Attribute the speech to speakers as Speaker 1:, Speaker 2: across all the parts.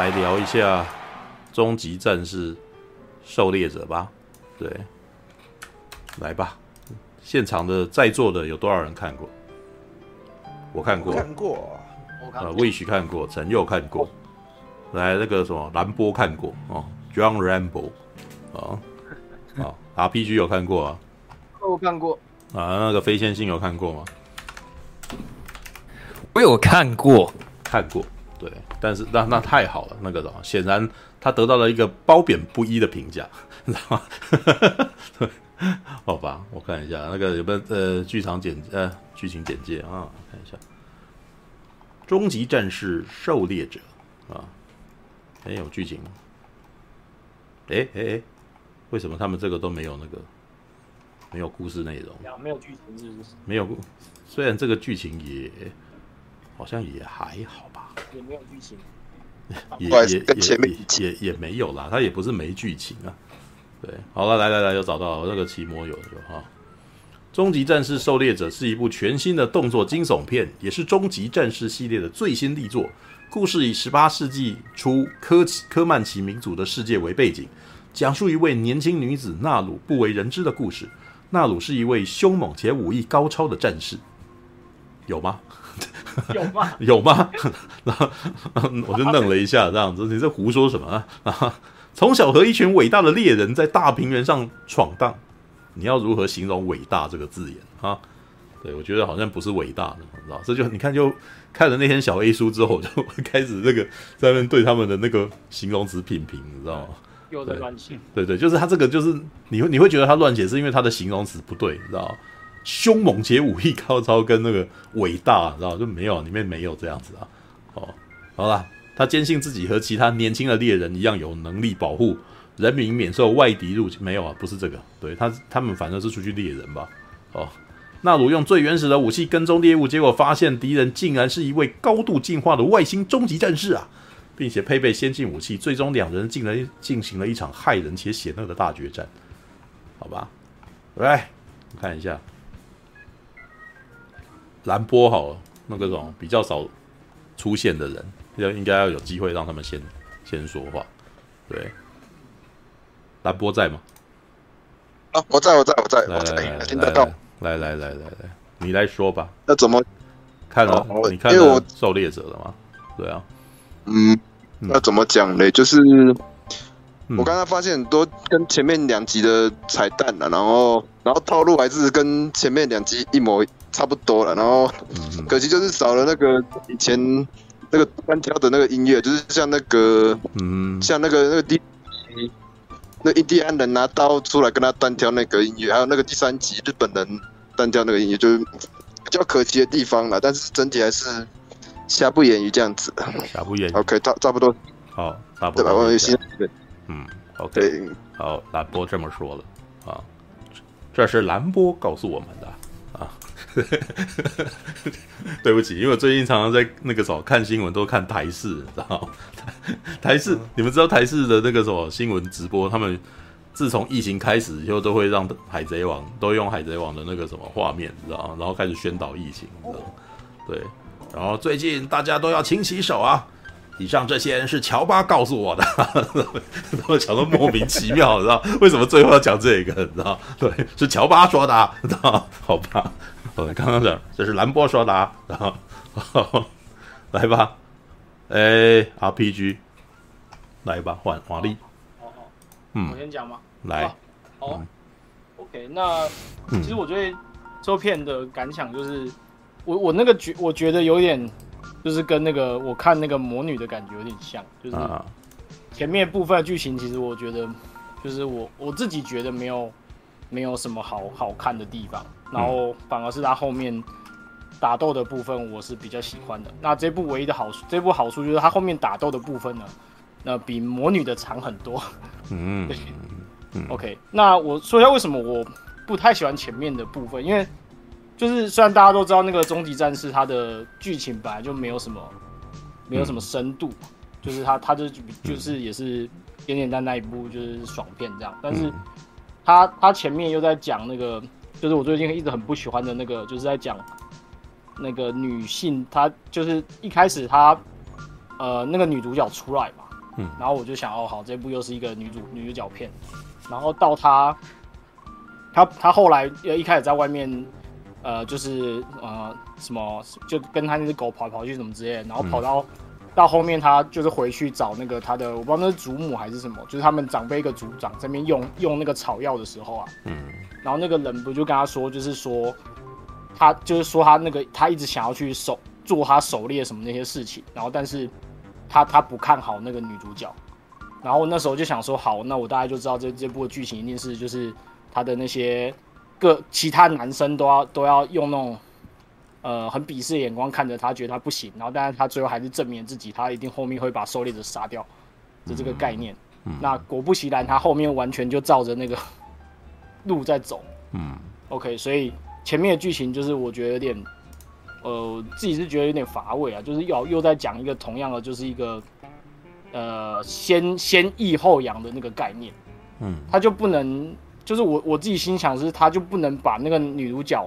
Speaker 1: 来聊一下《终极战士狩猎者》吧。对，来吧。现场的在座的有多少人看过？我看过，
Speaker 2: 看过，
Speaker 1: 我看过。呃，Wish 看过，陈佑看过。来，那个什么蓝波看过哦，John Rambo 啊，啊，RPG 有看过啊？
Speaker 3: 我看过。
Speaker 1: 啊，那个非线性有看过吗？
Speaker 4: 我有看过，
Speaker 1: 看过。对，但是那那太好了，那个的显然他得到了一个褒贬不一的评价，你知道吗？对，好吧，我看一下那个有没有呃剧场简呃剧情简介啊，看一下《终极战士狩猎者》啊，没有剧情，哎哎哎，为什么他们这个都没有那个没有故事内容？
Speaker 3: 没有剧情是不是？
Speaker 1: 没有，虽然这个剧情也好像也还好。
Speaker 3: 也没有剧情，
Speaker 1: 也也也也也没有啦，他也不是没剧情啊。对，好了，来来来，又找到了那个奇摩有的哈。终极战士狩猎者是一部全新的动作惊悚片，也是终极战士系列的最新力作。故事以十八世纪初科科曼奇民族的世界为背景，讲述一位年轻女子纳鲁不为人知的故事。纳鲁是一位凶猛且武艺高超的战士，有吗？
Speaker 3: 有吗？
Speaker 1: 有吗？然后我就愣了一下，这样子，你在胡说什么啊？从小和一群伟大的猎人在大平原上闯荡，你要如何形容“伟大”这个字眼啊？对，我觉得好像不是伟大的，你知道？这就你看，就看了那天小 A 书之后，我就开始那个在那对他们的那个形容词品评，你知道吗？
Speaker 3: 有的乱写，
Speaker 1: 对对，就是他这个，就是你会你会觉得他乱写，是因为他的形容词不对，你知道吗？凶猛且武艺高超，跟那个伟大，知道就没有里面没有这样子啊。哦，好了，他坚信自己和其他年轻的猎人一样有能力保护人民免受外敌入侵。没有啊，不是这个，对他他们反正是出去猎人吧。哦，纳鲁用最原始的武器跟踪猎物，结果发现敌人竟然是一位高度进化的外星终极战士啊，并且配备先进武器，最终两人竟然进行了一场骇人且险恶的大决战。好吧，来看一下。蓝波好了，那个种比较少出现的人，要应该要有机会让他们先先说话。对，蓝波在吗？
Speaker 2: 啊，我在，我在，我在，
Speaker 1: 来来来来，
Speaker 2: 听得到。
Speaker 1: 来来来来来，你来说吧。
Speaker 2: 那怎么
Speaker 1: 看了？你看了狩猎者了吗？对啊。
Speaker 2: 嗯，那怎么讲呢？就是我刚才发现很多跟前面两集的彩蛋了，然后然后套路还是跟前面两集一模。差不多了，然后可惜就是少了那个以前那个单挑的那个音乐，就是像那个，嗯，像那个那个第，那印第安人拿刀出来跟他单挑那个音乐，还有那个第三集日本人单挑那个音乐，就是比较可惜的地方了。但是整体还是瑕不掩瑜这样子。
Speaker 1: 瑕不掩瑜。
Speaker 2: OK，差差不多。
Speaker 1: 好，差不多。
Speaker 2: 对吧？我有心。
Speaker 1: 嗯，OK。好，蓝波这么说了啊，这是兰波告诉我们的。对不起，因为我最近常常在那个什么看新闻，都看台视，知道台？台视，你们知道台视的那个什么新闻直播，他们自从疫情开始以后，都会让海贼王都用海贼王的那个什么画面，知道？然后开始宣导疫情，知道？对，然后最近大家都要勤洗手啊。以上这些是乔巴告诉我的，我讲的莫名其妙，你知道为什么最后要讲这个？你知道？对，是乔巴说的，知道？好吧。刚刚讲这是兰波说的，啊，然后来吧，哎，RPG，来吧，换华丽，
Speaker 3: 好好，嗯，我先讲吗？
Speaker 1: 来，
Speaker 3: 好，嗯，OK，那其实我对这片的感想就是，我我那个觉我觉得有点，就是跟那个我看那个魔女的感觉有点像，就是前面部分剧情，其实我觉得就是我我自己觉得没有没有什么好好看的地方。然后反而是他后面打斗的部分，我是比较喜欢的。那这部唯一的好处，这部好处就是它后面打斗的部分呢，那比魔女的长很多。嗯，对。OK，那我说一下为什么我不太喜欢前面的部分，因为就是虽然大家都知道那个终极战士它的剧情本来就没有什么没有什么深度，就是他他就就是也是简简单单一部就是爽片这样，但是他他前面又在讲那个。就是我最近一直很不喜欢的那个，就是在讲那个女性，她就是一开始她，呃，那个女主角出来嘛，嗯，然后我就想，哦，好，这部又是一个女主女主角片，然后到她，她她后来呃一开始在外面，呃，就是呃什么，就跟她那只狗跑来跑去什么之类的，然后跑到、嗯、到后面，他就是回去找那个他的，我不知道那是祖母还是什么，就是他们长辈一个族长在那边用用那个草药的时候啊，嗯，然后那个人不就跟他说，就是说他就是说他那个他一直想要去狩做他狩猎什么那些事情，然后但是。他他不看好那个女主角，然后那时候就想说，好，那我大概就知道这这部的剧情一定是就是他的那些各其他男生都要都要用那种呃很鄙视的眼光看着他，觉得他不行，然后但是他最后还是证明自己，他一定后面会把狩猎者杀掉的这个概念。那果不其然，他后面完全就照着那个路在走。嗯，OK，所以前面的剧情就是我觉得有点。呃，自己是觉得有点乏味啊，就是要又在讲一个同样的，就是一个呃先 先抑后扬的那个概念，嗯，他就不能，就是我我自己心想是，他就不能把那个女主角，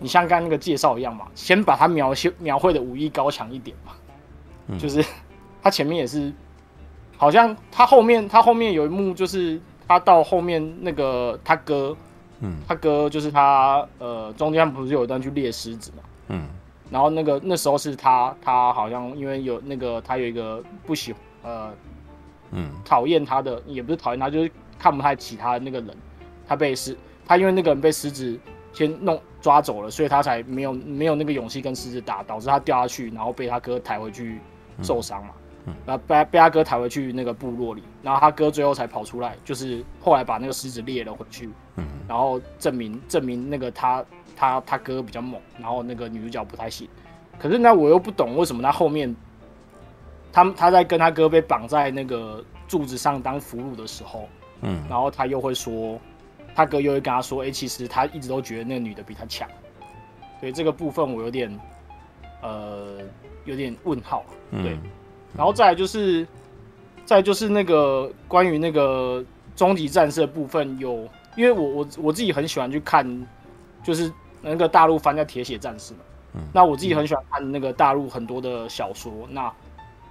Speaker 3: 你像刚刚那个介绍一样嘛，先把他描写描绘的武艺高强一点嘛，嗯，就是 他前面也是，好像他后面他后面有一幕就是他到后面那个他哥，嗯，他哥就是他呃中间不是有一段去猎狮子嘛，嗯。然后那个那时候是他，他好像因为有那个他有一个不喜呃，嗯，讨厌他的也不是讨厌他，就是看不太起他的那个人，他被狮他因为那个人被狮子先弄抓走了，所以他才没有没有那个勇气跟狮子打，导致他掉下去，然后被他哥抬回去受伤嘛，嗯，然后被被他哥抬回去那个部落里，然后他哥最后才跑出来，就是后来把那个狮子猎了回去，嗯，然后证明证明那个他。他他哥比较猛，然后那个女主角不太行。可是那，我又不懂为什么他后面，他他在跟他哥被绑在那个柱子上当俘虏的时候，嗯，然后他又会说，他哥又会跟他说，哎、欸，其实他一直都觉得那个女的比他强。所以这个部分我有点，呃，有点问号。对，嗯、然后再来就是，再来就是那个关于那个终极战士的部分有，有因为我我我自己很喜欢去看，就是。那个大陆翻叫《铁血战士》嘛，嗯，那我自己很喜欢看那个大陆很多的小说，嗯、那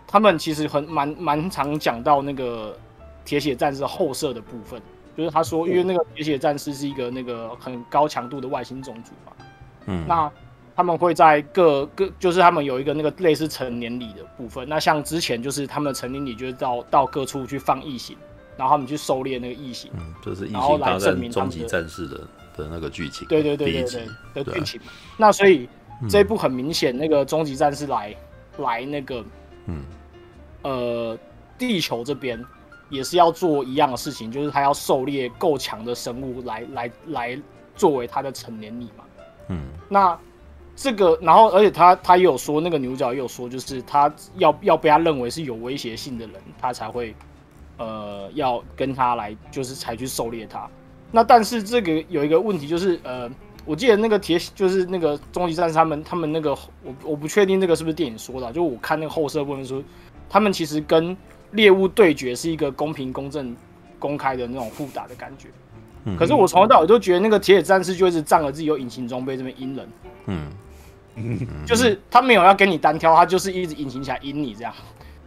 Speaker 3: 他们其实很蛮蛮常讲到那个铁血战士后设的部分，就是他说，因为那个铁血战士是一个那个很高强度的外星种族嘛，嗯，那他们会在各各就是他们有一个那个类似成年礼的部分，那像之前就是他们的成年礼就是到到各处去放异形，然后他们去狩猎那个异形，
Speaker 1: 嗯，就是异形大战终极战士的。的那个剧情，
Speaker 3: 对对对对对的剧情。那所以这一部很明显，那个终极战士来来那个，嗯，呃，地球这边也是要做一样的事情，就是他要狩猎够强的生物来来来作为他的成年礼嘛。嗯，那这个，然后而且他他也有说，那个女主角也有说，就是他要要被他认为是有威胁性的人，他才会呃要跟他来，就是才去狩猎他。那但是这个有一个问题，就是呃，我记得那个铁就是那个终极战士他们他们那个我我不确定这个是不是电影说的，啊，就我看那个后设部分说，他们其实跟猎物对决是一个公平公正公开的那种互打的感觉。嗯。可是我从头到尾都觉得那个铁血战士就一直仗着自己有隐形装备这边阴人。嗯。就是他没有要跟你单挑，他就是一直隐形起来阴你这样。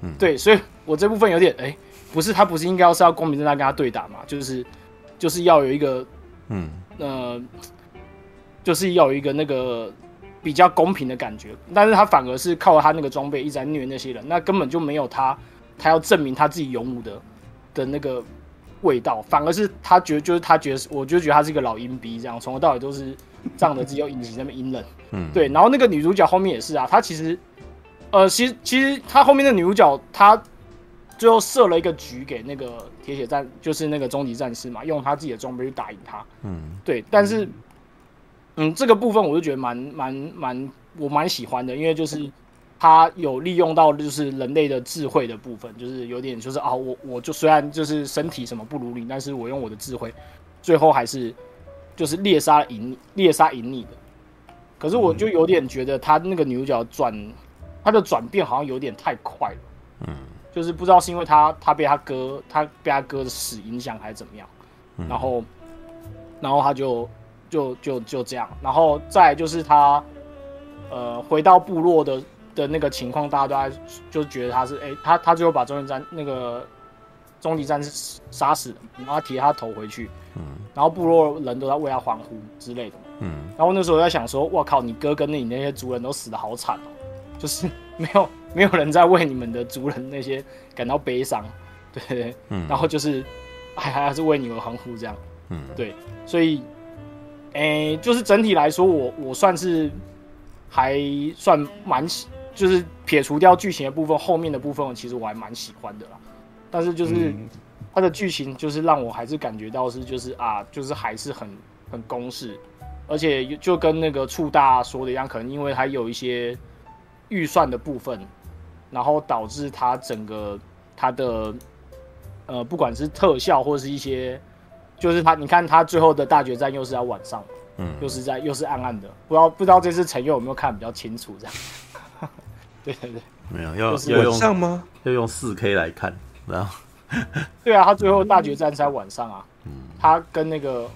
Speaker 3: 嗯。对，所以我这部分有点哎，不是他不是应该要是要公平正大跟他对打嘛？就是。就是要有一个，嗯，呃，就是要有一个那个比较公平的感觉，但是他反而是靠他那个装备一直在虐那些人，那根本就没有他，他要证明他自己勇武的的那个味道，反而是他觉得就是他觉得，我就觉得他是一个老阴逼，这样从头到尾都是仗着自己有隐形那么阴冷，嗯，对，然后那个女主角后面也是啊，她其实，呃，其实其实她后面的女主角她。最后设了一个局给那个铁血战，就是那个终极战士嘛，用他自己的装备去打赢他。嗯，对。但是，嗯，这个部分我就觉得蛮蛮蛮，我蛮喜欢的，因为就是他有利用到就是人类的智慧的部分，就是有点就是啊，我我就虽然就是身体什么不如你，但是我用我的智慧，最后还是就是猎杀赢猎杀赢你的。可是我就有点觉得他那个女主角转，他的转变好像有点太快了。嗯。就是不知道是因为他他被他哥他被他哥的死影响还是怎么样，嗯、然后然后他就就就就这样，然后再就是他呃回到部落的的那个情况，大家都在就觉得他是哎、欸，他他最后把终极战那个终极战士杀死了，然后他提他头回去，嗯，然后部落人都在为他欢呼之类的，
Speaker 1: 嗯，
Speaker 3: 然后那时候我在想说，我靠，你哥跟你那些族人都死的好惨哦，就是 没有没有人在为你们的族人那些感到悲伤，对。嗯，然后就是还还是为你们欢呼这样，嗯，对，所以，哎、欸，就是整体来说，我我算是。还算蛮喜，就是撇除掉剧情的部分，后面的部分其实我还蛮喜欢的啦。但是就是它的剧情，就是让我还是感觉到是就是啊，就是还是很很公式，而且就跟那个触大说的一样，可能因为它有一些预算的部分，然后导致它整个它的呃，不管是特效或是一些，就是它你看它最后的大决战又是在晚上。嗯，又是在又是暗暗的，不知道不知道这次陈佑有没有看比较清楚这样？对对对，
Speaker 1: 没有要、
Speaker 4: 用上吗？
Speaker 1: 要用四 K 来看，然后
Speaker 3: 对啊，他最后大决战是在晚上啊，嗯，他跟那个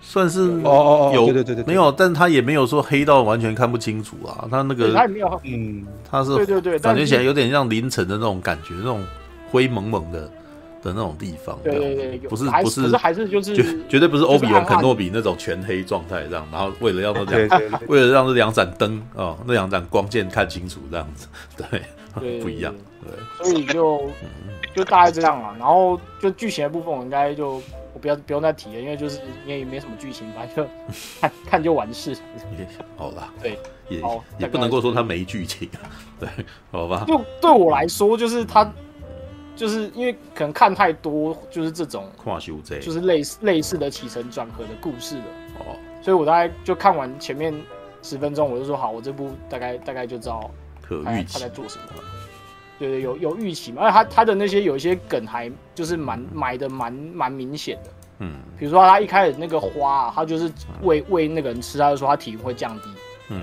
Speaker 1: 算是
Speaker 4: 哦哦哦，
Speaker 1: 有
Speaker 4: 对对对对，
Speaker 1: 没有，但他也没有说黑到完全看不清楚啊，他那个
Speaker 3: 他也没有，嗯，
Speaker 1: 他是
Speaker 3: 对对对，
Speaker 1: 感觉起来有点像凌晨的那种感觉，那种灰蒙蒙的。的那种地方，
Speaker 3: 对对对，
Speaker 1: 不是不是，
Speaker 3: 还是就是
Speaker 1: 绝绝对不是欧比文肯诺比那种全黑状态这样，然后为了要那两，为了让这两盏灯哦，那两盏光线看清楚这样子，对，不一样，对，
Speaker 3: 所以就就大概这样嘛，然后就剧情的部分，我应该就我不要不用再提了，因为就是因为没什么剧情，反正就 看看就完事。
Speaker 1: 好啦，
Speaker 3: 对，
Speaker 1: 也也不能够说它没剧情，对，好吧。
Speaker 3: 就对我来说，就是它。就是因为可能看太多，就是这种，就是类似类似的起承转合的故事了。哦，所以我大概就看完前面十分钟，我就说好，我这部大概大概就知道他他在做什么。对对，有有预期嘛？而且他他的那些有一些梗还就是蛮埋的蛮蛮明显的，嗯，比如说他一开始那个花，啊他就是喂喂那个人吃，他就说他体温会降低，嗯，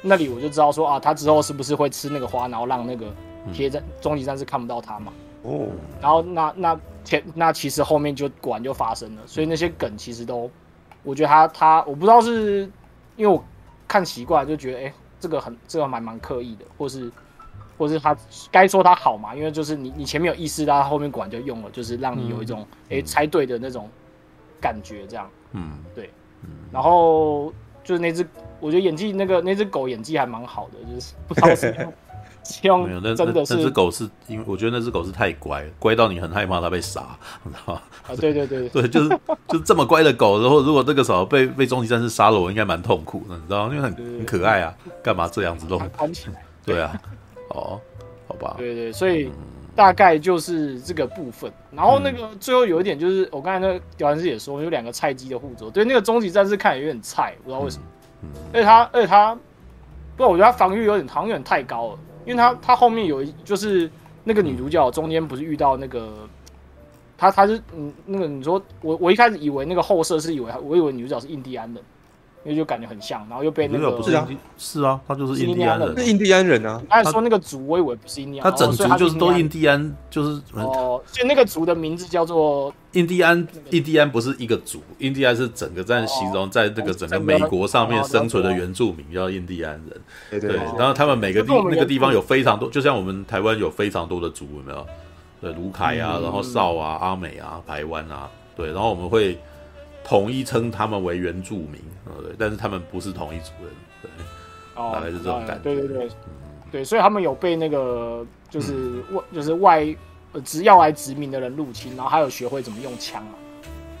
Speaker 3: 那里我就知道说啊，他之后是不是会吃那个花，然后让那个贴在终极战士看不到他嘛。哦，然后那那前那其实后面就果然就发生了，所以那些梗其实都，我觉得他他我不知道是因为我看习惯就觉得哎、欸、这个很这个蛮蛮刻意的，或是或是他该说他好嘛，因为就是你你前面有意识到，他后面果然就用了，就是让你有一种哎、嗯。欸、猜对的那种感觉这样，嗯。对，然后就是那只我觉得演技那个那只狗演技还蛮好的，就是不知道 是。
Speaker 1: 没有，那那那只狗是因为我觉得那只狗是太乖，乖到你很害怕它被杀，你知道吗？
Speaker 3: 啊，对对对
Speaker 1: 对，就是就是这么乖的狗，然后如果这个时候被被终极战士杀了，我应该蛮痛苦的，你知道吗？因为很很可爱啊，干嘛这样子弄？对啊，哦，好吧，
Speaker 3: 对对，所以大概就是这个部分。然后那个最后有一点就是，我刚才那个调音师也说，有两个菜鸡的互啄，对，那个终极战士看有点菜，不知道为什么，而且他而且他，不，我觉得他防御有点好像有点太高了。因为他他后面有一就是那个女主角中间不是遇到那个他他是嗯那个你说我我一开始以为那个后设是以为我以为女主角是印第安人，因为就感觉很像，然后又被那个
Speaker 1: 不是啊是啊他就是印第安人，
Speaker 4: 是印第安人啊。
Speaker 3: 他说那个族我以为不是印第安，
Speaker 1: 他整族就是都印第安，就是
Speaker 3: 哦，所以那个族的名字叫做
Speaker 1: 印第安。印第安不是一个族，印第安是整个在形容在这个整个美国上面生存的原住民叫印第安人。对对，然后他们每个地那个地方有非常多，就像我们台湾有非常多的族，有没有？对，卢凯啊，然后邵啊、阿美啊、台湾啊，对，然后我们会统一称他们为原住民，对，但是他们不是同一族人，对，大概是这种感觉。
Speaker 3: 对对对，对，所以他们有被那个就是外就是外只要来殖民的人入侵，然后还有学会怎么用枪啊。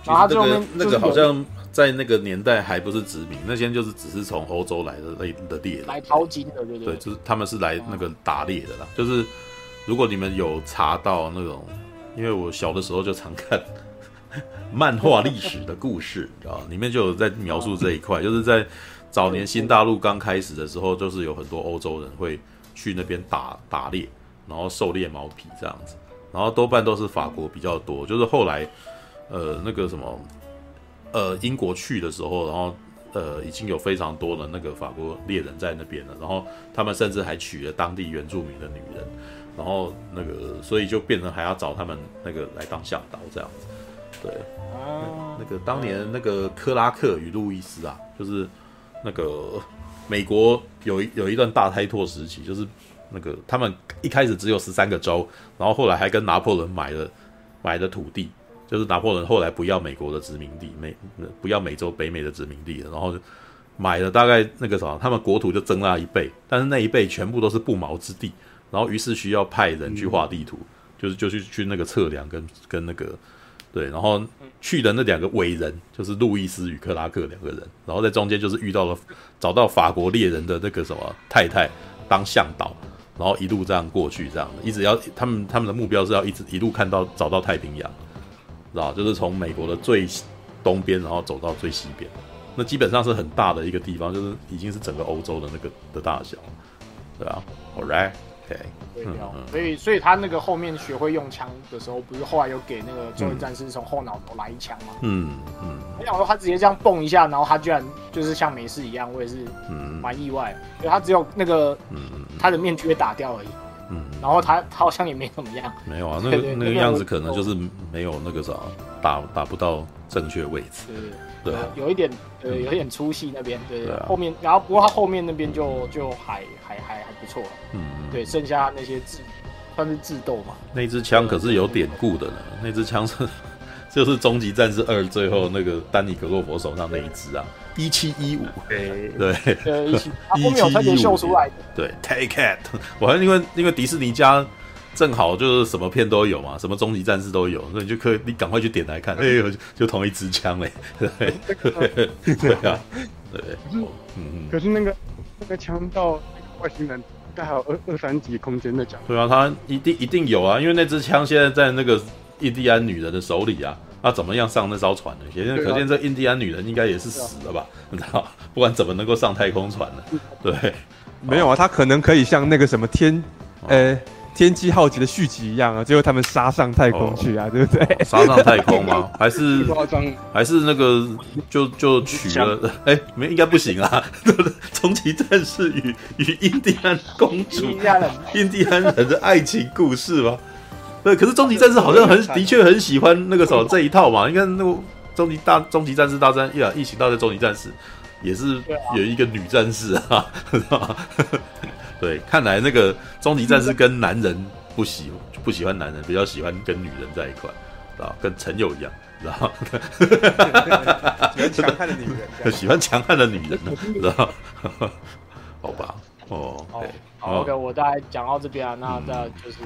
Speaker 3: 然后他这边
Speaker 1: 那个好像。在那个年代还不是殖民，那些就是只是从欧洲来的那的猎人
Speaker 3: 来淘金的，对对对，
Speaker 1: 对，就是他们是来那个打猎的啦。嗯、就是如果你们有查到那种，因为我小的时候就常看 漫画历史的故事，你知道，里面就有在描述这一块，就是在早年新大陆刚开始的时候，就是有很多欧洲人会去那边打打猎，然后狩猎毛皮这样子，然后多半都是法国比较多，就是后来呃那个什么。呃，英国去的时候，然后呃，已经有非常多的那个法国猎人在那边了，然后他们甚至还娶了当地原住民的女人，然后那个，所以就变成还要找他们那个来当向导这样子。对，那，那个当年那个克拉克与路易斯啊，就是那个美国有一有一段大开拓时期，就是那个他们一开始只有十三个州，然后后来还跟拿破仑买了买的土地，就是拿破仑后来不要美国的殖民地，美不要美洲北美的殖民地了，然后买了大概那个啥，他们国土就增了一倍，但是那一倍全部都是不毛之地，然后于是需要派人去画地图，嗯、就是就去去那个测量跟跟那个。对，然后去的那两个伟人就是路易斯与克拉克两个人，然后在中间就是遇到了找到法国猎人的那个什么太太当向导，然后一路这样过去，这样一直要他们他们的目标是要一直一路看到找到太平洋，知道就是从美国的最东边然后走到最西边，那基本上是很大的一个地方，就是已经是整个欧洲的那个的大小，对啊 all right ok。
Speaker 3: 所以所以他那个后面学会用枪的时候，不是后来有给那个终极战士从后脑头来一枪吗？
Speaker 1: 嗯嗯，
Speaker 3: 没想到他直接这样蹦一下，然后他居然就是像没事一样，我也是蛮意外。因为他只有那个他的面具被打掉而已。嗯，然后他他好像也没怎么样。
Speaker 1: 没有啊，那个那个样子可能就是没有那个啥，打打不到正确位置。对对，
Speaker 3: 有一点呃，有一点粗细那边，对对。后面，然后不过他后面那边就就还还还还不错。嗯，对，剩下那些智算是智斗嘛。
Speaker 1: 那支枪可是有典故的呢，那支枪是 就是《终极战士二》最后那个丹尼格洛佛手上那一支啊。一七一五，对对，
Speaker 3: 一七一五，
Speaker 1: 对，Take It，我还因为因为迪士尼家正好就是什么片都有嘛，什么终极战士都有，所以你就可以你赶快去点来看，哎呦，就同一支枪嘞，对对啊，对，嗯
Speaker 4: 嗯，可是那个那个枪到外星人，大概有二二三级空间的讲，
Speaker 1: 对啊，他一定一定有啊，因为那支枪现在在那个印第安女人的手里啊。那、啊、怎么样上那艘船呢？可见可见这印第安女人应该也是死了吧？你知道，不管怎么能够上太空船呢？对，
Speaker 4: 没有啊，他可能可以像那个什么天，呃，天际浩劫的续集一样啊，最后他们杀上太空去啊，对不对？
Speaker 1: 杀上太空吗？还是还是那个就就取了？哎，没应该不行啊！终极战士与与印第安公主，印第安人的爱情故事吗？对，可是终极战士好像很的确很喜欢那个什么这一套嘛。你看那个终极大终极战士大战呀，异形大战终极战士也是有一个女战士啊，是吧？对，看来那个终极战士跟男人不喜不喜欢男人，比较喜欢跟女人在一块，啊，跟陈友一样，知道
Speaker 4: 喜欢强悍的女人，
Speaker 1: 喜欢强悍的女人呢，知道好吧，哦，
Speaker 3: 好，OK，我大概讲到这边啊，那再就是。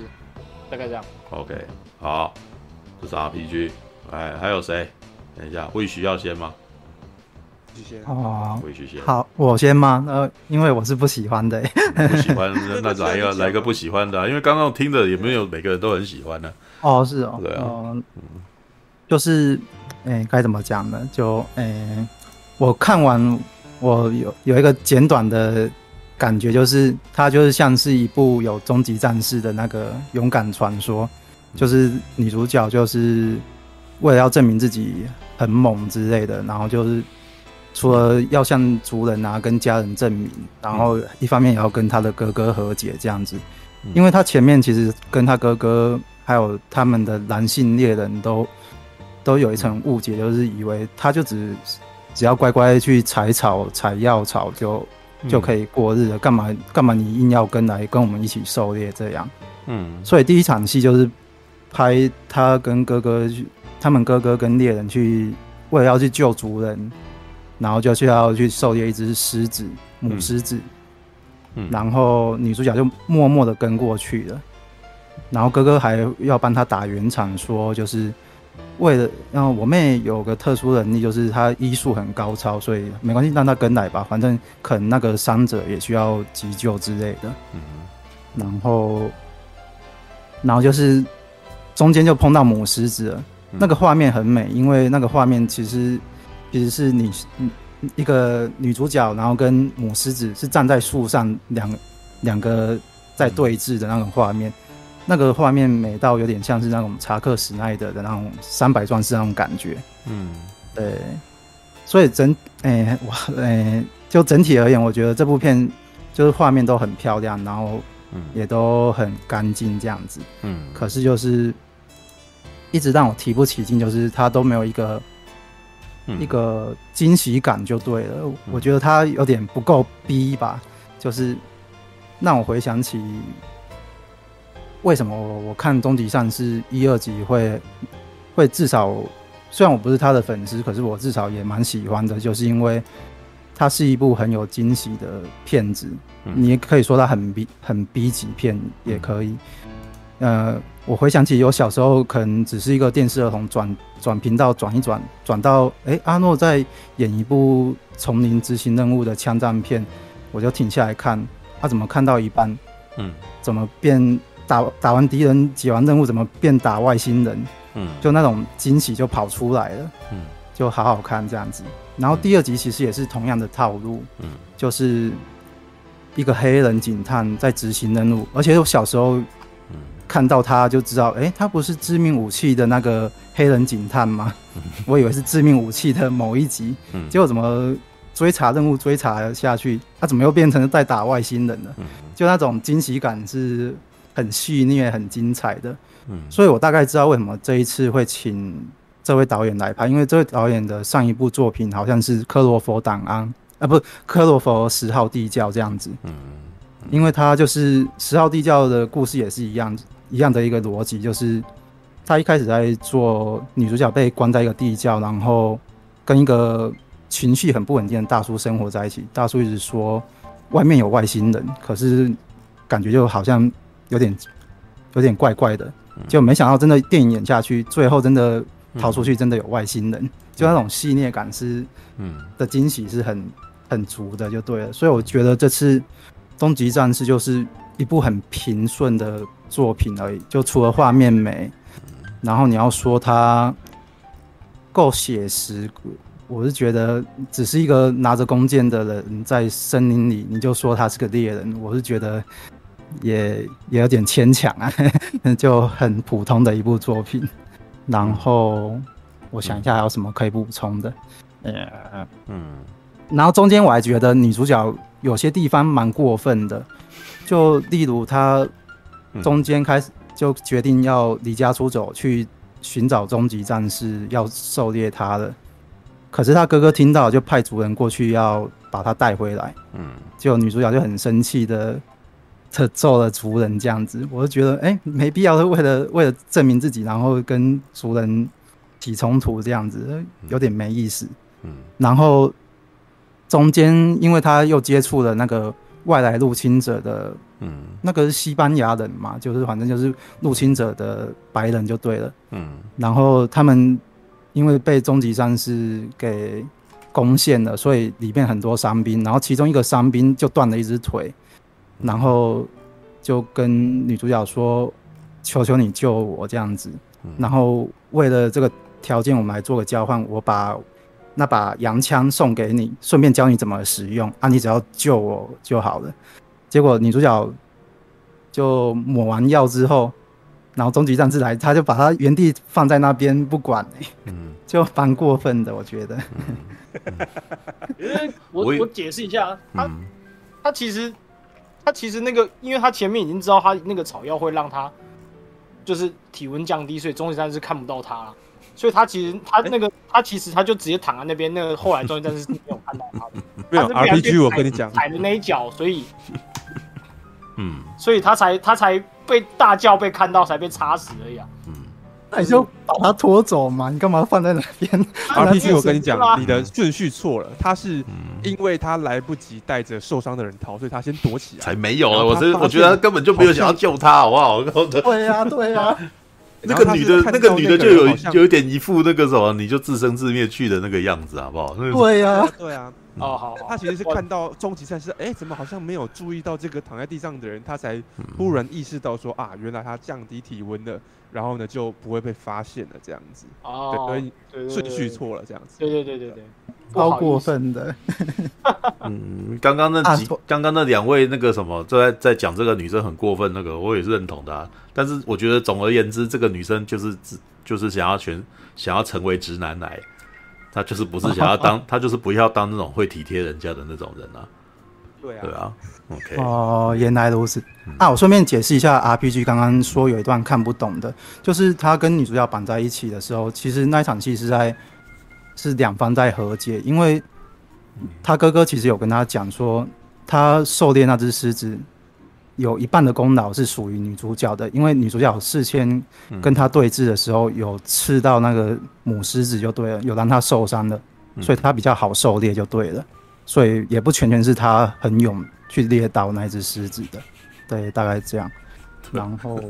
Speaker 3: 大概这样。
Speaker 1: OK，好，这是 RPG。哎，还有谁？等一下，会需要先吗？
Speaker 4: 先。
Speaker 5: 哦。好，我先吗？呃，因为我是不喜欢的。
Speaker 1: 不喜欢，那来一个来一个不喜欢的，啊，因为刚刚听的也没有每个人都很喜欢呢，
Speaker 5: 啊。哦，是哦。对啊。嗯，就是，哎，该怎么讲呢？就，哎，我看完，我有有一个简短的。感觉就是它就是像是一部有终极战士的那个勇敢传说，就是女主角就是为了要证明自己很猛之类的，然后就是除了要向族人啊跟家人证明，然后一方面也要跟他的哥哥和解这样子，因为他前面其实跟他哥哥还有他们的男性猎人都都有一层误解，就是以为他就只只要乖乖去采草采药草就。就可以过日了，干嘛干嘛？你硬要跟来跟我们一起狩猎这样？嗯，所以第一场戏就是拍他跟哥哥去，他们哥哥跟猎人去，为了要去救族人，然后就需要去狩猎一只狮子，母狮子。嗯，然后女主角就默默的跟过去了，然后哥哥还要帮她打圆场，说就是。为了，让我妹有个特殊能力，就是她医术很高超，所以没关系，让她跟来吧。反正可能那个伤者也需要急救之类的。嗯，然后，然后就是中间就碰到母狮子了，那个画面很美，因为那个画面其实其实是你一个女主角，然后跟母狮子是站在树上，两两个在对峙的那种画面。那个画面美到有点像是那种查克史奈德的那种三百壮士那种感觉，嗯，对，所以整，哎、欸，哇，哎、欸，就整体而言，我觉得这部片就是画面都很漂亮，然后也都很干净这样子，嗯，可是就是一直让我提不起劲，就是它都没有一个一个惊喜感就对了。嗯、我觉得他有点不够逼吧，就是让我回想起为什么我我看终极战士一二集会会至少，虽然我不是他的粉丝，可是我至少也蛮喜欢的，就是因为它是一部很有惊喜的片子。嗯、你也可以说它很逼很逼急片也可以。呃，我回想起我小时候可能只是一个电视儿童转转频道转一转，转到哎、欸、阿诺在演一部丛林执行任务的枪战片，我就停下来看，他、啊、怎么看到一半，嗯，怎么变打打完敌人解完任务怎么变打外星人，嗯，就那种惊喜就跑出来了，嗯，就好好看这样子。然后第二集其实也是同样的套路，嗯，就是一个黑人警探在执行任务，而且我小时候。看到他就知道，哎、欸，他不是致命武器的那个黑人警探吗？我以为是致命武器的某一集，结果怎么追查任务追查下去，他怎么又变成在打外星人了？就那种惊喜感是很细腻、很精彩的。所以我大概知道为什么这一次会请这位导演来拍，因为这位导演的上一部作品好像是《克罗佛档案》啊，不，《克罗佛十号地窖》这样子。因为他就是十号地窖的故事也是一样。一样的一个逻辑，就是他一开始在做女主角被关在一个地窖，然后跟一个情绪很不稳定的大叔生活在一起。大叔一直说外面有外星人，可是感觉就好像有点有点怪怪的。就没想到真的电影演下去，最后真的逃出去，真的有外星人，就那种戏谑感是，嗯，的惊喜是很很足的，就对了。所以我觉得这次《终极战士》就是一部很平顺的。作品而已，就除了画面美，然后你要说它够写实，我是觉得只是一个拿着弓箭的人在森林里，你就说他是个猎人，我是觉得也也有点牵强啊，就很普通的一部作品。然后我想一下还有什么可以补充的，呃，嗯，然后中间我还觉得女主角有些地方蛮过分的，就例如他。中间开始就决定要离家出走，去寻找终极战士，要狩猎他了。可是他哥哥听到，就派族人过去要把他带回来。嗯，结果女主角就很生气的，他揍了族人这样子。我就觉得，哎、欸，没必要，为了 为了证明自己，然后跟族人起冲突这样子，有点没意思。嗯，然后中间因为他又接触了那个。外来入侵者的，嗯，那个是西班牙人嘛，就是反正就是入侵者的白人就对了，嗯，然后他们因为被终极战士给攻陷了，所以里面很多伤兵，然后其中一个伤兵就断了一只腿，然后就跟女主角说：“求求你救我这样子。”然后为了这个条件，我们来做个交换，我把。那把洋枪送给你，顺便教你怎么使用啊！你只要救我就好了。结果女主角就抹完药之后，然后终极战士来，他就把他原地放在那边不管，嗯，就蛮过分的，我觉得。
Speaker 3: 因为 我我解释一下，他他其实他其实那个，因为他前面已经知道他那个草药会让他就是体温降低，所以终极战士看不到他了。所以他其实他那个、欸、他其实他就直接躺在那边，那个后来终于战士是没有看到他的。
Speaker 4: 没有 RPG，我跟你讲，
Speaker 3: 踩的那一脚，所以，嗯，所以他才他才被大叫被看到，才被插死而已啊。嗯，
Speaker 5: 那你就把他拖走嘛，你干嘛放在那边？
Speaker 4: RPG，我跟你讲，你的顺序错了。他是因为他来不及带着受伤的人逃，所以他先躲起来。
Speaker 1: 才没有了，我是我觉得他根本就没有想要救他，好不好？
Speaker 5: 对呀，对呀。
Speaker 1: 那个女的，那个女的就有有一点一副那个什么，你就自生自灭去的那个样子，好不好？
Speaker 5: 对呀，
Speaker 4: 对啊。
Speaker 3: 哦，好。
Speaker 4: 他其实是看到终极赛事，哎，怎么好像没有注意到这个躺在地上的人，他才突然意识到说啊，原来他降低体温了，然后呢就不会被发现了这样子。哦，所以顺序错了这样子。
Speaker 3: 对对对对对，
Speaker 5: 超过分的。
Speaker 1: 嗯，刚刚那几，刚刚那两位那个什么，在在讲这个女生很过分，那个我也是认同的啊。但是我觉得总而言之，这个女生就是就是想要全想要成为直男癌，她就是不是想要当，他就是不要当那种会体贴人家的那种人啊。
Speaker 4: 对啊，
Speaker 1: 对啊，OK。
Speaker 5: 哦，原来如此。啊，我顺便解释一下，RPG 刚刚说有一段看不懂的，就是他跟女主角绑在一起的时候，其实那一场戏是在是两方在和解，因为他哥哥其实有跟他讲说，他狩猎那只狮子有一半的功劳是属于女主角的，因为女主角事先跟他对峙的时候有刺到那个母狮子就对了，有让他受伤了，所以他比较好狩猎就对了，所以也不全全是他很勇去猎到那只狮子的，对，大概这样。然后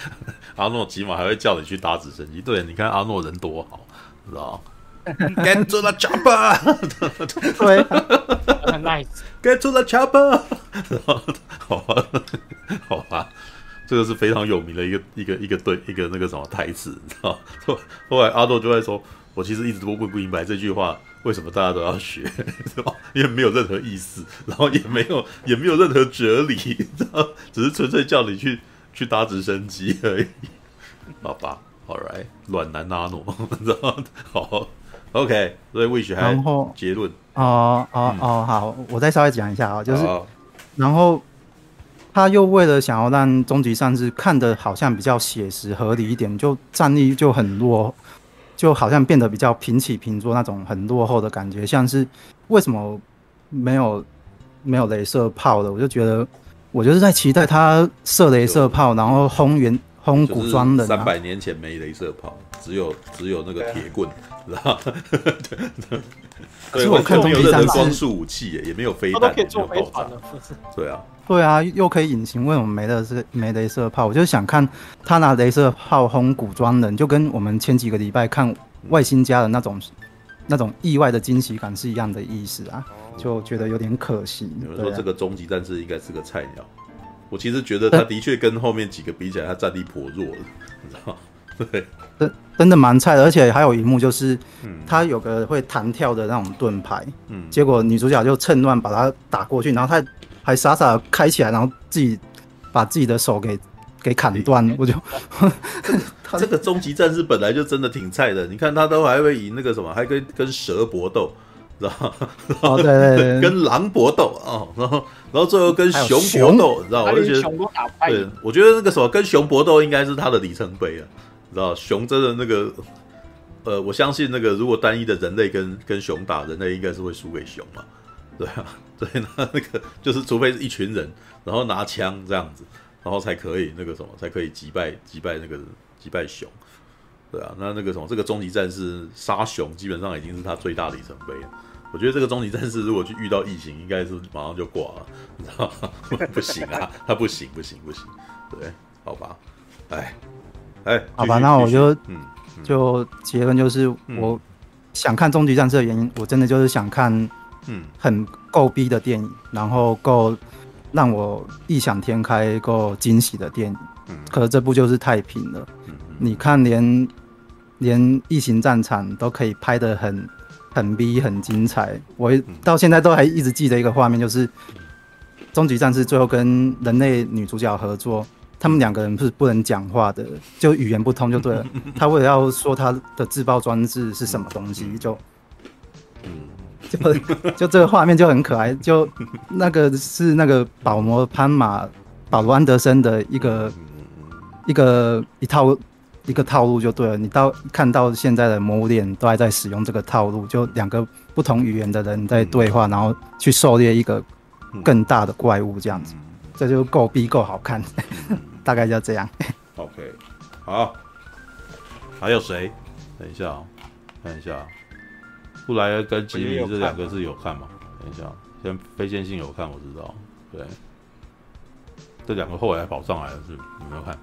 Speaker 1: 阿诺起码还会叫你去打直升机，对，你看阿诺人多好，知道？Get to the chopper，
Speaker 3: 对，nice。
Speaker 1: Get to the chopper，好吧，好吧，这个是非常有名的一个一个一个对一个那个什么台词，你知道？后 后来阿诺就会说：“我其实一直都不不明白这句话为什么大家都要学，是吧？因为没有任何意思，然后也没有也没有任何哲理，知道？只是纯粹叫你去。”去搭直升机而已，好吧，All right，暖男阿诺，然后好，OK，所以 Wish 还有结论，
Speaker 5: 哦哦哦，好，我再稍微讲一下啊，就是，然后他又为了想要让终极战士看得好像比较写实合理一点，就战力就很弱，就好像变得比较平起平坐那种很落后的感觉，像是为什么没有没有镭射炮的，我就觉得。我就是在期待他射镭射炮，然后轰原轰古装的。
Speaker 1: 三百年前没镭射炮，只有只有那个铁棍，知道吗？可是我看终极战士光速武器也没有飞弹，都可以做飞船的。对啊，
Speaker 5: 对啊，又可以隐形，为什么没的是没镭射炮？我就想看他拿镭射炮轰古装人，就跟我们前几个礼拜看外星家的那种那种意外的惊喜感是一样的意思啊。就觉得有点可惜。
Speaker 1: 有人说这个终极战士应该是个菜鸟，我其实觉得他的确跟后面几个比起来，他战力颇弱的，你知道吗？对，
Speaker 5: 真真的蛮菜的。而且还有一幕就是，他有个会弹跳的那种盾牌，嗯，结果女主角就趁乱把他打过去，然后他还傻傻开起来，然后自己把自己的手给给砍断。我就，
Speaker 1: 这个终极战士本来就真的挺菜的。你看他都还会以那个什么，还跟跟蛇搏斗。知道
Speaker 5: 哦，对对对，
Speaker 1: 跟狼搏斗哦，然后然后最后跟熊搏斗，你知道？我就觉得，对，我觉得那个什么跟熊搏斗应该是他的里程碑啊，知道？熊真的那个，呃，我相信那个如果单一的人类跟跟熊打，人类应该是会输给熊嘛，对啊，所以那那个就是除非是一群人，然后拿枪这样子，然后才可以那个什么，才可以击败击败那个击败熊，对啊，那那个什么，这个终极战士杀熊基本上已经是他最大的里程碑了。我觉得这个终极战士如果去遇到异形，应该是马上就挂了，你知道吗？不行啊，他不行，不行，不行。对，好吧，哎，哎，
Speaker 5: 好吧，那我就，嗯，就结论就是，我想看终极战士的原因，我真的就是想看，嗯，很够逼的电影，然后够让我异想天开、够惊喜的电影。嗯，可是这部就是太平了。嗯，你看连连异形战场都可以拍得很。很逼，很精彩。我到现在都还一直记得一个画面，就是终极战士最后跟人类女主角合作，他们两个人是不能讲话的，就语言不通就对了。他为了要说他的自爆装置是什么东西，就就就这个画面就很可爱。就那个是那个保罗潘马、保罗安德森的一个一个一套。一个套路就对了，你到看到现在的魔物猎人都还在使用这个套路，就两个不同语言的人在对话，然后去狩猎一个更大的怪物，这样子，这就够逼够好看，大概就这样。
Speaker 1: OK，好，还有谁？等一下哦，看一下，布莱恩跟吉米这两个是有看吗？等一下，先非线性有看，我知道，对，这两个后来跑上来了是有没有看？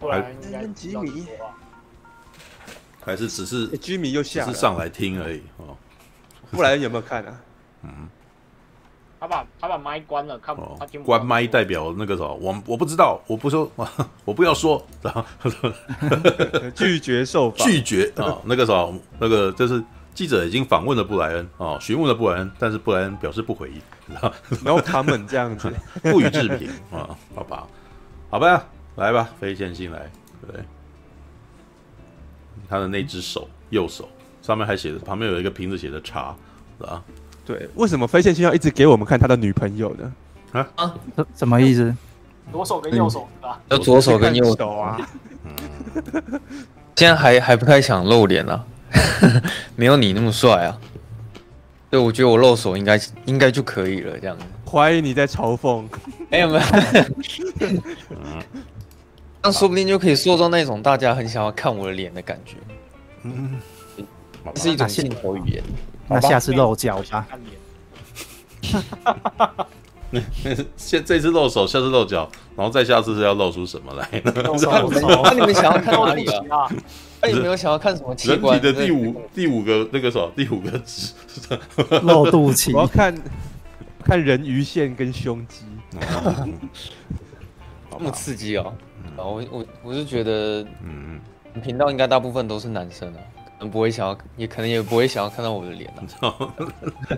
Speaker 3: 还
Speaker 4: 跟吉米，
Speaker 1: 还是只是
Speaker 4: 吉米又下，
Speaker 1: 是上来听而已哦。
Speaker 4: 布莱恩有没有看啊？
Speaker 3: 嗯，他把他把麦关了，看他听
Speaker 1: 关麦代表那个什么，我我不知道，我不说，我不要说，然后
Speaker 4: 拒绝受访，
Speaker 1: 拒绝啊，那个什么，那个就是记者已经访问了布莱恩啊，询问了布莱恩，但是布莱恩表示不回应，
Speaker 4: 然后他们这样子
Speaker 1: 不予置评啊，好吧，好吧。来吧，飞线进来，对，他的那只手，右手上面还写着，旁边有一个瓶子写着茶，是吧？
Speaker 4: 对，为什么飞线性要一直给我们看他的女朋友呢？
Speaker 5: 啊啊，什么意思？
Speaker 3: 左手跟右手是吧？
Speaker 6: 要左手跟右手啊。现在还还不太想露脸啊，没有你那么帅啊。对，我觉得我露手应该应该就可以了，这样子。
Speaker 4: 怀疑你在嘲讽？
Speaker 6: 没有没有。那说不定就可以塑造那种大家很想要看我的脸的感觉。嗯，这是一种镜头语言。
Speaker 5: 那下次露脚吧。
Speaker 1: 那现这次露手，下次露脚，然后再下次是要露出什么来呢？
Speaker 6: 那你们想要看哪里啊？那 你们有想要看什么器官？
Speaker 1: 人体的第五第五个那个什么？第五个字
Speaker 5: 露肚脐。
Speaker 4: 我要看看人鱼线跟胸肌。
Speaker 6: 这么刺激哦！我我我是觉得，嗯，频道应该大部分都是男生啊。不会想要，也可能也不会想要看到我的脸啊。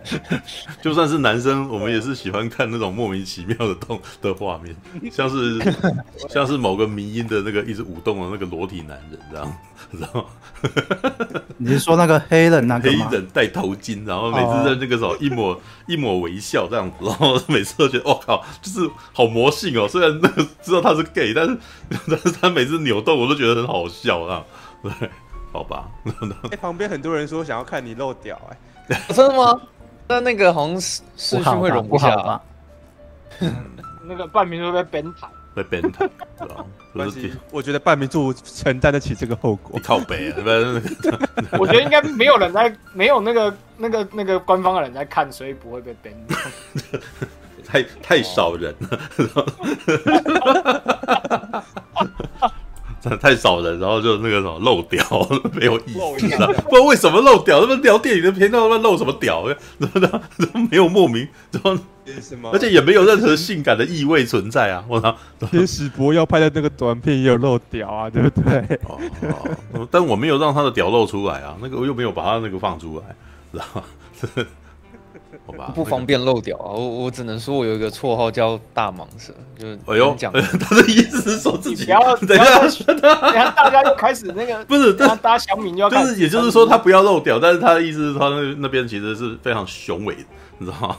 Speaker 1: 就算是男生，我们也是喜欢看那种莫名其妙的动的画面，像是 像是某个迷音的那个一直舞动的那个裸体男人，这样，知道吗？
Speaker 5: 你是说那个黑人那个
Speaker 1: 黑人戴头巾，然后每次在那个时候一抹一抹微笑这样子，然后每次都觉得我靠，就是好魔性哦。虽然那个知道他是 gay，但是 但是他每次扭动我都觉得很好笑啊。对。好吧，
Speaker 4: 哎，旁边很多人说想要看你露屌，哎，
Speaker 6: 真的吗？那那个好像视视讯会容不下吧？
Speaker 3: 那个半名会被 ban 台，
Speaker 1: 被 ban 台，
Speaker 4: 关系，我觉得半明柱承担得起这个后果。
Speaker 1: 靠北啊，
Speaker 3: 我觉得应该没有人在，没有那个那个那个官方的人在看，所以不会被 ban。
Speaker 1: 太太少人了。太少人，然后就那个什么漏屌，没有意思啊！不知道为什么漏屌，他们聊电影的片段，他们漏什么屌？怎么的？没有莫名，怎么？而且也没有任何性感的意味存在啊！我操！
Speaker 4: 天使博要拍的那个短片也有漏屌啊，对不对？哦，
Speaker 1: 哦，但我没有让他的屌露出来啊，那个我又没有把他那个放出来，知道吗？好吧，
Speaker 6: 不方便漏掉啊！我我只能说我有一个绰号叫大蟒蛇，就是
Speaker 1: 哎呦，讲 他的意思是说自己
Speaker 3: 不要 等一下，等下大家又开始那个
Speaker 1: 不是，
Speaker 3: 大家小米就要
Speaker 1: 就是也就是说他不要漏掉，但是他的意思是他那那边其实是非常雄伟的，你知道吗？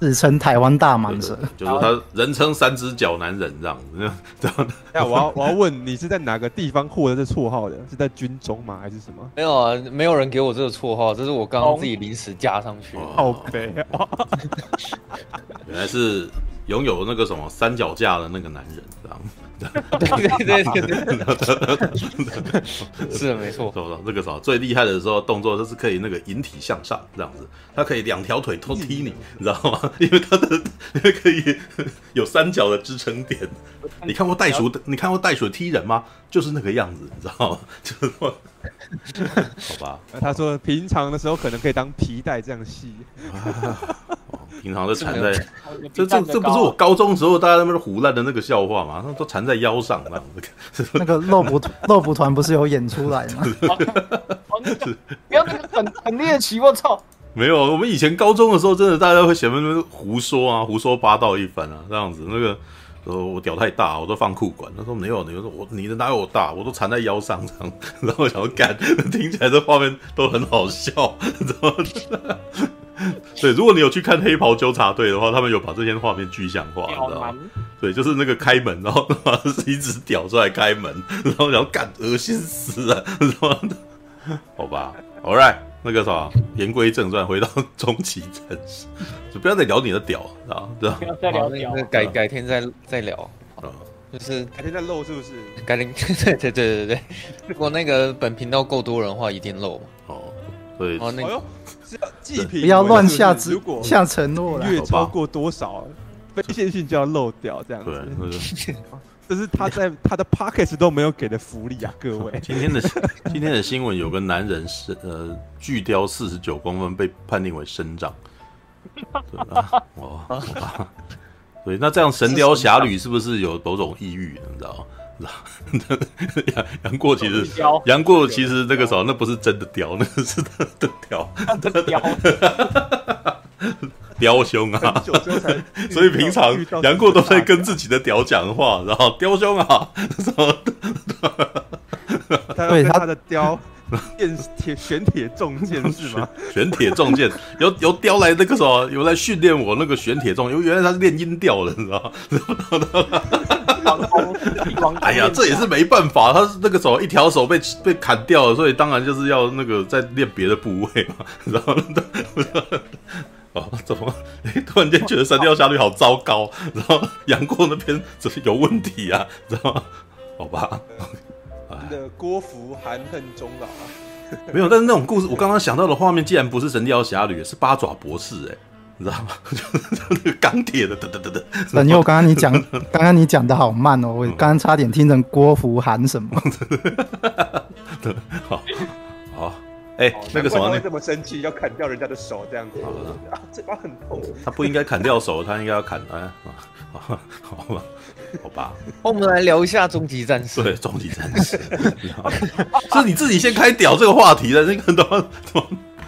Speaker 5: 自称台湾大蟒蛇，
Speaker 1: 就是他人称三只脚男人这样子。这样，
Speaker 4: 那我要我要问你是在哪个地方获得这绰号的？是在军中吗？还是什么？
Speaker 6: 没有啊，没有人给我这个绰号，这是我刚刚自己临时加上去的。
Speaker 4: 好悲啊！
Speaker 1: 原来是拥有那个什么三脚架的那个男人，这样。
Speaker 6: 对对对对对，是没错。
Speaker 1: 说这个时候最厉害的时候动作就是可以那个引体向上这样子，他可以两条腿都踢你，你知道吗？因为他的因为可以有三角的支撑点。你看过袋鼠的？你看过袋鼠踢人吗？就是那个样子，你知道吗？就是说，好吧。
Speaker 4: 他说平常的时候可能可以当皮带这样系。
Speaker 1: 平常都缠在，这这这不是我高中时候大家那边胡乱的那个笑话吗？他都缠在腰上那样子。
Speaker 5: 那个肉蒲肉蒲团不是有演出来吗？
Speaker 3: 不要那个很很猎奇，我操！
Speaker 1: 没有，我们以前高中的时候，真的大家会嫌那边胡说啊，胡说八道一番啊，这样子。那个说我屌太大，我都放裤管。他说没有，你说我你的哪有我大？我都缠在腰上这样。然后想要干，听起来这画面都很好笑，知道吗？对，如果你有去看《黑袍纠察队》的话，他们有把这些画面具象化，你知道吗？对，就是那个开门，然后他妈是一只屌出来开门，然后然后干，恶心死了，知道吗？好吧，All right，那个啥，言归正传，回到终极城市，就不要再聊你的屌，知道吗？
Speaker 3: 不要再聊屌，
Speaker 6: 改改天再再聊
Speaker 1: 啊，
Speaker 6: 就是
Speaker 4: 改天再漏，是不是？
Speaker 6: 改天，对对对对对，如果那个本频道够多人的话，一定露
Speaker 1: 哦，对，
Speaker 6: 哦那个。
Speaker 5: 不要乱下指下承诺了。
Speaker 4: 越超过多少 非线性就要漏掉这样子。这是他在 他的 Pockets 都没有给的福利啊，各位。
Speaker 1: 今天的 今天的新闻有个男人是呃巨雕四十九公分被判定为身障。哦，好吧。对，那这样《神雕侠侣》是不是有某种抑郁？你知道吗？杨杨过其实杨过其实那个时候那不是真的雕，那个是他的雕，的
Speaker 3: 雕
Speaker 1: 雕兄啊！所以平常杨过都在跟自己的雕讲话，然后雕兄啊，什么？
Speaker 4: 对他的雕电铁玄铁重剑 是吗？
Speaker 1: 玄铁重剑由由雕来那个什么有来训练我那个玄铁重，因为原来他是练音调的，你知道吗？哎呀，这也是没办法，他是那个手一条手被被砍掉了，所以当然就是要那个再练别的部位嘛。然后，哦，怎么？哎，突然间觉得《神雕侠侣》好糟糕，然后杨过那边怎么有问题啊？知道吗？好吧。
Speaker 4: 的郭芙含恨终老啊，
Speaker 1: 没有，但是那种故事，我刚刚想到的画面，竟然不是《神雕侠侣》，是八爪博士，哎，你知道吗？就是那个钢铁的，等等等等。
Speaker 5: 等因为我刚刚你讲，刚刚你讲的好慢哦，我刚刚差点听成郭芙含什么。
Speaker 1: 好，好，哎，那个什么，
Speaker 4: 这么生气，要砍掉人家的手，这样子 啊，这把很痛。
Speaker 1: 他不应该砍掉手，他应该要砍啊，好，好吧。好吧，
Speaker 6: 我们来聊一下终极战士。
Speaker 1: 对，终极战士，是你自己先开屌这个话题的，那个都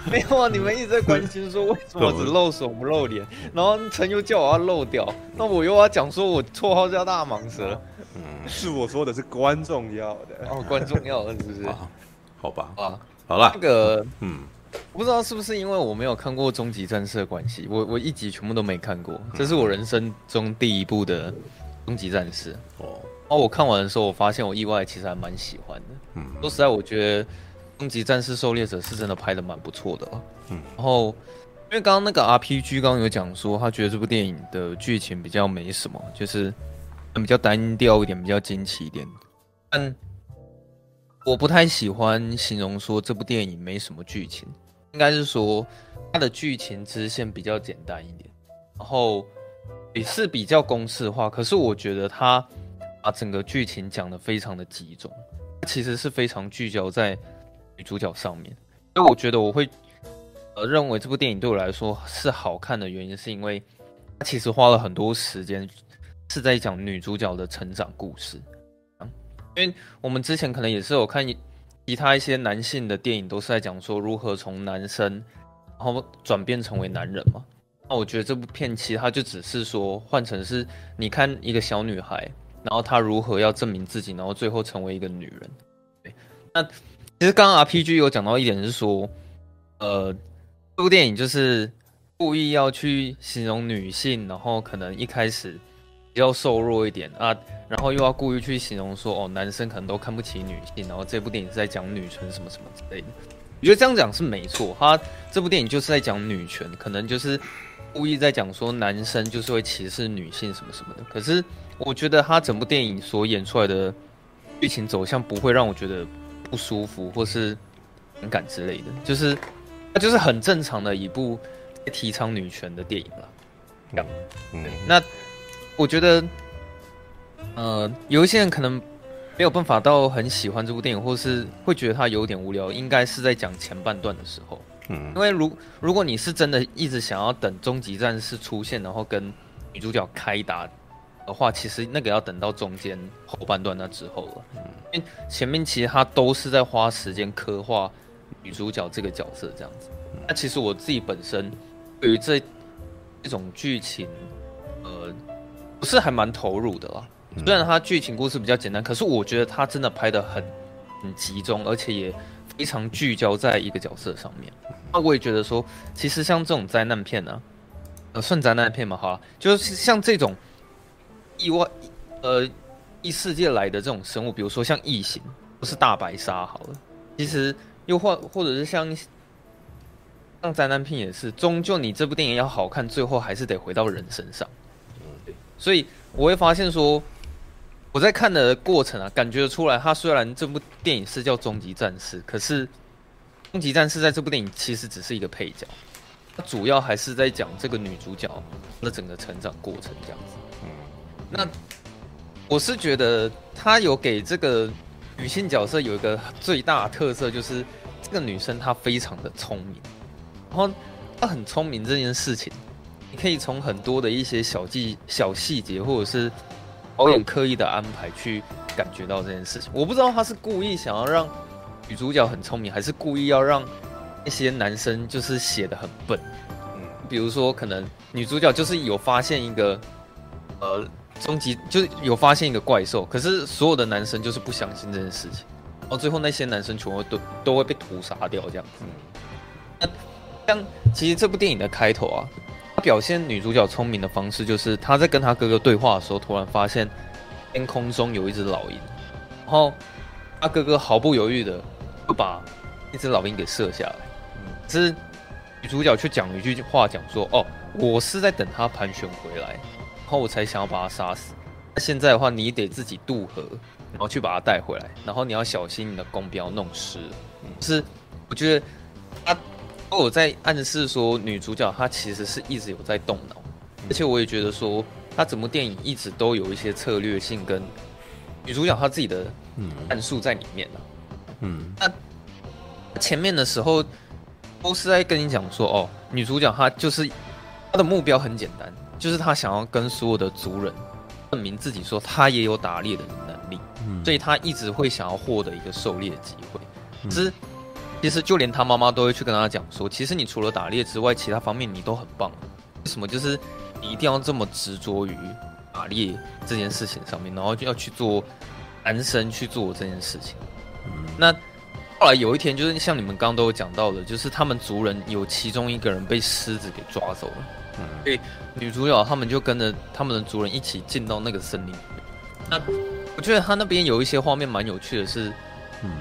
Speaker 6: 没有啊？你们一直在关心说为什么只露手不露脸，然后陈又叫我要露屌，那我又要讲说我绰号叫大蟒蛇。
Speaker 4: 嗯，是我说的是观众要的
Speaker 6: 哦，观众要的是不是？
Speaker 1: 好吧，啊，好了，
Speaker 6: 那个，嗯，我不知道是不是因为我没有看过终极战士的关系，我我一集全部都没看过，这是我人生中第一部的。终极战士哦，哦我看完的时候，我发现我意外其实还蛮喜欢的。嗯，说实在，我觉得终极战士狩猎者是真的拍的蛮不错的。嗯，然后因为刚刚那个 RPG 刚刚有讲说，他觉得这部电影的剧情比较没什么，就是比较单调一点，比较惊奇一点。但我不太喜欢形容说这部电影没什么剧情，应该是说它的剧情支线比较简单一点，然后。也是比较公式化，可是我觉得它把整个剧情讲得非常的集中，其实是非常聚焦在女主角上面。所以我觉得我会呃认为这部电影对我来说是好看的原因，是因为它其实花了很多时间是在讲女主角的成长故事。因为我们之前可能也是有看其他一些男性的电影，都是在讲说如何从男生然后转变成为男人嘛。那我觉得这部片其实它就只是说换成是你看一个小女孩，然后她如何要证明自己，然后最后成为一个女人。对，那其实刚刚 RPG 有讲到一点是说，呃，这部电影就是故意要去形容女性，然后可能一开始比较瘦弱一点啊，然后又要故意去形容说哦，男生可能都看不起女性，然后这部电影是在讲女权什么什么之类的。我觉得这样讲是没错，他这部电影就是在讲女权，可能就是。故意在讲说男生就是会歧视女性什么什么的，可是我觉得他整部电影所演出来的剧情走向不会让我觉得不舒服或是反感之类的，就是它就是很正常的一部提倡女权的电影了。嗯，那我觉得，呃，有一些人可能没有办法到很喜欢这部电影，或是会觉得它有点无聊，应该是在讲前半段的时候。嗯因为如如果你是真的一直想要等终极战士出现，然后跟女主角开打的话，其实那个要等到中间后半段那之后了。嗯因为前面其实他都是在花时间刻画女主角这个角色这样子。那其实我自己本身对于这这种剧情，呃，不是还蛮投入的啦。虽然它剧情故事比较简单，可是我觉得它真的拍的很很集中，而且也非常聚焦在一个角色上面。那我也觉得说，其实像这种灾难片呢、啊，呃，算灾难片嘛，好了，就是像这种意外，呃，异世界来的这种生物，比如说像异形，不是大白鲨好了，其实又或或者是像像灾难片也是，终究你这部电影要好看，最后还是得回到人身上。所以我会发现说，我在看的过程啊，感觉出来，它虽然这部电影是叫《终极战士》，可是。终极战士在这部电影其实只是一个配角，它主要还是在讲这个女主角的整个成长过程这样子。嗯，那我是觉得他有给这个女性角色有一个最大的特色，就是这个女生她非常的聪明，然后她很聪明这件事情，你可以从很多的一些小细小细节或者是导演刻意的安排去感觉到这件事情。我不知道他是故意想要让。女主角很聪明，还是故意要让那些男生就是写的很笨？嗯，比如说可能女主角就是有发现一个呃终极，就是有发现一个怪兽，可是所有的男生就是不相信这件事情，然后最后那些男生全部都都会被屠杀掉这样子。嗯，那像其实这部电影的开头啊，他表现女主角聪明的方式就是她在跟她哥哥对话的时候，突然发现天空中有一只老鹰，然后他哥哥毫不犹豫的就把一只老鹰给射下来。嗯，是女主角却讲一句话，讲说：“哦，我是在等他盘旋回来，然后我才想要把他杀死。现在的话，你得自己渡河，然后去把他带回来，然后你要小心你的弓不要弄湿。”嗯，是我觉得都有在暗示说，女主角她其实是一直有在动脑，而且我也觉得说。她整部电影一直都有一些策略性跟女主角她自己的战术在里面呢。嗯，那前面的时候都是在跟你讲说，哦，女主角她就是她的目标很简单，就是她想要跟所有的族人证明自己，说她也有打猎的能力。嗯，所以她一直会想要获得一个狩猎的机会。其实，其实就连他妈妈都会去跟他讲说，其实你除了打猎之外，其他方面你都很棒。为什么？就是。你一定要这么执着于打猎这件事情上面，然后就要去做男生去做这件事情。嗯，那后来有一天，就是像你们刚刚都有讲到的，就是他们族人有其中一个人被狮子给抓走了。嗯，所以女主角他们就跟着他们的族人一起进到那个森林。那我觉得他那边有一些画面蛮有趣的是，是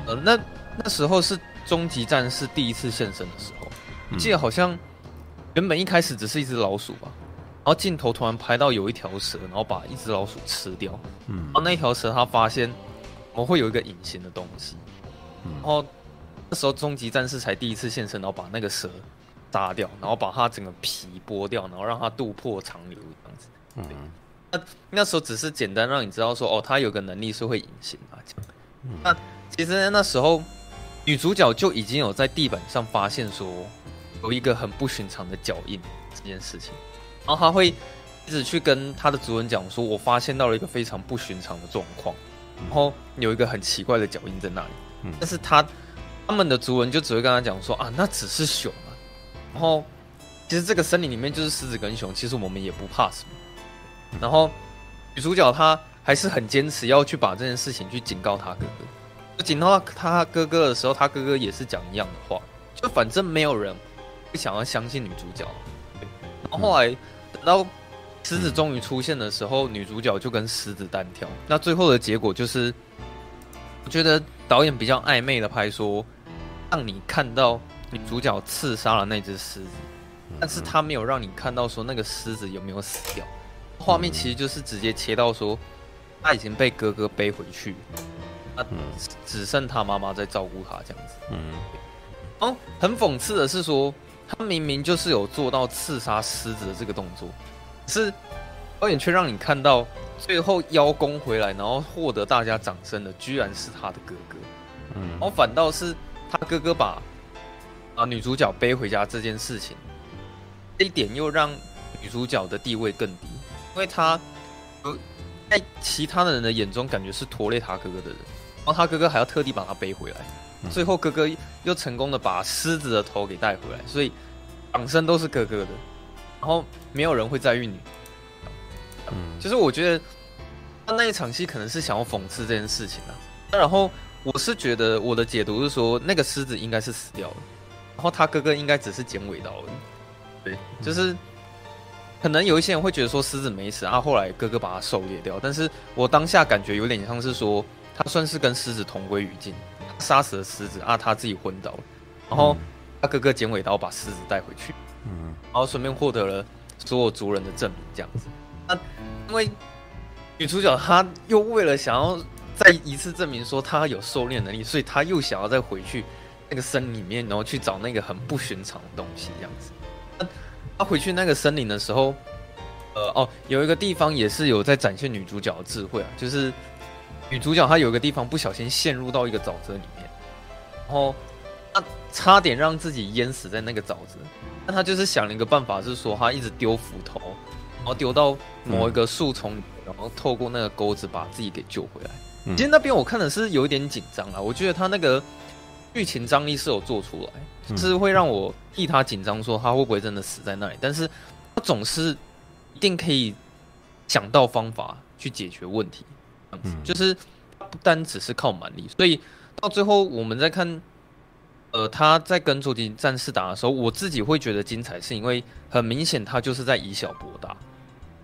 Speaker 6: 呃，那那时候是终极战士第一次现身的时候，我记得好像原本一开始只是一只老鼠吧。然后镜头突然拍到有一条蛇，然后把一只老鼠吃掉。嗯，然后那条蛇它发现我会有一个隐形的东西，嗯，然后那时候终极战士才第一次现身，然后把那个蛇扎掉，然后把它整个皮剥掉，然后让它渡破长流这样子。嗯，那那时候只是简单让你知道说，哦，它有个能力是会隐形啊。嗯，那其实那时候女主角就已经有在地板上发现说有一个很不寻常的脚印这件事情。然后她会一直去跟她的族人讲说：“我发现到了一个非常不寻常的状况，然后有一个很奇怪的脚印在那里。”但是她他们的族人就只会跟她讲说：“啊，那只是熊啊。”然后其实这个森林里面就是狮子跟熊，其实我们也不怕什么。然后女主角她还是很坚持要去把这件事情去警告她哥哥。就警告他哥哥的时候，他哥哥也是讲一样的话，就反正没有人会想要相信女主角。然后后来。等到狮子终于出现的时候，女主角就跟狮子单挑。那最后的结果就是，我觉得导演比较暧昧的拍说，让你看到女主角刺杀了那只狮子，但是他没有让你看到说那个狮子有没有死掉。画面其实就是直接切到说，他已经被哥哥背回去，那只剩他妈妈在照顾他这样子。嗯，哦，很讽刺的是说。他明明就是有做到刺杀狮子的这个动作，是导演却让你看到最后邀功回来，然后获得大家掌声的，居然是他的哥哥。嗯，然后反倒是他哥哥把啊女主角背回家这件事情，这一点又让女主角的地位更低，因为他在其他的人的眼中感觉是拖累他哥哥的人，然后他哥哥还要特地把他背回来。最后，哥哥又成功的把狮子的头给带回来，所以掌声都是哥哥的，然后没有人会在意你。嗯，其实我觉得他那一场戏可能是想要讽刺这件事情啊。那然后我是觉得我的解读是说，那个狮子应该是死掉了，然后他哥哥应该只是剪尾刀而已。对，就是可能有一些人会觉得说狮子没死啊，后来哥哥把它狩猎掉，但是我当下感觉有点像是说他算是跟狮子同归于尽。杀死了狮子啊，他自己昏倒了，然后他哥哥剪尾刀把狮子带回去，嗯，然后顺便获得了所有族人的证明，这样子。那因为女主角她又为了想要再一次证明说她有狩猎能力，所以她又想要再回去那个森林里面，然后去找那个很不寻常的东西，这样子。那她回去那个森林的时候，呃哦，有一个地方也是有在展现女主角的智慧啊，就是。女主角她有一个地方不小心陷入到一个沼泽里面，然后她差点让自己淹死在那个沼泽。那她就是想了一个办法，是说她一直丢斧头，然后丢到某一个树丛里，然后透过那个钩子把自己给救回来。其实那边我看的是有一点紧张啊，我觉得他那个剧情张力是有做出来，就是会让我替他紧张，说他会不会真的死在那里。但是他总是一定可以想到方法去解决问题。就是不单只是靠蛮力，所以到最后我们在看，呃，他在跟终极战士打的时候，我自己会觉得精彩，是因为很明显他就是在以小博大。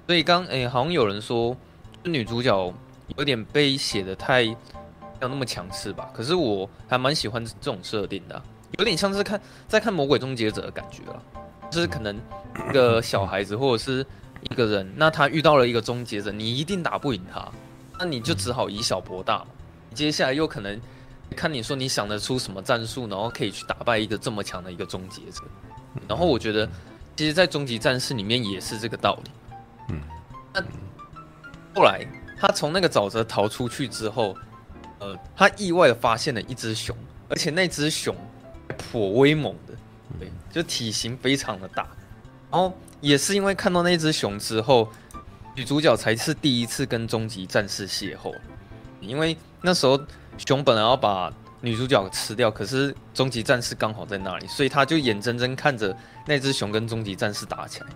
Speaker 6: 所以刚诶、欸，好像有人说女主角有点被写的太没有那么强势吧。可是我还蛮喜欢这种设定的、啊，有点像是看在看《魔鬼终结者》的感觉了，就是可能一个小孩子或者是一个人，那他遇到了一个终结者，你一定打不赢他，那你就只好以小博大嘛。接下来又可能看你说你想得出什么战术，然后可以去打败一个这么强的一个终结者。然后我觉得，其实，在终极战士里面也是这个道理。嗯，那后来他从那个沼泽逃出去之后，呃，他意外的发现了一只熊，而且那只熊颇威猛的，对，就体型非常的大。然后也是因为看到那只熊之后，女主角才是第一次跟终极战士邂逅，因为那时候熊本来要把。女主角吃掉，可是终极战士刚好在那里，所以他就眼睁睁看着那只熊跟终极战士打起来。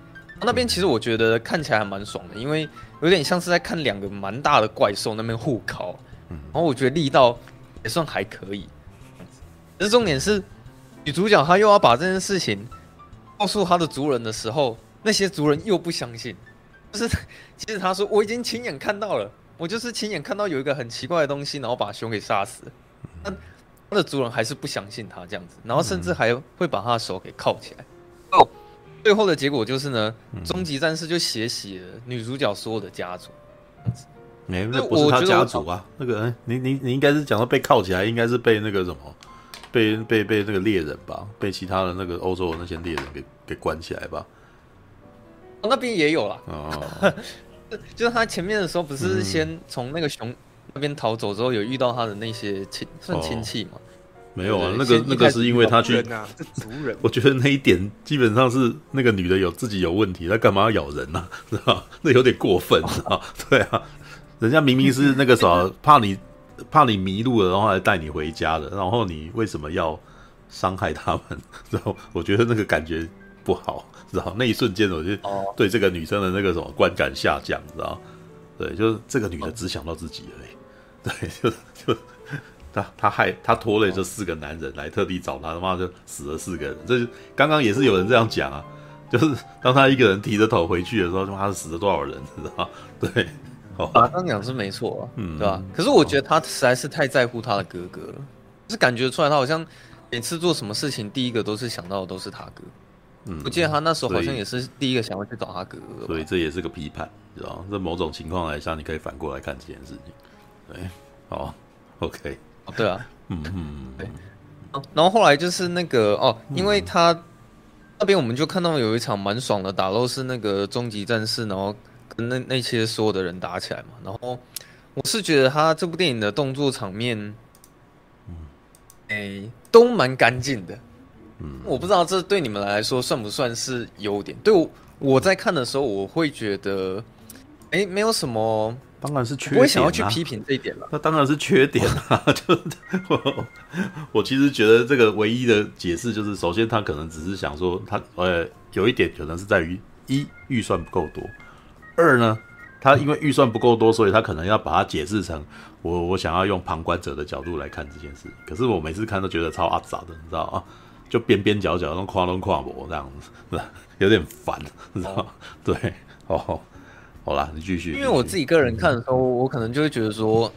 Speaker 6: 那边其实我觉得看起来还蛮爽的，因为有点像是在看两个蛮大的怪兽那边互烤，然后我觉得力道也算还可以。可是重点是女主角她又要把这件事情告诉她的族人的时候，那些族人又不相信，就是其实他说我已经亲眼看到了，我就是亲眼看到有一个很奇怪的东西，然后把熊给杀死。那他的族人还是不相信他这样子，然后甚至还会把他的手给铐起来。哦，最后的结果就是呢，终极战士就血洗了女主角所有的家族。
Speaker 1: 没，那不是他家族啊，那个，你你你应该是讲到被铐起来，应该是被那个什么，被被被那个猎人吧，被其他的那个欧洲的那些猎人给给关起来吧。
Speaker 6: 哦，那边也有啦。哦，就是他前面的时候不是先从那个熊。那边逃走之后，有遇到他的那些亲算亲戚吗？
Speaker 1: 没有啊，那个那个是因为他去，
Speaker 4: 族人。
Speaker 1: 我觉得那一点基本上是那个女的有自己有问题，她干嘛要咬人呢？知道那有点过分，知道对啊，人家明明是那个啥，怕你怕你迷路了，然后来带你回家的，然后你为什么要伤害他们？然后我觉得那个感觉不好，知道那一瞬间，我就对这个女生的那个什么观感下降，知道对，就是这个女的只想到自己而已。对，就就她她害她拖累这四个男人来特地找他，他妈就死了四个人。这就刚刚也是有人这样讲啊，就是当他一个人提着头回去的时候，他妈死了多少人，知道吗？对，哦，
Speaker 6: 刚刚讲是没错啊，嗯，对吧？可是我觉得他实在是太在乎他的哥哥了，就是感觉出来他好像每次做什么事情，第一个都是想到的都是他哥。嗯，我记得他那时候好像也是第一个想要去找他哥哥，
Speaker 1: 所以这也是个批判，知道吗？在某种情况来下，你可以反过来看这件事情。对，好，OK，
Speaker 6: 对啊，嗯嗯，对，然后后来就是那个哦，因为他那边我们就看到有一场蛮爽的打斗，是那个终极战士，然后跟那那些所有的人打起来嘛。然后我是觉得他这部电影的动作场面，嗯，哎，都蛮干净的。嗯，我不知道这对你们来说算不算是优点？对我我在看的时候，我会觉得，哎，没有什么。
Speaker 1: 当然是缺点、啊，
Speaker 6: 我想要去批评这一点了。
Speaker 1: 那当然是缺点啊！就我，我其实觉得这个唯一的解释就是，首先他可能只是想说，他呃有一点可能是在于一预算不够多，二呢，他因为预算不够多，所以他可能要把它解释成我我想要用旁观者的角度来看这件事。可是我每次看都觉得超阿杂的，你知道啊？就边边角角那种夸东夸我这样子，有点烦，你知道？对，哦。好啦，你继续。
Speaker 6: 因为我自己个人看的时候，我可能就会觉得说，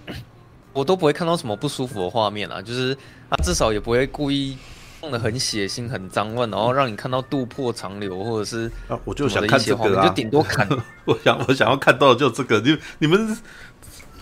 Speaker 6: 我都不会看到什么不舒服的画面啊，就是他至少也不会故意弄得很血腥、很脏乱，然后让你看到肚破长流，或者是
Speaker 1: 啊，我就想看这个啊，
Speaker 6: 就顶多看。
Speaker 1: 我想，我想要看到的就这个，你你们。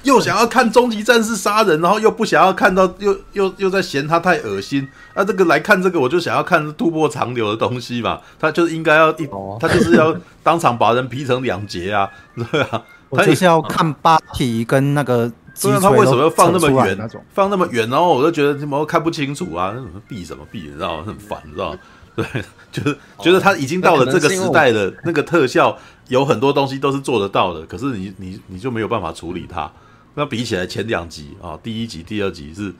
Speaker 1: 又想要看终极战士杀人，然后又不想要看到，又又又在嫌他太恶心。啊，这个来看这个，我就想要看突破长流的东西嘛。他就是应该要一，他就是要当场把人劈成两截啊，对啊。
Speaker 5: 他就是要看八体跟那个，
Speaker 1: 虽然他为什么要放那么远，放那么远，然后我就觉得怎么看不清楚啊？那什么避什么避，你知道吗？很烦，你知道吗？对，就是觉得他已经到了这个时代的那个特效，有很多东西都是做得到的，可是你你你就没有办法处理它。那比起来，前两集啊，第一集、第二集是，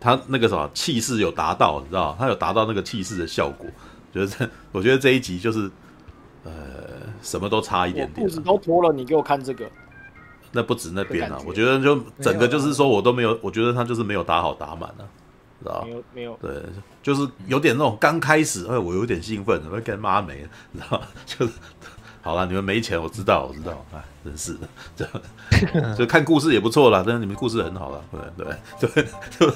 Speaker 1: 他那个什么气势有达到，你知道，他有达到那个气势的效果。觉得这，我觉得这一集就是，呃，什么都差一点点。裤
Speaker 3: 子都脱了，你给我看这个。
Speaker 1: 那不止那边啊，我觉得就整个就是说我都没有，我觉得他就是没有打好打满啊，知道
Speaker 3: 没有，没有。
Speaker 1: 对，就是有点那种刚开始，哎，我有点兴奋，我要跟妈没，你知道，就是。好了，你们没钱，我知道，我知道，哎，真是的，这样 就看故事也不错啦，但是你们故事很好了，对对对，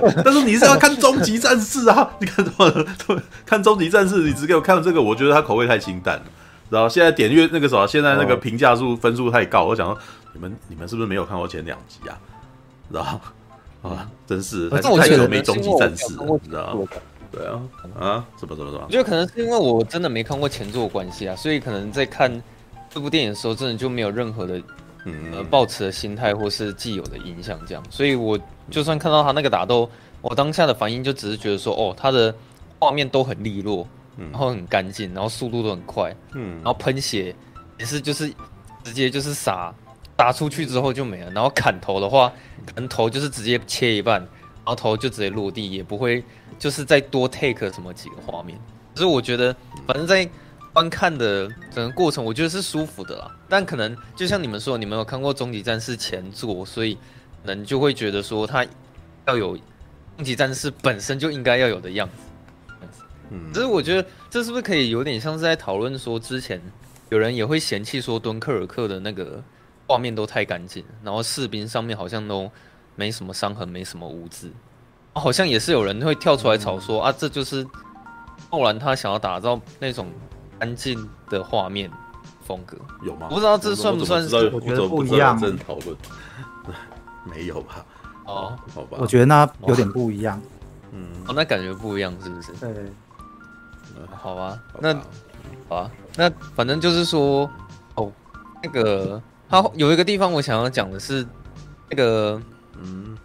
Speaker 1: 对 但是你是要看终极战士啊，你看什么？看终极战士，你只给我看这个，我觉得它口味太清淡了。然后现在点阅那个什么，现在那个评价数分数太高，我想说你们你们是不是没有看过前两集啊？然后啊，真是 太久没终极战士，你知道吗？对啊，啊，怎么怎么怎么？
Speaker 6: 我觉得可能是因为我真的没看过前作关系啊，所以可能在看这部电影的时候，真的就没有任何的呃抱持的心态或是既有的印象这样。所以我就算看到他那个打斗，我当下的反应就只是觉得说，哦，他的画面都很利落，然后很干净，然后速度都很快，嗯，然后喷血也是就是直接就是撒打出去之后就没了，然后砍头的话，可能头就是直接切一半，然后头就直接落地，也不会。就是再多 take 什么几个画面，所以我觉得，反正在观看的整个过程，我觉得是舒服的啦。但可能就像你们说，你们有看过《终极战士》前作，所以可能就会觉得说，它要有《终极战士》本身就应该要有的样子。嗯，只是我觉得这是不是可以有点像是在讨论说，之前有人也会嫌弃说，敦刻尔克的那个画面都太干净，然后士兵上面好像都没什么伤痕，没什么污渍。好像也是有人会跳出来吵说、嗯、啊，这就是诺兰他想要打造那种安静的画面风格，
Speaker 1: 有吗？
Speaker 6: 我不知道这算不算是？
Speaker 5: 我觉得不一样。
Speaker 1: 讨论 没有吧？
Speaker 6: 哦，
Speaker 1: 好吧。
Speaker 5: 我觉得那有点不一样。
Speaker 6: 嗯，哦，那感觉不一样，是不是？
Speaker 5: 对。
Speaker 6: 好吧，那好啊，那反正就是说，哦，那个他有一个地方我想要讲的是，那个嗯。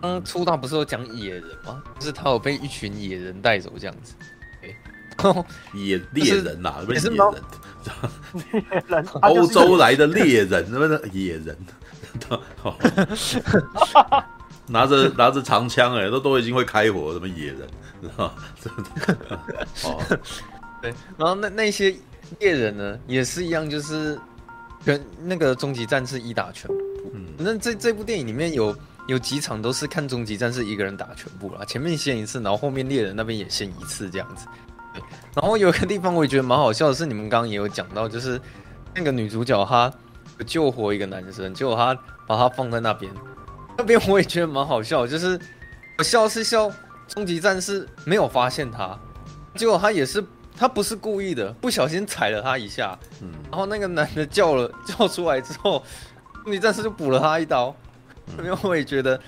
Speaker 6: 刚出道不是有讲野人吗？就是他有被一群野人带走这样子。
Speaker 1: 野猎人呐，不是野
Speaker 3: 人，
Speaker 1: 欧洲来的猎人，是不是野人？拿着拿着长枪，哎，都都已经会开火，什么野人，知道吗？
Speaker 6: 哦，对，然后那那些猎人呢，也是一样，就是跟那个终极战士一打全部。嗯，那这这部电影里面有。有几场都是看终极战士一个人打全部了，前面先一次，然后后面猎人那边也先一次这样子。对，然后有一个地方我也觉得蛮好笑的是，你们刚刚也有讲到，就是那个女主角她救活一个男生，结果她把他放在那边，那边我也觉得蛮好笑，就是我笑是笑终极战士没有发现他，结果他也是他不是故意的，不小心踩了他一下，嗯，然后那个男的叫了叫出来之后，终极战士就补了他一刀。因为我也觉得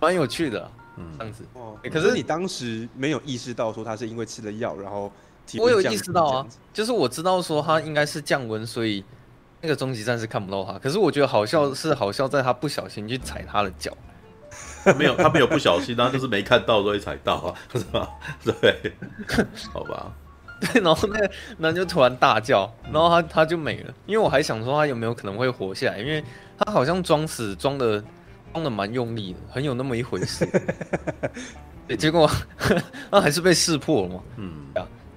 Speaker 6: 蛮有趣的，嗯，这样子。哦，
Speaker 4: 可是你当时没有意识到说他是因为吃了药，然后
Speaker 6: 我有意识到啊，就是我知道说他应该是降温，所以那个终极战士看不到他。可是我觉得好笑是好笑在他不小心去踩他的脚，
Speaker 1: 没有他没有不小心，他就是没看到所以踩到啊，是吧？对，好吧。
Speaker 6: 对，然后那个男就突然大叫，然后他他就没了。因为我还想说他有没有可能会活下来，因为他好像装死装的。装的蛮用力的，很有那么一回事。对，结果 那还是被识破了嘛。嗯，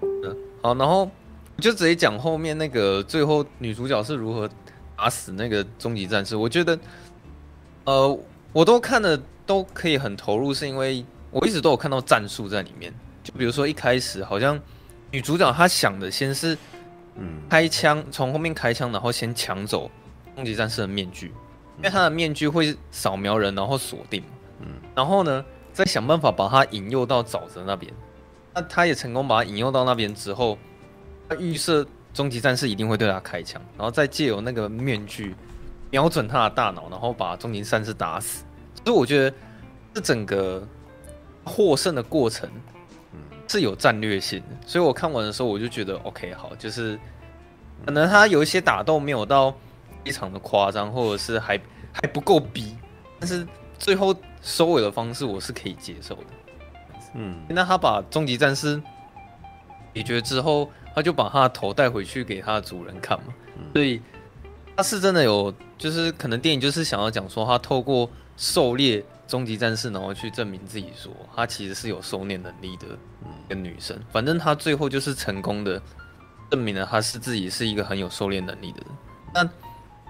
Speaker 6: 嗯，好，然后就直接讲后面那个最后女主角是如何打死那个终极战士。我觉得，呃，我都看的都可以很投入，是因为我一直都有看到战术在里面。就比如说一开始好像女主角她想的先是，嗯，开枪从后面开枪，然后先抢走终极战士的面具。因为他的面具会扫描人，然后锁定，嗯，然后呢，再想办法把他引诱到沼泽那边。那他也成功把他引诱到那边之后，他预设终极战士一定会对他开枪，然后再借由那个面具瞄准他的大脑，然后把终极战士打死。所以我觉得这整个获胜的过程，嗯是有战略性的。所以我看完的时候，我就觉得 OK，好，就是可能他有一些打斗没有到。非常的夸张，或者是还还不够逼，但是最后收尾的方式我是可以接受的。嗯，那他把终极战士解决之后，他就把他的头带回去给他的主人看嘛。嗯、所以他是真的有，就是可能电影就是想要讲说，他透过狩猎终极战士，然后去证明自己说，他其实是有狩猎能力的一个女生。反正他最后就是成功的证明了他是自己是一个很有狩猎能力的人。那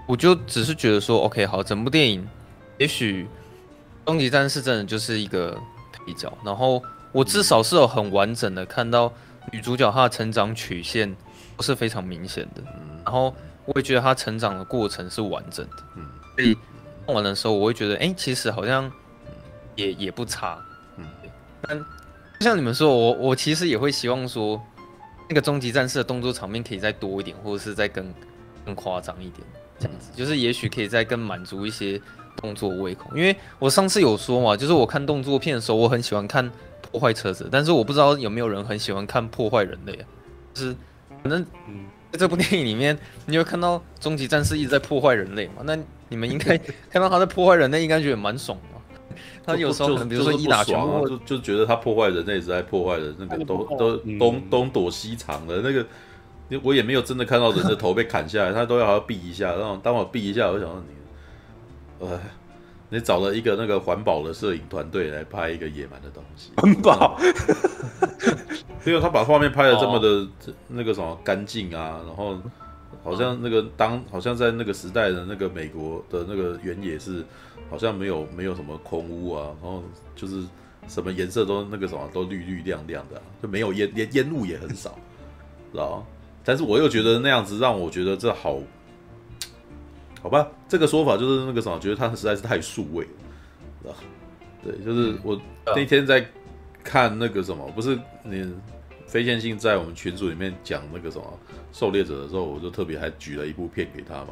Speaker 6: 我就只是觉得说，OK，好，整部电影，也许终极战士真的就是一个配角，然后我至少是有很完整的看到女主角她的成长曲线，不是非常明显的，然然后我也觉得她成长的过程是完整的，嗯，所以看完的时候我会觉得，哎、欸，其实好像也也不差，嗯，但就像你们说，我我其实也会希望说，那个终极战士的动作场面可以再多一点，或者是再更更夸张一点，这样子，就是也许可以再更满足一些动作胃口，因为我上次有说嘛，就是我看动作片的时候，我很喜欢看破坏车子，但是我不知道有没有人很喜欢看破坏人类啊，就是反正在这部电影里面，你会看到终极战士一直在破坏人类嘛，那你们应该 看到他在破坏人类，应该觉得蛮爽的。他有时候可能比如说一打拳，
Speaker 1: 就就觉得他破坏人类一直在破坏的那个都都东东躲西藏的那个，我也没有真的看到人的头被砍下来，他都要好避一下，然后当我避一下，我想到你，呃。你找了一个那个环保的摄影团队来拍一个野蛮的东西，
Speaker 4: 环保，
Speaker 1: 因为他把画面拍的这么的那个什么干净啊，然后好像那个当好像在那个时代的那个美国的那个原野是好像没有没有什么空屋啊，然后就是什么颜色都那个什么都绿绿亮亮的，就没有烟，烟烟雾也很少，知道？但是我又觉得那样子让我觉得这好。好吧，这个说法就是那个什么，觉得他实在是太数位了，对，就是我那天在看那个什么，不是你非线性在我们群组里面讲那个什么狩猎者的时候，我就特别还举了一部片给他嘛。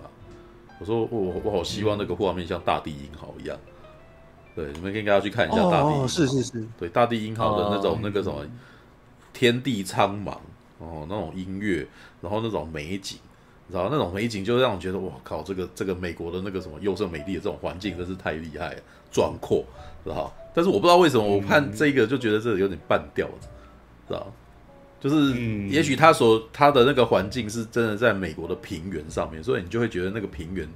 Speaker 1: 我说我我好希望那个画面像《大地英豪》一样，对，你们可以跟大家去看一下《大地英豪》，
Speaker 4: 是是是，
Speaker 1: 对，《大地英豪》的那种那个什么天地苍茫哦，那种音乐，然后那种美景。然后那种美景就让我觉得，哇靠，这个这个美国的那个什么优胜美地的这种环境真是太厉害了，壮阔，知道？但是我不知道为什么我看这个就觉得这有点半吊子，知道？就是也许他所他的那个环境是真的在美国的平原上面，所以你就会觉得那个平原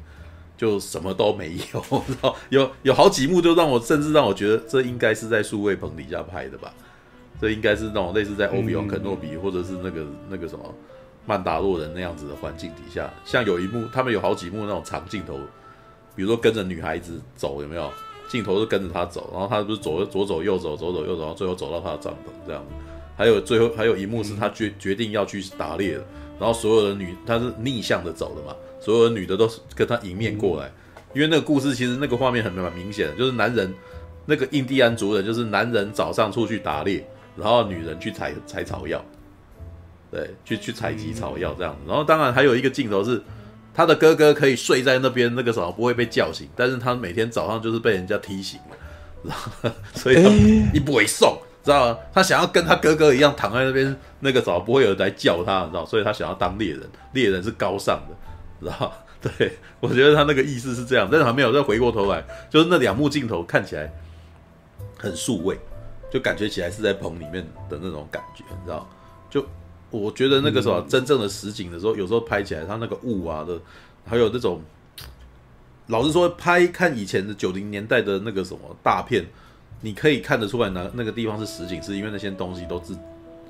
Speaker 1: 就什么都没有，然后？有有好几幕就让我甚至让我觉得这应该是在数位棚底下拍的吧？这应该是那种类似在欧比旺肯诺比或者是那个那个什么。曼达洛人那样子的环境底下，像有一幕，他们有好几幕那种长镜头，比如说跟着女孩子走，有没有镜头是跟着她走，然后她不是左左走右走，左走右走，然后最后走到她的帐篷这样。还有最后还有一幕是她决决定要去打猎了，然后所有的女她是逆向的走的嘛，所有的女的都是跟她迎面过来，因为那个故事其实那个画面很蛮明显的，就是男人那个印第安族人就是男人早上出去打猎，然后女人去采采草药。对，去去采集草药这样子，然后当然还有一个镜头是，他的哥哥可以睡在那边，那个什么不会被叫醒，但是他每天早上就是被人家踢醒了，然后所以他一不为送，知道吗？他想要跟他哥哥一样躺在那边，那个什么不会有人来叫他，你知道？所以他想要当猎人，猎人是高尚的，知道？对，我觉得他那个意思是这样，但是还没有再回过头来，就是那两幕镜头看起来很数位，就感觉起来是在棚里面的那种感觉，你知道？就。我觉得那个时候真正的实景的时候，有时候拍起来，它那个雾啊的，还有那种，老实说，拍看以前的九零年代的那个什么大片，你可以看得出来，那那个地方是实景，是因为那些东西都是，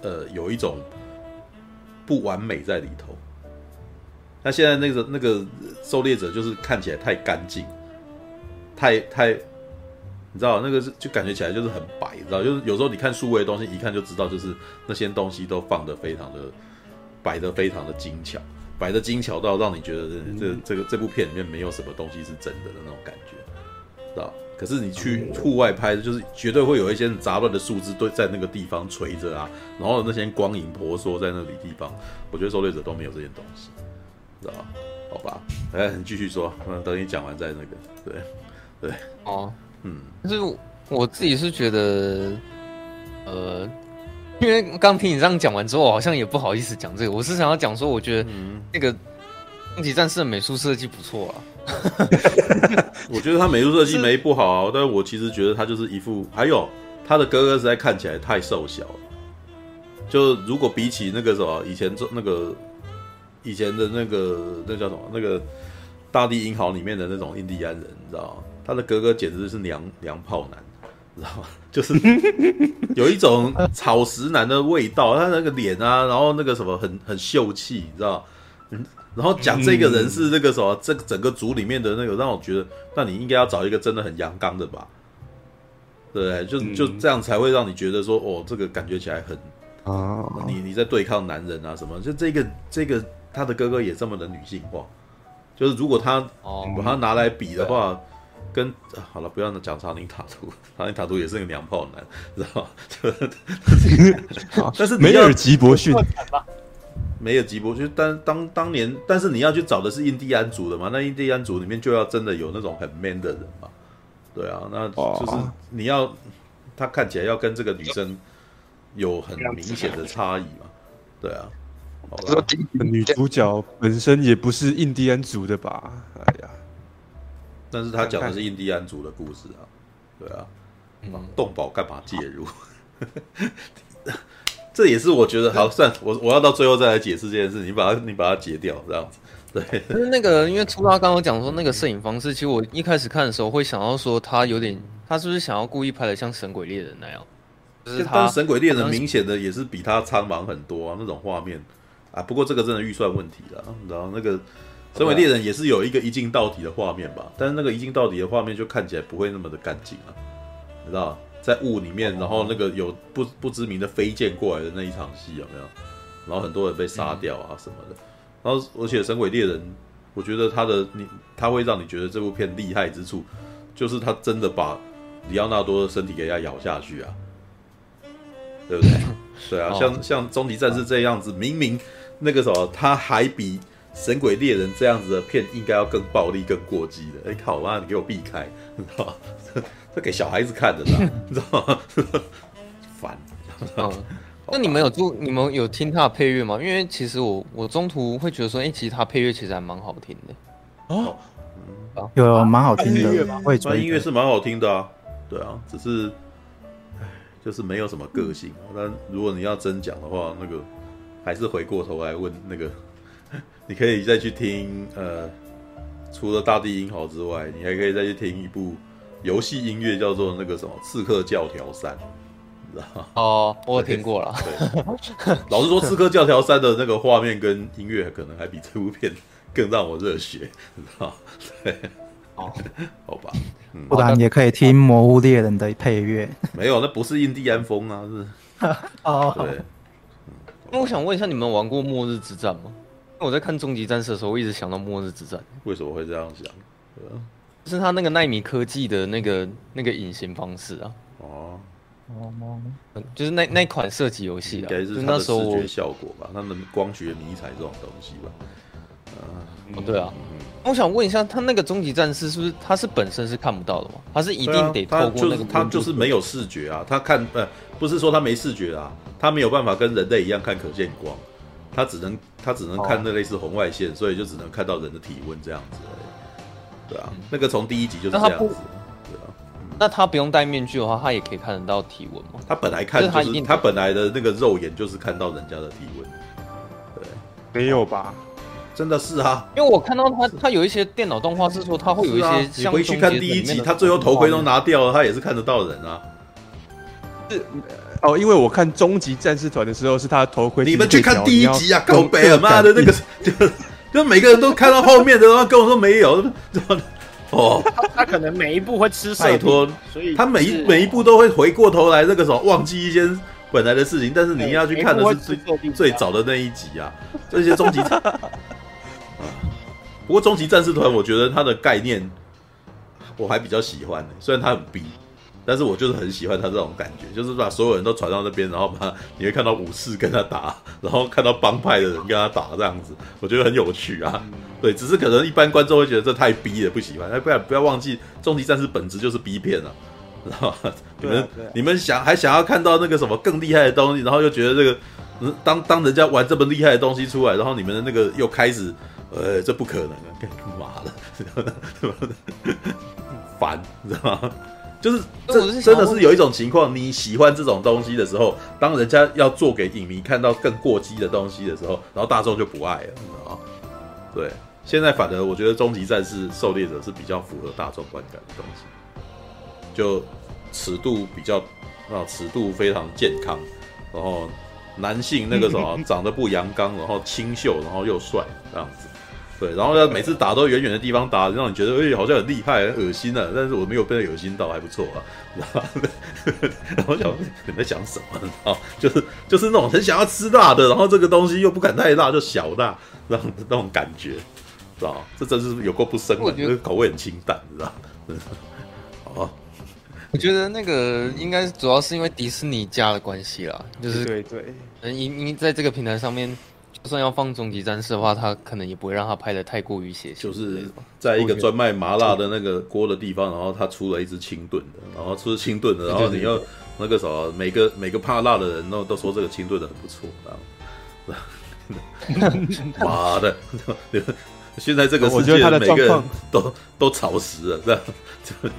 Speaker 1: 呃，有一种不完美在里头。那现在那个那个狩猎者就是看起来太干净，太太。你知道那个是就感觉起来就是很白，你知道，就是有时候你看数位的东西，一看就知道，就是那些东西都放得非常的摆的非常的精巧，摆的精巧到让你觉得这这这个这部片里面没有什么东西是真的的那种感觉，知道？可是你去户外拍，就是绝对会有一些杂乱的树枝堆在那个地方垂着啊，然后那些光影婆娑在那里地方，我觉得狩猎者都没有这些东西，知道？好吧，哎，你继续说，嗯，等你讲完再那个，对对，
Speaker 6: 哦。嗯，就是我自己是觉得，呃，因为刚听你这样讲完之后，我好像也不好意思讲这个。我是想要讲说，我觉得那个终极战士的美术设计不错啊。
Speaker 1: 我觉得他美术设计没不好啊，但是我其实觉得他就是一副，还有他的哥哥实在看起来太瘦小了。就如果比起那个什么以前做那个以前的那个那叫什么那个大地银行里面的那种印第安人，你知道吗？他的哥哥简直是娘娘炮男，知道吗？就是有一种草食男的味道。他那个脸啊，然后那个什么很很秀气，你知道？嗯，然后讲这个人是那个什么，这整个组里面的那个，让我觉得，那你应该要找一个真的很阳刚的吧？对，就就这样才会让你觉得说，哦，这个感觉起来很啊，你你在对抗男人啊什么？就这个这个他的哥哥也这么的女性化，就是如果他把他拿来比的话，跟好了，不要讲查宁塔图，查宁塔图也是个娘炮男，知道吗？但是
Speaker 4: 梅尔吉伯逊。
Speaker 1: 梅尔吉伯逊当当当年，但是你要去找的是印第安族的嘛？那印第安族里面就要真的有那种很 man 的人嘛？对啊，那就是你要他看起来要跟这个女生有很明显的差异嘛？对啊，
Speaker 4: 女主角本身也不是印第安族的吧？哎呀，
Speaker 1: 但是他讲的是印第安族的故事啊，对啊，动保干嘛介入？这也是我觉得好，算我我要到最后再来解释这件事，你把它你把它截掉这样子，对。
Speaker 6: 就是那个，因为初他刚刚讲说那个摄影方式，其实我一开始看的时候会想到说他有点，他是不是想要故意拍的像《神鬼猎人》那样？
Speaker 1: 就是他《神鬼猎人》明显的也是比他苍茫很多啊，那种画面啊。不过这个真的预算问题了，然后那个《神鬼猎人》也是有一个一镜到底的画面吧，但是那个一镜到底的画面就看起来不会那么的干净啊，你知道在雾里面，然后那个有不不知名的飞剑过来的那一场戏有没有？然后很多人被杀掉啊什么的。然后而且《神鬼猎人》，我觉得他的你他会让你觉得这部片厉害之处，就是他真的把里奥纳多的身体给他咬下去啊，对不对？对啊，像 像《终极战士》这样子，明明那个什么他还比《神鬼猎人》这样子的片应该要更暴力、更过激的。哎靠妈，你给我避开，你知道吗？这给小孩子看的，你知道吗？烦。
Speaker 6: 嗯，那你们有做，你们有听他的配乐吗？因为其实我我中途会觉得说，哎、欸，其实他配乐其实还蛮好听的。
Speaker 5: 哦，有蛮好听的音乐会
Speaker 1: 音乐是蛮好听的啊。对啊，只是，就是没有什么个性。但如果你要真讲的话，那个还是回过头来问那个，你可以再去听。呃，除了《大地英豪》之外，你还可以再去听一部。游戏音乐叫做那个什么《刺客教条三》，你知道吗？
Speaker 6: 哦，我听过了。
Speaker 1: 对，老实说，《刺客教条三》的那个画面跟音乐可能还比这部片更让我热血，你知道吗？对，哦，好吧，
Speaker 5: 嗯，不然也可以听《魔物猎人》的配乐。
Speaker 1: 没有，那不是印第安风啊，是。哦，对。
Speaker 6: 那我想问一下，你们玩过《末日之战》吗？我在看《终极战士》的时候，我一直想到《末日之战》，
Speaker 1: 为什么会这样想？
Speaker 6: 是他那个奈米科技的那个那个隐形方式啊，哦。哦，就是那那款射击游戏啊，
Speaker 1: 应该是它的视觉效果吧，他们光学迷彩这种东西吧，
Speaker 6: 哦对啊，我想问一下，他那个终极战士是不是他是本身是看不到的吗？他是一定得透过那个，
Speaker 1: 他就是没有视觉啊，他看呃不是说他没视觉啊，他没有办法跟人类一样看可见光，他只能他只能看那类似红外线，所以就只能看到人的体温这样子。对啊，那个从第一集就是这样子。对啊，
Speaker 6: 那他不用戴面具的话，他也可以看得到体温吗？
Speaker 1: 他本来看就是他本来的那个肉眼就是看到人家的体温。对，
Speaker 4: 没有吧？
Speaker 1: 真的是啊，
Speaker 6: 因为我看到他，他有一些电脑动画是说他会有一些。
Speaker 1: 你回去看第一集，他最后头盔都拿掉了，他也是看得到人啊。
Speaker 4: 是哦，因为我看终极战士团的时候，是他的头盔。
Speaker 1: 你们去看第一集啊，狗北啊，妈的那个 就。就每个人都看到后面的，然后跟我说没有，
Speaker 3: 哦，他，他可能每一步会吃
Speaker 1: 拜托，所以他每一每一步都会回过头来，那个时候忘记一些本来的事情。但是你要去看的是最最早的那一集啊，这些终极战。不过终极战士团，我觉得它的概念我还比较喜欢，虽然它很逼。但是我就是很喜欢他这种感觉，就是把所有人都传到那边，然后把你会看到武士跟他打，然后看到帮派的人跟他打这样子，我觉得很有趣啊。对，只是可能一般观众会觉得这太逼了，不喜欢。哎，不要不要忘记，终极战士本质就是逼片啊，知道吗？你们你们想还想要看到那个什么更厉害的东西，然后又觉得这个，嗯，当当人家玩这么厉害的东西出来，然后你们的那个又开始，呃，这不可能啊，干嘛的？烦，你知道吗？就是这真的是有一种情况，你喜欢这种东西的时候，当人家要做给影迷看到更过激的东西的时候，然后大众就不爱了，你知道吗？对，现在反而我觉得《终极战士狩猎者》是比较符合大众观感的东西，就尺度比较啊，尺度非常健康，然后男性那个什么 长得不阳刚，然后清秀，然后又帅这样子，对，然后呢每次打都远远的地方打，让你觉得哎、欸、好像很厉害、很恶心啊，但是我没有被恶心到，还不错啊。然后 想你在想什么？啊，就是就是那种很想要吃辣的，然后这个东西又不敢太辣，就小辣，那种那种感觉，知道这真是有够不生的，觉得口味很清淡，知道 哦。
Speaker 6: 我觉得那个应该主要是因为迪士尼家的关系啦，就是
Speaker 4: 对对，
Speaker 6: 嗯，因因在这个平台上面，就算要放终极战士的话，他可能也不会让他拍的太过于血腥。
Speaker 1: 就是在一个专卖麻辣的那个锅的地方，然后他出了一只清炖的，然后出清炖的，然后你要那个什么，每个每个怕辣的人都都说这个清炖的很不错，然 后妈的，现在这个世界的每个人都都潮湿了，这样就。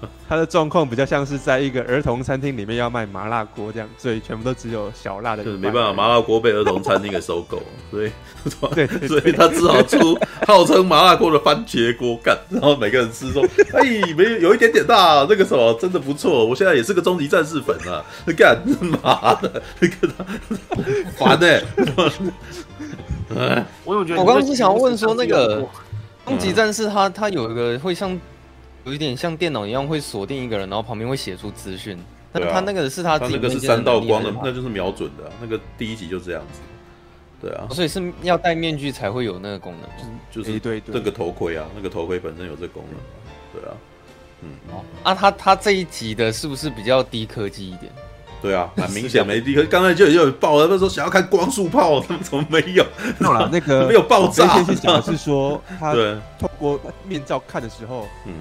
Speaker 4: 他的状况比较像是在一个儿童餐厅里面要卖麻辣锅这样，所以全部都只有小辣的。
Speaker 1: 就是没办法，麻辣锅被儿童餐厅给收购，所以 对，所以他只好出号称麻辣锅的番茄锅干，然后每个人吃说，哎，没有一点点大，那个什么真的不错，我现在也是个终极战士粉啊，干嘛的，那个烦呢。
Speaker 3: 我有觉得，
Speaker 6: 我刚刚是想要问说，那个终极战士他他有一个会像。有一点像电脑一样，会锁定一个人，然后旁边会写出资讯。那他那个是他自己的，
Speaker 1: 那个是三道光的，那就是瞄准的、啊。那个第一集就这样子。对啊，
Speaker 6: 所以是要戴面具才会有那个功能，
Speaker 1: 就是对这个头盔啊，那个头盔本身有这个功能。对啊，嗯
Speaker 6: 哦，啊，他他这一集的是不是比较低科技一点？
Speaker 1: 对啊，很明显没低科技。刚才就就有爆了，那时候想要看光速炮，他们怎么没有？
Speaker 4: 没有啦，那个
Speaker 1: 没有爆炸。
Speaker 4: 先讲的是说，他透过面罩看的时候，嗯。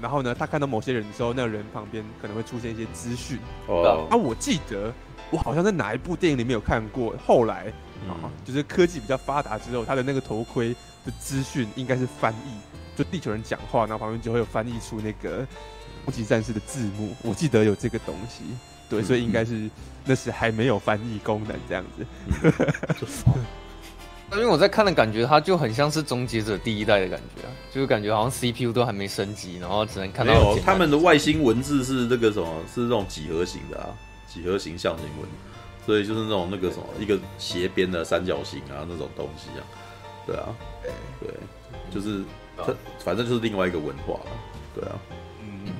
Speaker 4: 然后呢，他看到某些人的时候，那个人旁边可能会出现一些资讯。哦。啊，我记得我好像在哪一部电影里面有看过。后来啊，嗯、就是科技比较发达之后，他的那个头盔的资讯应该是翻译，就地球人讲话，然后旁边就会有翻译出那个终极战士的字幕。我记得有这个东西，对，所以应该是、嗯、那时还没有翻译功能这样子。嗯
Speaker 6: 因为我在看的感觉，它就很像是终结者第一代的感觉啊，就是感觉好像 CPU 都还没升级，然后只能看到。没有，
Speaker 1: 他们的外星文字是那个什么，是那种几何形的啊，几何形象形文，所以就是那种那个什么一个斜边的三角形啊那种东西啊，对啊，对，就是它反正就是另外一个文化，对啊，嗯，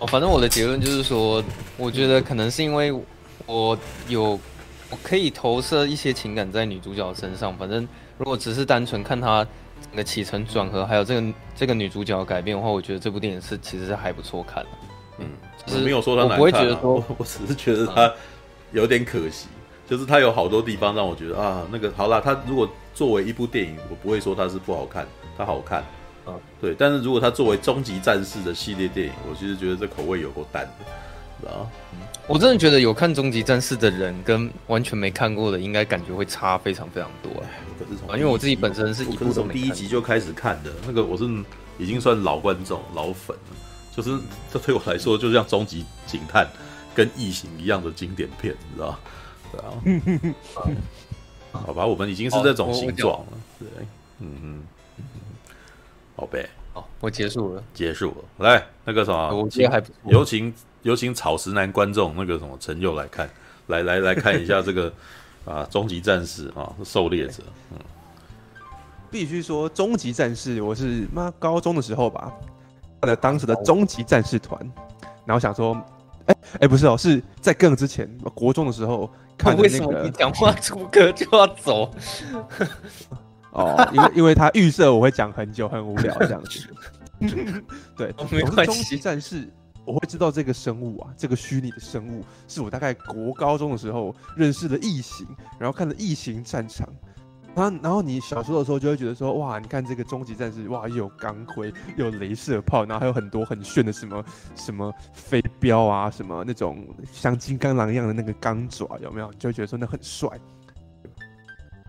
Speaker 6: 哦，反正我的结论就是说，我觉得可能是因为我有。我可以投射一些情感在女主角身上。反正如果只是单纯看她整个起承转合，还有这个这个女主角的改变的话，我觉得这部电影是其实是还不错看的。
Speaker 1: 嗯，就是没有说她难看，啊，我不会觉得说，我只是觉得她有点可惜，嗯，就是她有好多地方让我觉得啊，那个好啦，她如果作为一部电影，我不会说她是不好看，她好看。啊，对。但是如果她作为终极战士的系列电影，我其实觉得这口味有够淡的。啊，
Speaker 6: 我真的觉得有看《终极战士》的人跟完全没看过的，应该感觉会差非常非常多。哎，可是从因为我自己本身是一部从
Speaker 1: 第一集就开始看的，那个我是已经算老观众、老粉了。就是这对我来说，就像《终极警探》跟《异形》一样的经典片，你知道？对啊，好吧，我们已经是这种形状了。对，嗯嗯，宝贝，
Speaker 6: 好，我结束了，
Speaker 1: 结束了。来，那个什么，
Speaker 6: 我觉得还不错，
Speaker 1: 有请。有请草食男观众那个什么陈佑来看，来来来看一下这个啊，终极战士啊，狩猎者。嗯，
Speaker 4: 必须说终极战士，我是妈高中的时候吧，看了当时的终极战士团，然后想说，哎、欸、哎、欸，不是哦，是在更之前，国中的时候看的那个。为什么
Speaker 6: 你讲话出歌就要走？
Speaker 4: 哦，因为因为他预设我会讲很久，很无聊这样子。对，没关系。终极战士。我会知道这个生物啊，这个虚拟的生物是我大概国高中的时候认识的异形，然后看了异形战场，然后然后你小时候的时候就会觉得说，哇，你看这个终极战士，哇，又有钢盔，又有镭射炮，然后还有很多很炫的什么什么飞镖啊，什么那种像金刚狼一样的那个钢爪，有没有？就会觉得说那很帅。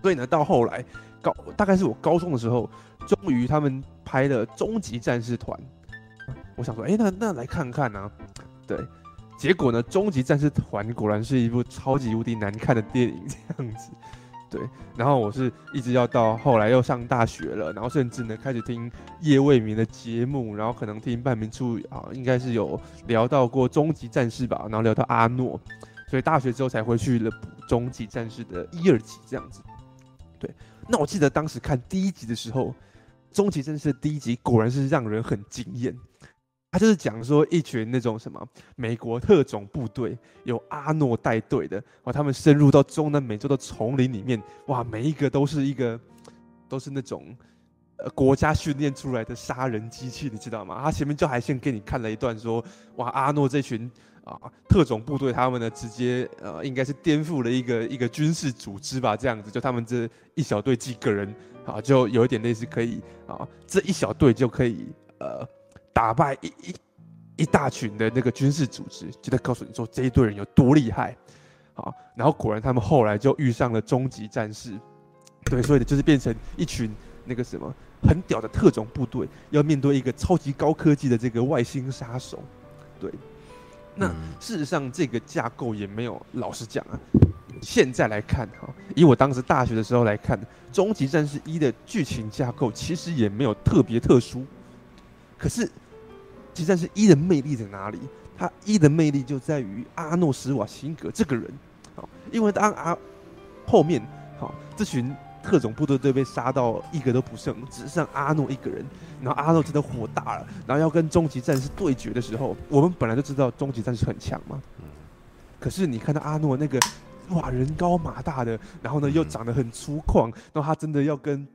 Speaker 4: 所以呢，到后来高大概是我高中的时候，终于他们拍了终极战士团。我想说，哎、那那来看看呢、啊？对，结果呢，《终极战士团》果然是一部超级无敌难看的电影，这样子。对，然后我是一直要到后来又上大学了，然后甚至呢开始听叶未明的节目，然后可能听半明处啊，应该是有聊到过《终极战士》吧，然后聊到阿诺，所以大学之后才会去了补《终极战士》的一二集这样子。对，那我记得当时看第一集的时候，终极战士的第一集果然是让人很惊艳。他就是讲说一群那种什么美国特种部队，由阿诺带队的，哇，他们深入到中南美洲的丛林里面，哇，每一个都是一个，都是那种，呃，国家训练出来的杀人机器，你知道吗？他前面就还先给你看了一段说，哇，阿诺这群啊特种部队，他们呢直接呃，应该是颠覆了一个一个军事组织吧，这样子，就他们这一小队几个人啊，就有一点类似可以啊，这一小队就可以呃。打败一一一大群的那个军事组织，就在告诉你说这一队人有多厉害，好，然后果然他们后来就遇上了终极战士，对，所以呢就是变成一群那个什么很屌的特种部队，要面对一个超级高科技的这个外星杀手，对，那事实上这个架构也没有，老实讲啊，现在来看哈，以我当时大学的时候来看，终极战士一的剧情架构其实也没有特别特殊，可是。终极战士一的魅力在哪里？他一的魅力就在于阿诺施瓦辛格这个人，好，因为当阿后面好这群特种部队都被杀到一个都不剩，只剩阿诺一个人，然后阿诺真的火大了，然后要跟终极战士对决的时候，我们本来就知道终极战士很强嘛，可是你看到阿诺那个哇人高马大的，然后呢又长得很粗犷，然后他真的要跟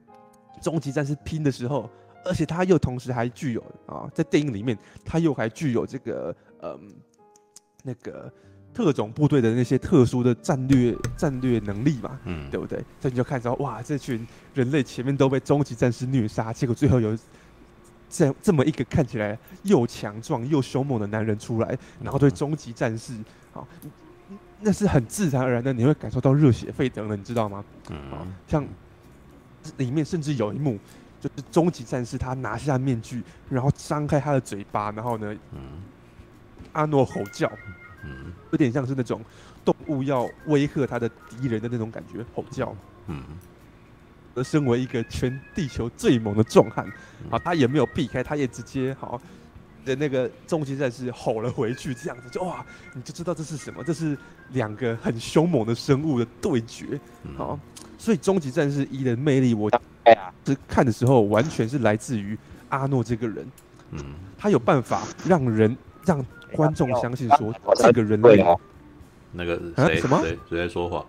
Speaker 4: 终极战士拼的时候。而且他又同时还具有啊，在电影里面他又还具有这个嗯，那个特种部队的那些特殊的战略战略能力嘛，嗯，对不对？所以你就看到哇，这群人类前面都被终极战士虐杀，结果最后有这这么一个看起来又强壮又凶猛的男人出来，然后对终极战士啊，那是很自然而然的，你会感受到热血沸腾的，你知道吗？嗯，像里面甚至有一幕。就是终极战士，他拿下面具，然后张开他的嘴巴，然后呢，嗯、阿诺吼叫，嗯，有点像是那种动物要威吓他的敌人的那种感觉，吼叫，嗯。而身为一个全地球最猛的壮汉，啊，他也没有避开，他也直接好的那个终极战士吼了回去，这样子就哇，你就知道这是什么？这是两个很凶猛的生物的对决，好，所以终极战士一的魅力，我。哎呀，是看的时候完全是来自于阿诺这个人，嗯，他有办法让人让观众相信说这个人类，
Speaker 1: 那个谁什么？谁谁在说话？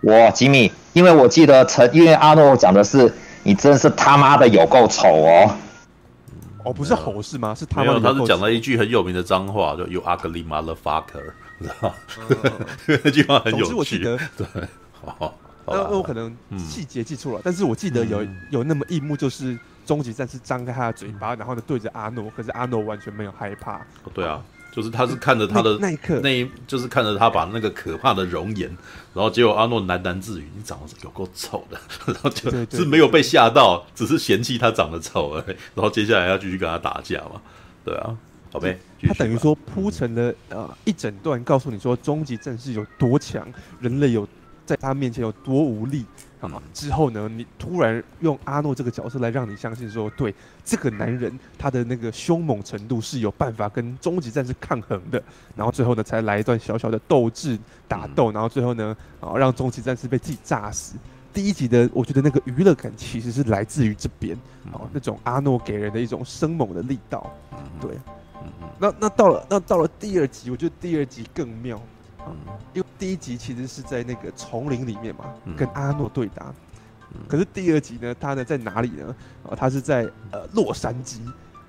Speaker 7: 我吉米，因为我记得陈，因为阿诺讲的是你真是他妈的有够丑哦，
Speaker 4: 哦不是吼是吗？是他
Speaker 1: 没有，他是讲了一句很有名的脏话，就 You ugly motherfucker，知道那 句话很有趣，对，好。
Speaker 4: 那那我可能细节记错了，嗯、但是我记得有有那么一幕，就是终极战士张开他的嘴巴，然后呢对着阿诺，可是阿诺完全没有害怕。
Speaker 1: 哦，对啊，就是他是看着他的
Speaker 4: 那一刻，
Speaker 1: 那一就是看着他把那个可怕的容颜，然后结果阿诺喃喃自语：“你长得有够丑的。”然后就是没有被吓到，只是嫌弃他长得丑而已。然后接下来要继续跟他打架嘛？对啊，好呗。
Speaker 4: 他等于说铺成了呃一整段，告诉你说终极战士有多强，人类有。在他面前有多无力，好吗？之后呢，你突然用阿诺这个角色来让你相信说，对这个男人他的那个凶猛程度是有办法跟终极战士抗衡的。然后最后呢，才来一段小小的斗智打斗，然后最后呢，啊，让终极战士被自己炸死。第一集的我觉得那个娱乐感其实是来自于这边，哦，那种阿诺给人的一种生猛的力道。对，那那到了那到了第二集，我觉得第二集更妙。嗯，因为第一集其实是在那个丛林里面嘛，跟阿诺对打。可是第二集呢，他呢在哪里呢？啊，他是在呃洛杉矶。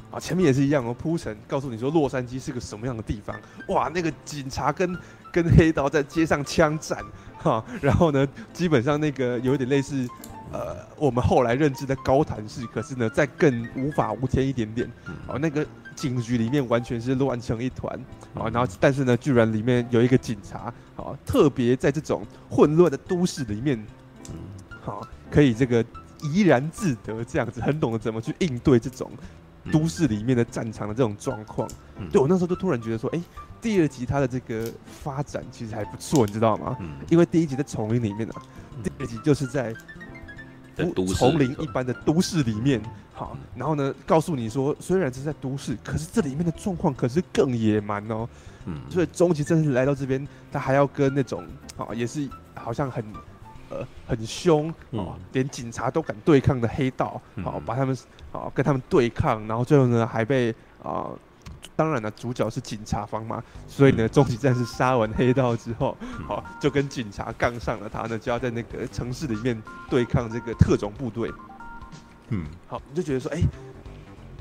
Speaker 4: 啊，前面也是一样哦，铺陈告诉你说洛杉矶是个什么样的地方。哇，那个警察跟跟黑道在街上枪战，哈，然后呢，基本上那个有点类似呃我们后来认知的高谭市，可是呢再更无法无天一点点。哦，那个。警局里面完全是乱成一团啊，然后但是呢，居然里面有一个警察，好，特别在这种混乱的都市里面，好，可以这个怡然自得，这样子很懂得怎么去应对这种都市里面的战场的这种状况。对，我那时候就突然觉得说，哎，第二集它的这个发展其实还不错，你知道吗？因为第一集在丛林里面啊，第二集就是在。丛林一般的都市里面，好，然后呢，告诉你说，虽然是在都市，可是这里面的状况可是更野蛮哦。嗯，所以终极战士来到这边，他还要跟那种啊，也是好像很呃很凶啊，嗯、连警察都敢对抗的黑道，好、嗯、把他们好跟他们对抗，然后最后呢还被啊、呃，当然了，主角是警察方嘛，所以呢，终极战士杀完黑道之后，好就跟警察杠上了，他呢就要在那个城市里面对抗这个特种部队。嗯，好，你就觉得说，哎、欸，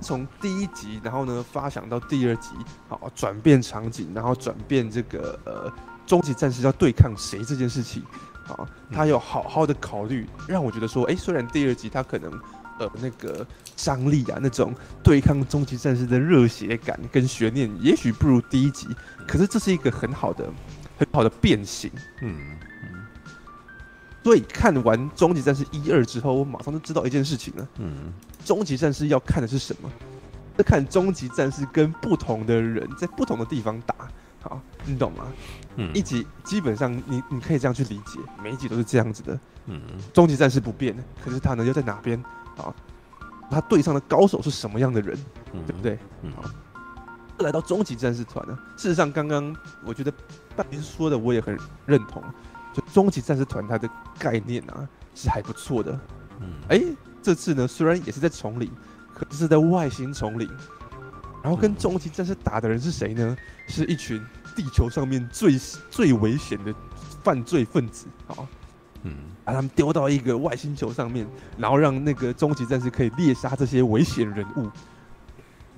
Speaker 4: 从第一集，然后呢发想到第二集，好转变场景，然后转变这个呃终极战士要对抗谁这件事情，好，他有好好的考虑，让我觉得说，哎、欸，虽然第二集他可能呃那个张力啊，那种对抗终极战士的热血感跟悬念，也许不如第一集，可是这是一个很好的很好的变形，嗯。所以看完《终极战士》一二之后，我马上就知道一件事情了。嗯，《终极战士》要看的是什么？是看《终极战士》跟不同的人在不同的地方打。好，你懂吗？嗯，一集基本上你你可以这样去理解，每一集都是这样子的。嗯，《终极战士》不变，可是他呢又在哪边？啊，他对上的高手是什么样的人？嗯、对不对？嗯，好。来到《终极战士团》呢，事实上刚刚我觉得半瓶说的我也很认同。就终极战士团，它的概念啊是还不错的。嗯，哎、欸，这次呢虽然也是在丛林，可是在外星丛林。然后跟终极战士打的人是谁呢？是一群地球上面最最危险的犯罪分子啊。嗯，把他们丢到一个外星球上面，然后让那个终极战士可以猎杀这些危险人物。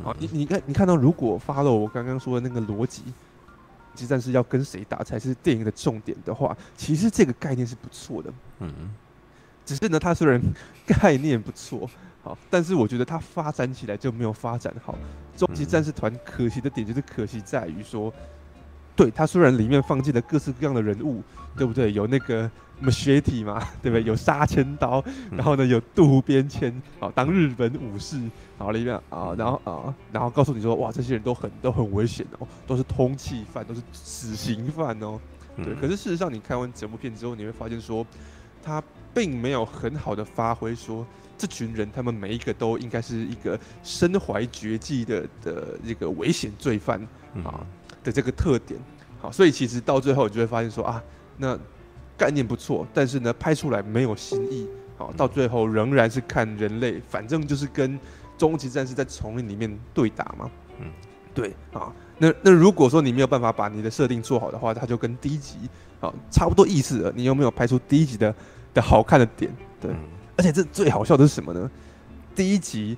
Speaker 4: 好，你你看你看到，如果 follow 我刚刚说的那个逻辑。极战士要跟谁打才是电影的重点的话，其实这个概念是不错的。嗯，只是呢，它虽然概念不错，好，但是我觉得它发展起来就没有发展好。终极战士团可惜的点就是可惜在于说。对，它虽然里面放进了各式各样的人物，对不对？有那个 machete 嘛，对不对？有杀千刀，然后呢有渡边谦，好当日本武士，好里面啊，然后啊，然后告诉你说，哇，这些人都很都很危险哦，都是通缉犯，都是死刑犯哦。对，可是事实上你看完整部片之后，你会发现说，他并没有很好的发挥说，这群人他们每一个都应该是一个身怀绝技的的这个危险罪犯啊。的这个特点，好，所以其实到最后你就会发现说啊，那概念不错，但是呢，拍出来没有新意，好，到最后仍然是看人类，反正就是跟终极战士在丛林里面对打嘛，嗯，对，啊，那那如果说你没有办法把你的设定做好的话，它就跟第一集啊差不多意思了，你有没有拍出第一集的的好看的点？对，而且这最好笑的是什么呢？第一集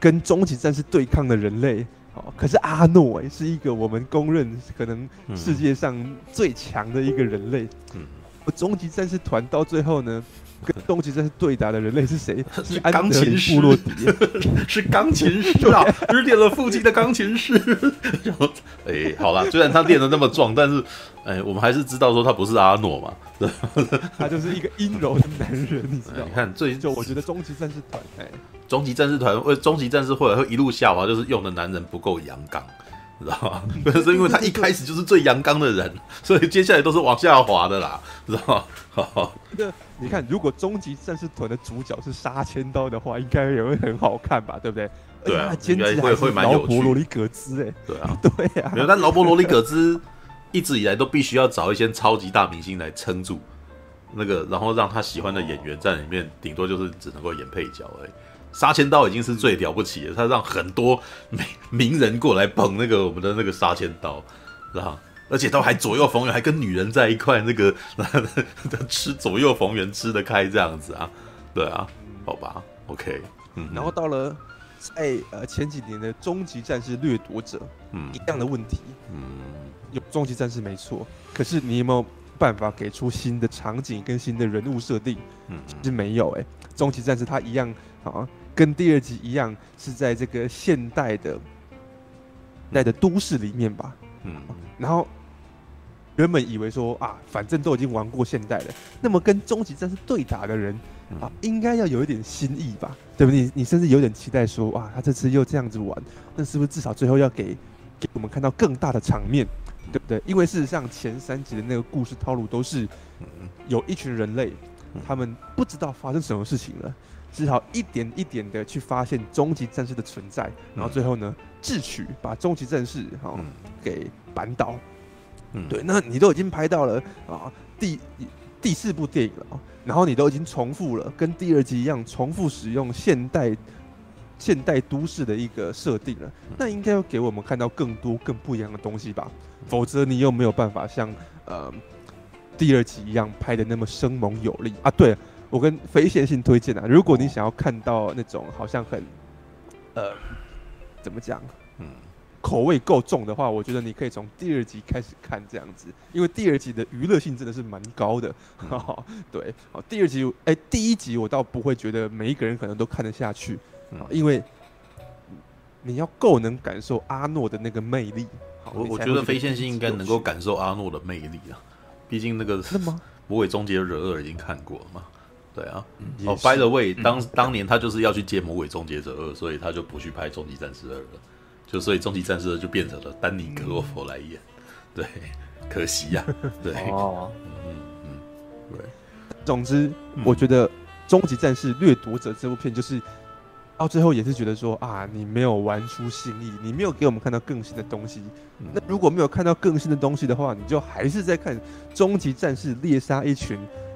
Speaker 4: 跟终极战士对抗的人类。可是阿诺哎，是一个我们公认可能世界上最强的一个人类。嗯，终极战士团到最后呢，跟终极战士对打的人类是谁？
Speaker 1: 是钢琴师部落迪，是钢琴师啊，只练了腹肌的钢琴师。哎、欸，好了，虽然他练的那么壮，但是哎、欸，我们还是知道说他不是阿诺嘛，
Speaker 4: 他就是一个阴柔的男人，你知道吗？
Speaker 1: 你看最
Speaker 4: 就我觉得终极战士团哎。
Speaker 1: 终极战士团为终极战士会会一路下滑，就是用的男人不够阳刚，知道吗？不是因为他一开始就是最阳刚的人，所以接下来都是往下滑的啦，知道吗？好，
Speaker 4: 那你看，如果终极战士团的主角是杀千刀的话，应该也会很好看吧？对不对？
Speaker 1: 对啊，应该会会蛮有趣。
Speaker 4: 劳勃罗里葛兹，哎，
Speaker 1: 对啊，
Speaker 4: 对啊，
Speaker 1: 没有，但劳勃罗里格兹一直以来都必须要找一些超级大明星来撑住那个，然后让他喜欢的演员在里面，顶多就是只能够演配角而已。杀千刀已经是最了不起了，他让很多名名人过来捧那个我们的那个杀千刀，是吧？而且都还左右逢源，还跟女人在一块，那个 吃左右逢源吃得开这样子啊？对啊，好吧，OK，嗯。
Speaker 4: 然后到了在呃前几年的终极战士掠夺者，嗯，一样的问题，嗯，有终极战士没错，可是你有没有办法给出新的场景跟新的人物设定？嗯，其实没有哎、欸，终极战士他一样啊。跟第二集一样，是在这个现代的代的都市里面吧。嗯，然后原本以为说啊，反正都已经玩过现代了，那么跟终极战士对打的人啊，应该要有一点新意吧？对不对？你你甚至有点期待说，哇，他这次又这样子玩，那是不是至少最后要给给我们看到更大的场面，对不对？因为事实上前三集的那个故事套路都是有一群人类，他们不知道发生什么事情了。只好一点一点的去发现终极战士的存在，然后最后呢，智取把终极战士哈、哦、给扳倒。嗯，对，那你都已经拍到了啊，第第四部电影了，然后你都已经重复了，跟第二集一样重复使用现代现代都市的一个设定了，那应该要给我们看到更多更不一样的东西吧？否则你又没有办法像呃第二集一样拍的那么生猛有力啊！对，我跟非线性推荐啊，如果你想要看到那种好像很呃怎么讲，嗯。口味够重的话，我觉得你可以从第二集开始看这样子，因为第二集的娱乐性真的是蛮高的。嗯、对，好，第二集，哎、欸，第一集我倒不会觉得每一个人可能都看得下去，嗯、因为你要够能感受阿诺的那个魅力。
Speaker 1: 我我觉得非线性应该能够感受阿诺的魅力啊，毕竟那个《魔鬼终结者二》已经看过了嘛。对啊，哦，By the way，当当年他就是要去接《魔鬼终结者二》，所以他就不去拍《终极战士二》了。就所以终极战士就变成了丹尼格洛佛来演，对，可惜呀、啊，对，哦，嗯嗯，对，
Speaker 4: 总之，我觉得《终极战士掠夺者》这部片就是到最后也是觉得说啊，你没有玩出新意，你没有给我们看到更新的东西。那如果没有看到更新的东西的话，你就还是在看《终极战士》猎杀一群不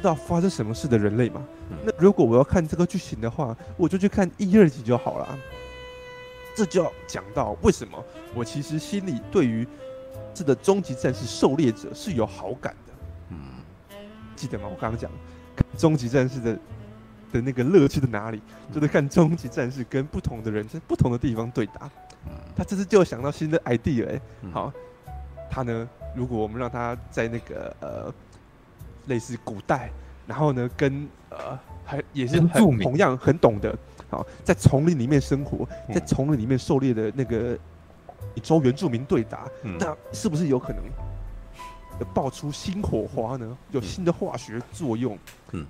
Speaker 4: 知道发生什么事的人类嘛。那如果我要看这个剧情的话，我就去看一、二集就好了。这就要讲到为什么我其实心里对于这个终极战士狩猎者是有好感的。嗯，记得吗？我刚刚讲终极战士的的那个乐趣在哪里？就是看终极战士跟不同的人在不同的地方对打。他这次就想到新的 idea 哎，好，他呢，如果我们让他在那个呃类似古代，然后呢跟呃还也是很同样很懂的。好，在丛林里面生活，在丛林里面狩猎的那个一州原住民对打，嗯、那是不是有可能爆出新火花呢？有新的化学作用？嗯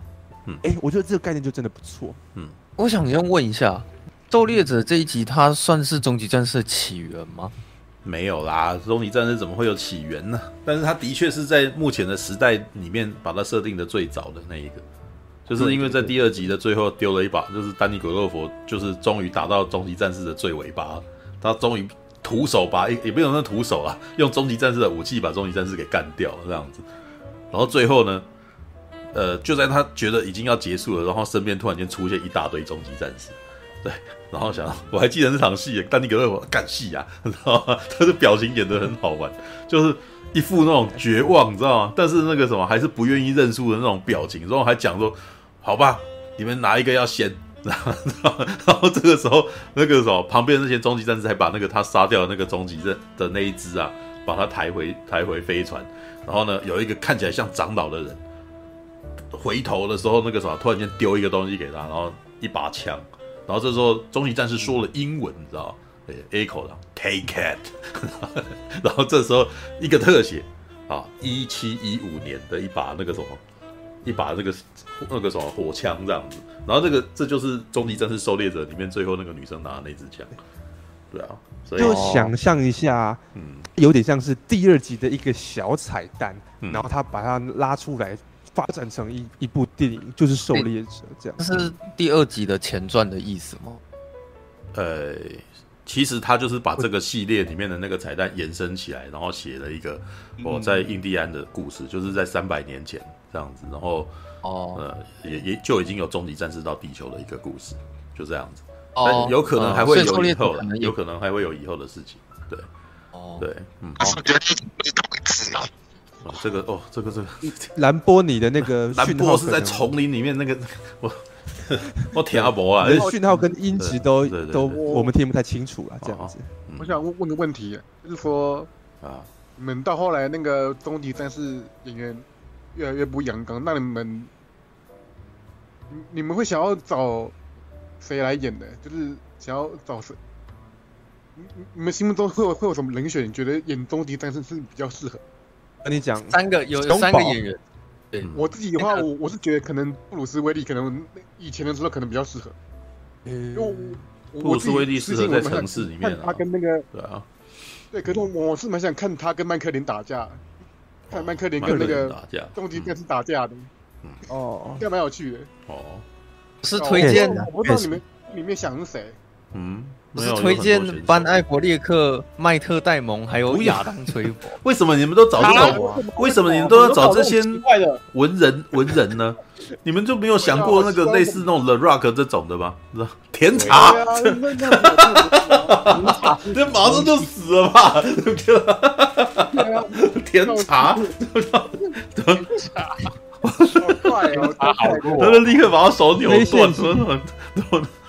Speaker 4: 嗯，哎、嗯欸，我觉得这个概念就真的不错。
Speaker 6: 嗯，我想先问一下，狩猎者这一集，它算是终极战士的起源吗？
Speaker 1: 没有啦，终极战士怎么会有起源呢？但是它的确是在目前的时代里面把它设定的最早的那一个。就是因为在第二集的最后丢了一把，就是丹尼格洛佛，就是终于打到终极战士的最尾巴，他终于徒手把也也没有那徒手啊，用终极战士的武器把终极战士给干掉了这样子。然后最后呢，呃，就在他觉得已经要结束了，然后身边突然间出现一大堆终极战士，对，然后想我还记得那场戏，丹尼格洛佛干戏啊，你知道吗？他的表情演得很好玩，就是。一副那种绝望，你知道吗？但是那个什么还是不愿意认输的那种表情，然后还讲说：“好吧，你们哪一个要先？”然后，然后这个时候，那个什么旁边那些终极战士还把那个他杀掉的那个终极战的那一只啊，把他抬回抬回飞船。然后呢，有一个看起来像长老的人回头的时候，那个什么突然间丢一个东西给他，然后一把枪。然后这时候终极战士说了英文，你知道？吗？A 口的 K Cat，然后这时候一个特写啊，一七一五年的一把那个什么，一把那个那个什么火枪这样子，然后这个这就是《终极战士狩猎者》里面最后那个女生拿的那支枪，对啊，所以
Speaker 4: 就想象一下，嗯，有点像是第二集的一个小彩蛋，嗯、然后他把它拉出来发展成一一部电影，就是狩猎者这样。
Speaker 6: 这是第二集的前传的意思吗？
Speaker 1: 呃。其实他就是把这个系列里面的那个彩蛋延伸起来，然后写了一个我在印第安的故事，就是在三百年前这样子，然后哦，呃，也也就已经有终极战士到地球的一个故事，就这样子。哦有可能还会有以后，有可能还会有以后的事情。对，哦，对，嗯。我觉得这不是同一次啊。哦，这个哦，这个这个
Speaker 4: 兰波尼的那个
Speaker 1: 兰波是在丛林里面那个 我。我听阿伯啊，
Speaker 4: 讯号跟音质都都我们听不太清楚啊，这样子。
Speaker 8: 我想问问个问题，就是说啊，你们到后来那个终极战士演员越来越不阳刚，那你们你们会想要找谁来演的？就是想要找谁？你你们心目中会有会有什么人选？你觉得演终极战士是比较适合？
Speaker 4: 跟你讲，
Speaker 6: 三个有三个演员。
Speaker 8: 对。我自己的话，我我是觉得可能布鲁斯威利可能以前的时候可能比较适合，因为
Speaker 1: 布鲁斯威利适合在城市里面，
Speaker 8: 他跟那个
Speaker 1: 对啊，
Speaker 8: 对，可是我是蛮想看他跟麦克林打架，看麦克林跟那个终极战士打架的，哦，这样蛮有趣的，
Speaker 6: 哦，是推荐的，
Speaker 8: 我不知道你们里面想是谁，
Speaker 1: 嗯，
Speaker 6: 不是推荐班艾伯列克、麦特戴蒙还有亚当崔佛。
Speaker 1: 为什么你们都找这种？为什么你们都要找这些文人文人呢？你们就没有想过那个类似那种 The Rock 这种的吗？甜茶，这马上就死了吧？甜茶，甜茶，他就立刻把他手扭断，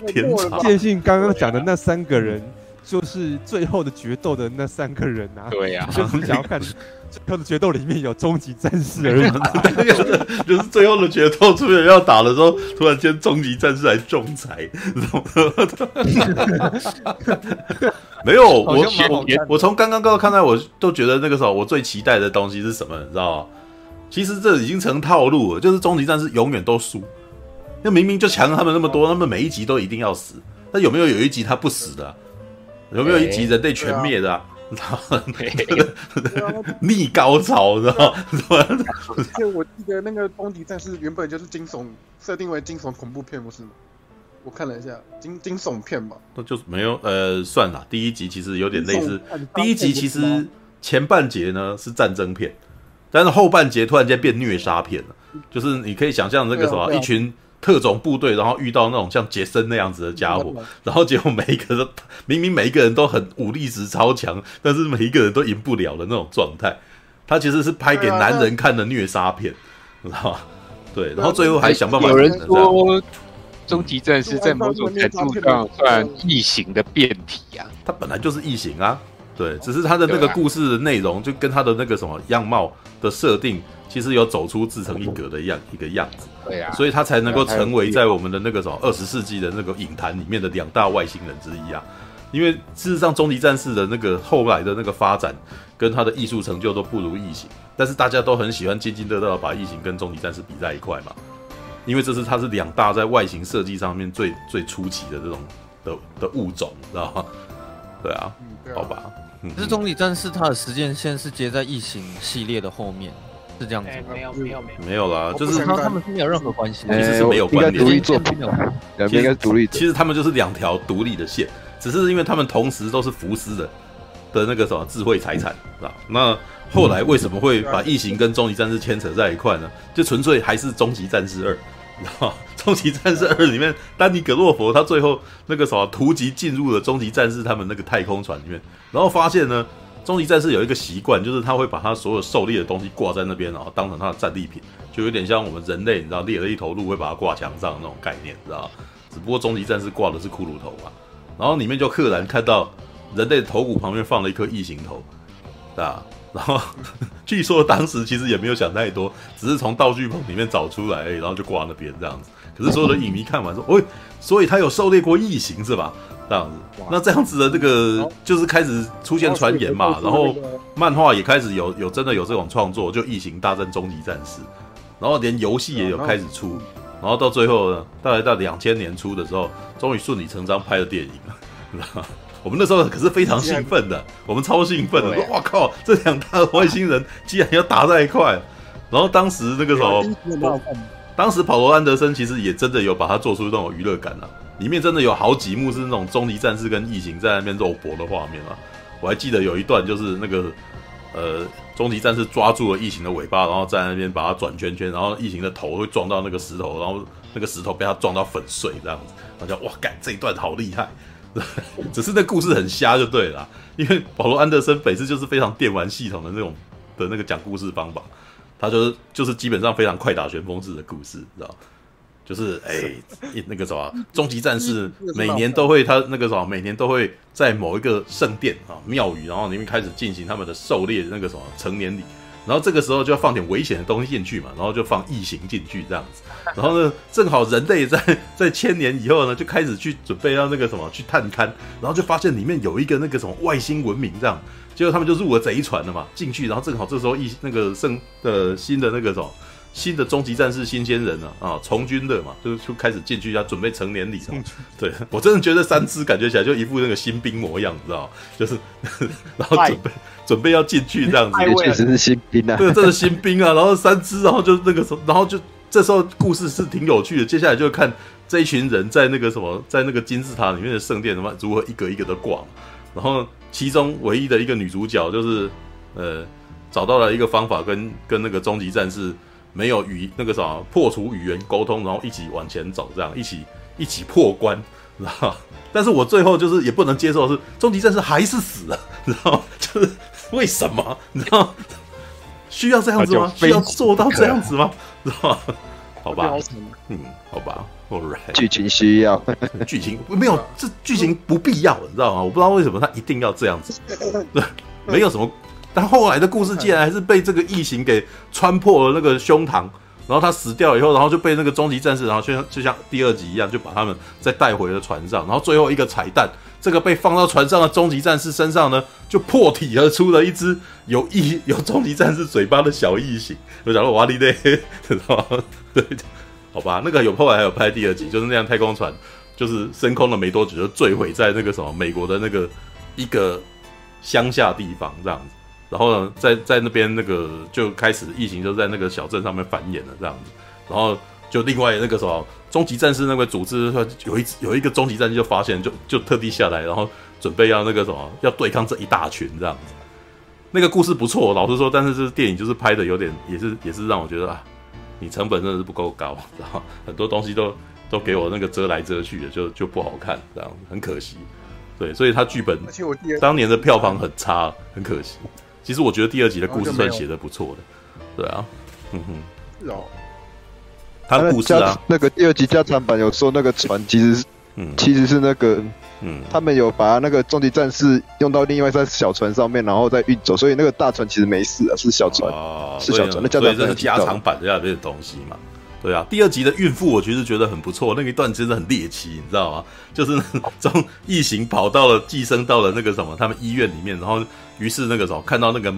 Speaker 1: 甜茶。
Speaker 4: 建信刚刚讲的那三个人，就是最后的决斗的那三个人啊。
Speaker 6: 对呀，
Speaker 4: 就是想要看。最后的决斗里面有终极战士而已，
Speaker 1: 就是最后的决斗出现要打的时候，突然间终极战士来仲裁，没有我我我从刚刚刚看到，我都觉得那个时候我最期待的东西是什么，你知道吗？其实这已经成套路了，就是终极战士永远都输，那明明就强他们那么多，他们每一集都一定要死，那有没有有一集他不死的？有没有一集人类全灭的？然后逆高潮，知道吗？
Speaker 8: 而且我记得那个终极战士原本就是惊悚，设定为惊悚恐怖片，不是吗？我看了一下，惊惊悚片吧。
Speaker 1: 那就是没有，呃，算了，第一集其实有点类似。第一集其实前半节呢是战争片，但是后半节突然间变虐杀片了，就是你可以想象那个什么一群。特种部队，然后遇到那种像杰森那样子的家伙，然后结果每一个都明明每一个人都很武力值超强，但是每一个人都赢不了的那种状态。他其实是拍给男人看的虐杀片，你知道吗？对，然后最后还想办法。
Speaker 9: 有人说，终极战士在某种程度上算异形的变体啊，
Speaker 1: 他本来就是异形啊，对，只是他的那个故事的内容就跟他的那个什么样貌的设定。其实有走出自成一格的样一个样子，
Speaker 9: 对啊，
Speaker 1: 所以他才能够成为在我们的那个什么二十世纪的那个影坛里面的两大外星人之一啊。因为事实上，终极战士的那个后来的那个发展跟他的艺术成就都不如异形，但是大家都很喜欢津津乐道把异形跟终极战士比在一块嘛。因为这是它是两大在外形设计上面最最出奇的这种的的物种，知道吗？对啊，好吧。
Speaker 6: 可是终极战士它的时间线是接在异形系列的后面。是这样子，
Speaker 3: 没有没有没有
Speaker 1: 没有啦，就是
Speaker 6: 他他们是没有任何关系，
Speaker 1: 其实是没有关联，
Speaker 2: 独立作品，应该独立。
Speaker 1: 其实他们就是两条独立的线，只是因为他们同时都是福斯的的那个什么智慧财产，是吧？那后来为什么会把异形跟终极战士牵扯在一块呢？就纯粹还是终极战士二，知道吗？终极战士二里面，丹尼格洛佛他最后那个什么突击进入了终极战士他们那个太空船里面，然后发现呢。终极战士有一个习惯，就是他会把他所有狩猎的东西挂在那边，然后当成他的战利品，就有点像我们人类，你知道猎了一头鹿会把它挂墙上那种概念，知道？只不过终极战士挂的是骷髅头嘛，然后里面就赫然看到人类的头骨旁边放了一颗异形头，啊，然后 据说当时其实也没有想太多，只是从道具棚里面找出来，然后就挂那边这样子。可是所有的影迷看完说，喂，所以他有狩猎过异形是吧？这样子，那这样子的这个就是开始出现传言嘛，然后漫画也开始有有真的有这种创作，就《异形大战终极战士》，然后连游戏也有开始出，然后到最后呢，大概到两千年初的时候，终于顺理成章拍了电影知道吗？我们那时候可是非常兴奋的，我们超兴奋的，说哇靠，这两大外星人竟然要打在一块，然后当时那个时候，当时保罗安德森其实也真的有把它做出那种娱乐感啊。里面真的有好几幕是那种终极战士跟异形在那边肉搏的画面啊！我还记得有一段就是那个呃，终极战士抓住了异形的尾巴，然后在那边把它转圈圈，然后异形的头会撞到那个石头，然后那个石头被它撞到粉碎这样子，然后就哇，干这一段好厉害！只是那故事很瞎就对了，因为保罗安德森本身就是非常电玩系统的那种的那个讲故事方法，他就是就是基本上非常快打旋风式的故事，知道。就是哎、欸，那个什么，终极战士每年都会，他那个什么，每年都会在某一个圣殿啊庙宇，然后里面开始进行他们的狩猎那个什么成年礼，然后这个时候就要放点危险的东西进去嘛，然后就放异形进去这样子，然后呢，正好人类在 在千年以后呢，就开始去准备要那个什么去探勘，然后就发现里面有一个那个什么外星文明这样，结果他们就入了贼船了嘛，进去，然后正好这时候异那个圣的新的那个什么。新的终极战士新鲜人啊啊，从军的嘛，就就开始进去要准备成年礼了。对，我真的觉得三只感觉起来就一副那个新兵模样，你知道就是 然后准备准备要进去这样子，
Speaker 2: 确实是新兵啊。
Speaker 1: 对，这是新兵啊。然后三只，然后就那个时候，然后就这时候故事是挺有趣的。接下来就看这一群人在那个什么，在那个金字塔里面的圣殿，什么如何一个一个的逛。然后其中唯一的一个女主角就是呃，找到了一个方法，跟跟那个终极战士没有语那个啥破除语言沟通，然后一起往前走，这样一起一起破关，知道吗？但是我最后就是也不能接受的是终极战士还是死了，知道吗？就是为什么？你知道？需要这样子吗？需要做到这样子吗？知道吗？好吧，嗯，好吧，All right，
Speaker 2: 剧情需要，
Speaker 1: 剧情没有，这剧情不必要，你知道吗？我不知道为什么他一定要这样子，对，没有什么。但后来的故事竟然还是被这个异形给穿破了那个胸膛，然后他死掉以后，然后就被那个终极战士，然后就像就像第二集一样，就把他们再带回了船上，然后最后一个彩蛋。这个被放到船上的终极战士身上呢，就破体而出了一只有异有终极战士嘴巴的小异形。我讲了哇哩嘞，知道吗？对，好吧，那个有后来还有拍第二集，就是那辆太空船，就是升空了没多久就坠毁在那个什么美国的那个一个乡下地方这样子。然后呢，在在那边那个就开始疫情就在那个小镇上面繁衍了这样子。然后就另外那个什么。终极战士那个组织，有一有一个终极战士就发现，就就特地下来，然后准备要那个什么，要对抗这一大群这样子。那个故事不错，老实说，但是这电影就是拍的有点，也是也是让我觉得啊，你成本真的是不够高，然后 很多东西都都给我那个遮来遮去的，就就不好看，这样很可惜。对，所以他剧本当年的票房很差，很可惜。其实我觉得第二集的故事算写的不错的，对啊，嗯哼，是哦。他的故事啊，
Speaker 2: 那个第二集加长版有说那个船其实是，嗯，其实是那个，嗯，他们有把那个终极战士用到另外一艘小船上面，然后再运走，所以那个大船其实没事啊，是小船，哦、是小船。那加长版
Speaker 1: 这是加长版的那边的东西嘛？对啊，第二集的孕妇我其实觉得很不错，那一段真的很猎奇，你知道吗？就是从异形跑到了寄生到了那个什么他们医院里面，然后于是那个时候看到那个。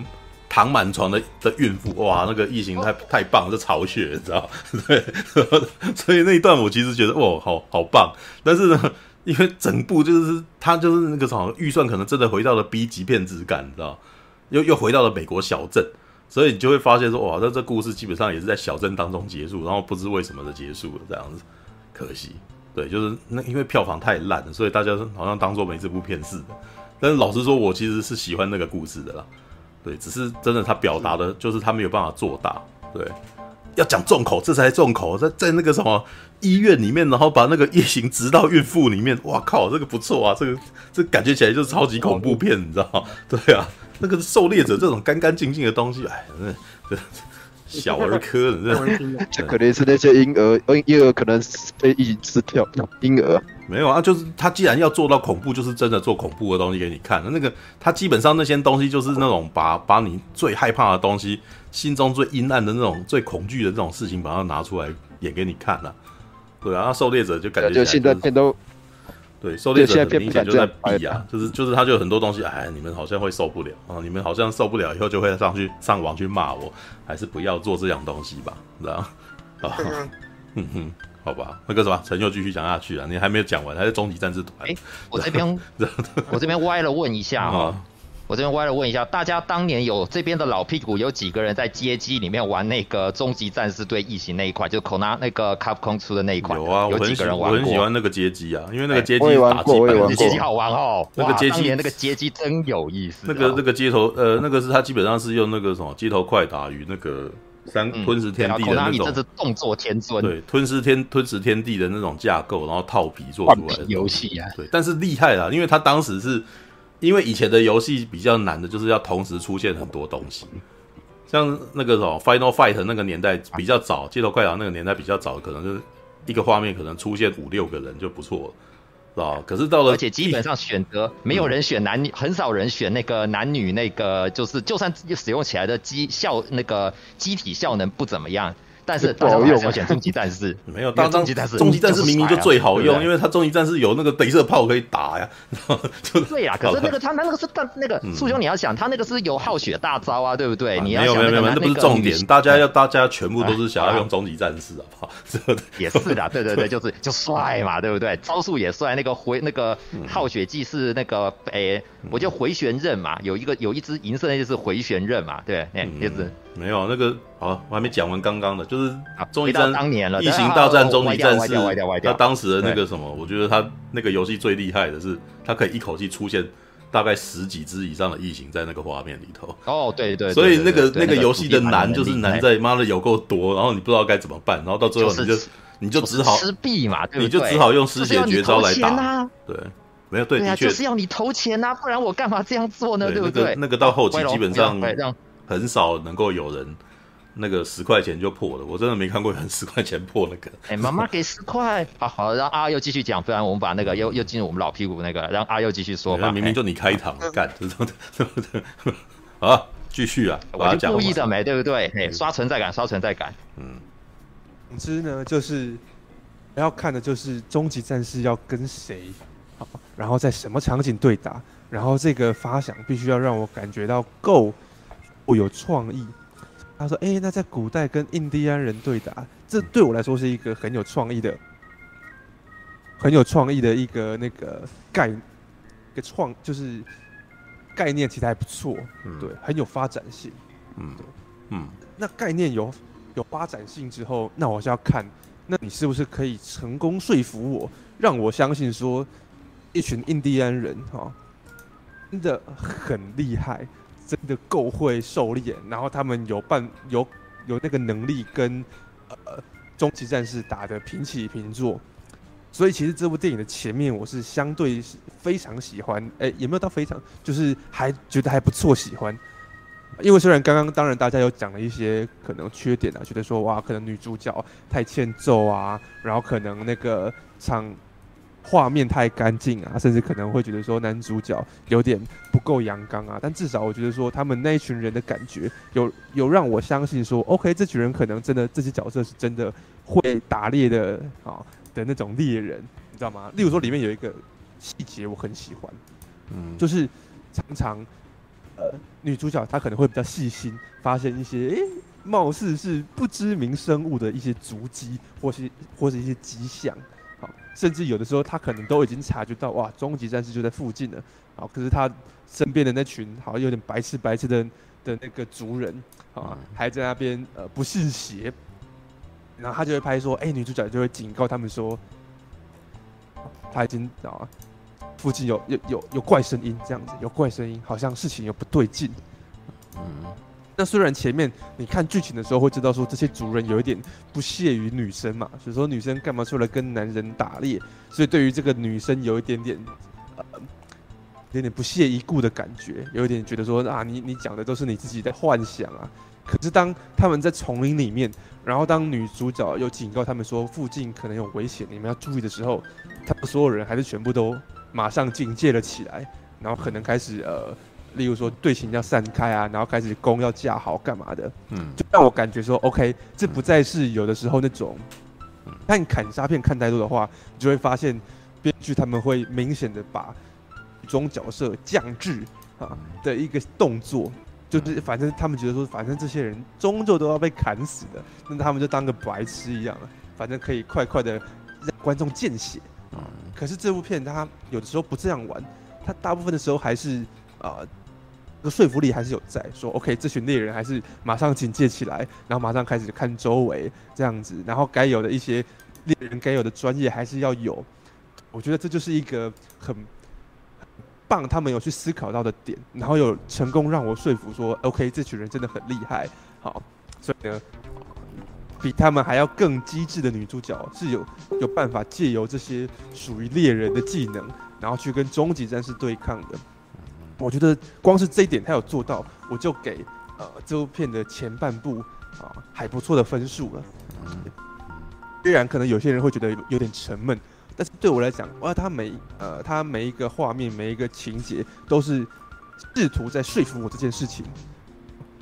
Speaker 1: 躺满床的的孕妇，哇，那个异形太太棒，是巢穴，你知道？对，所以那一段我其实觉得，哇，好好棒。但是呢，因为整部就是他就是那个什么预算，可能真的回到了 B 级片质感，你知道？又又回到了美国小镇，所以你就会发现说，哇，那这故事基本上也是在小镇当中结束，然后不知为什么的结束了，这样子，可惜。对，就是那因为票房太烂了，所以大家好像当做没这部片似的。但是老实说，我其实是喜欢那个故事的啦。对，只是真的，他表达的就是他没有办法做大。对，要讲重口，这才重口，在在那个什么医院里面，然后把那个异形植到孕妇里面，哇靠，这个不错啊，这个这感觉起来就是超级恐怖片，你知道吗？对啊，那个狩猎者这种干干净净的东西，哎，真的。小儿科，
Speaker 2: 这可能是那些婴儿，婴婴儿可能被异形吃掉。婴儿
Speaker 1: 没有啊，就是他既然要做到恐怖，就是真的做恐怖的东西给你看。那个他基本上那些东西就是那种把把你最害怕的东西，心中最阴暗的那种最恐惧的这种事情，把它拿出来演给你看了。对啊，那狩猎者就感觉
Speaker 2: 就现在片都。
Speaker 1: 对，狩猎者很明显就在避啊，就是就是他就有很多东西，哎，你们好像会受不了啊，你们好像受不了，以后就会上去上网去骂我，还是不要做这样东西吧，知道啊，嗯哼，好吧，那个什么，陈又继续讲下去啊，你还没有讲完，还是终极战士团？
Speaker 10: 哎，我这边 我这边歪了问一下啊。我这边歪了问一下，大家当年有这边的老屁股有几个人在街机里面玩那个终极战士对异形那一块，就是口拿那个 Capcom 出的那一款？
Speaker 1: 有啊，
Speaker 10: 有几个人玩
Speaker 1: 过？我很喜欢那个街机啊，因为那个街机
Speaker 2: 打击本
Speaker 10: 身街机好玩哦。
Speaker 1: 那个街机，
Speaker 10: 那个街机真有意思。
Speaker 1: 那个那个街头呃，那个是他基本上是用那个什么街头快打与那个三吞噬天地的那种，
Speaker 10: 这是动作天尊。
Speaker 1: 对，吞噬天吞噬天地的那种架构，然后套皮做出来的
Speaker 10: 游戏啊。
Speaker 1: 对，但是厉害啦，因为他当时是。因为以前的游戏比较难的，就是要同时出现很多东西，像那个什么 Final Fight 那个年代比较早，街头快打那个年代比较早，可能就是一个画面可能出现五六个人就不错了，是吧？可是到了，
Speaker 10: 而且基本上选择没有人选男女，很少人选那个男女，那个就是就算使用起来的机效那个机体效能不怎么样。但是不好用，我选终极战士。
Speaker 1: 没有，当终极战士，终极战士明明就最好用，因为他终极战士有那个镭射炮可以打呀。
Speaker 10: 对呀，可是那个他那个是但那个素兄你要想，他那个是有耗血大招啊，对不对？你要
Speaker 1: 没有没有没有，那不是重点，大家要大家全部都是想要用终极战士，好不好？
Speaker 10: 也是的，对对对，就是就帅嘛，对不对？招数也帅，那个回那个耗血技是那个诶，我就回旋刃嘛，有一个有一只银色那就是回旋刃嘛，对，那就是。
Speaker 1: 没有那个，好，我还没讲完刚刚的，就是终极
Speaker 10: 战当年了，
Speaker 1: 异形大战终极战士，他当时的那个什么，我觉得他那个游戏最厉害的是，他可以一口气出现大概十几只以上的异形在那个画面里头。
Speaker 10: 哦，对对，
Speaker 1: 所以那个那个游戏的难就是难在妈的有够多，然后你不知道该怎么办，然后到最后你就你就只好
Speaker 10: 吃币嘛，
Speaker 1: 你就只好用失血绝招来打，对。没有对，
Speaker 10: 对啊，就是要你投钱呐，不然我干嘛这样做呢？对不对？
Speaker 1: 那个到后期基本上很少能够有人那个十块钱就破了，我真的没看过有人 十块钱破那个。
Speaker 10: 哎，妈妈给十块，好好让阿佑继续讲，不然我们把那个又又进入我们老屁股那个，让阿佑继续说吧。
Speaker 1: 明明就你开场干，就这样的，好，继续啊，
Speaker 10: 我就故意的没，对不对？哎，刷存在感，刷存在感。嗯，
Speaker 4: 总之呢，就是要看的就是终极战士要跟谁。然后在什么场景对打？然后这个发想必须要让我感觉到够，够有创意。他说：“哎，那在古代跟印第安人对打，这对我来说是一个很有创意的、很有创意的一个那个概，一个创就是概念，其实还不错。嗯，对，很有发展性。嗯，对，嗯，那概念有有发展性之后，那我就要看，那你是不是可以成功说服我，让我相信说。”一群印第安人哈，真的很厉害，真的够会狩猎，然后他们有办有有那个能力跟呃终极战士打得平起平坐，所以其实这部电影的前面我是相对非常喜欢，哎、也没有到非常，就是还觉得还不错喜欢，因为虽然刚刚当然大家有讲了一些可能缺点啊，觉得说哇可能女主角太欠揍啊，然后可能那个场。画面太干净啊，甚至可能会觉得说男主角有点不够阳刚啊。但至少我觉得说他们那一群人的感觉有有让我相信说，OK，这群人可能真的这些角色是真的会打猎的啊的那种猎人，你知道吗？例如说里面有一个细节我很喜欢，嗯，就是常常呃女主角她可能会比较细心，发现一些诶、欸、貌似是不知名生物的一些足迹，或是或是一些迹象。甚至有的时候，他可能都已经察觉到，哇，终极战士就在附近了。好，可是他身边的那群好像有点白痴白痴的的那个族人，啊，还在那边呃不信邪。然后他就会拍说，哎、欸，女主角就会警告他们说，他已经啊，附近有有有有怪声音，这样子有怪声音，好像事情有不对劲。嗯。那虽然前面你看剧情的时候会知道说这些族人有一点不屑于女生嘛，所以说女生干嘛出来跟男人打猎，所以对于这个女生有一点点呃，有点不屑一顾的感觉，有一点觉得说啊，你你讲的都是你自己在幻想啊。可是当他们在丛林里面，然后当女主角又警告他们说附近可能有危险，你们要注意的时候，他们所有人还是全部都马上警戒了起来，然后可能开始呃。例如说队形要散开啊，然后开始弓要架好干嘛的，嗯，就让我感觉说，OK，这不再是有的时候那种，看砍杀片看太多的话，你就会发现编剧他们会明显的把女中角色降智啊的一个动作，就是反正他们觉得说，反正这些人终究都要被砍死的，那他们就当个白痴一样了，反正可以快快的让观众见血。啊。可是这部片它有的时候不这样玩，它大部分的时候还是啊。说服力还是有在，说 OK，这群猎人还是马上警戒起来，然后马上开始看周围这样子，然后该有的一些猎人该有的专业还是要有。我觉得这就是一个很棒，他们有去思考到的点，然后有成功让我说服说 OK，这群人真的很厉害。好，所以呢，比他们还要更机智的女主角是有有办法借由这些属于猎人的技能，然后去跟终极战士对抗的。我觉得光是这一点他有做到，我就给呃这部片的前半部啊还不错的分数了。虽然可能有些人会觉得有点沉闷，但是对我来讲，哇，他每呃他每一个画面每一个情节都是试图在说服我这件事情。